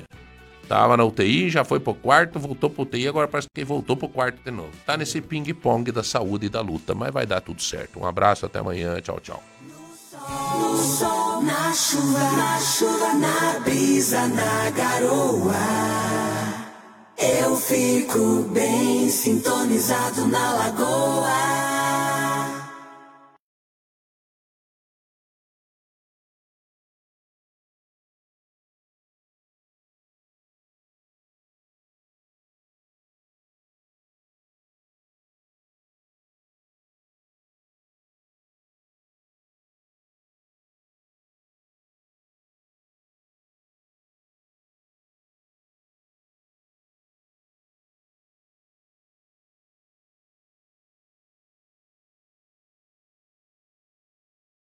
Tava na UTI, já foi pro quarto, voltou pro UTI, agora parece que voltou pro quarto de novo. Tá nesse ping-pong da saúde e da luta, mas vai dar tudo certo. Um abraço, até amanhã. Tchau, tchau. No sol, na chuva, na chuva, na brisa, na garoa. Eu fico bem sintonizado na lagoa.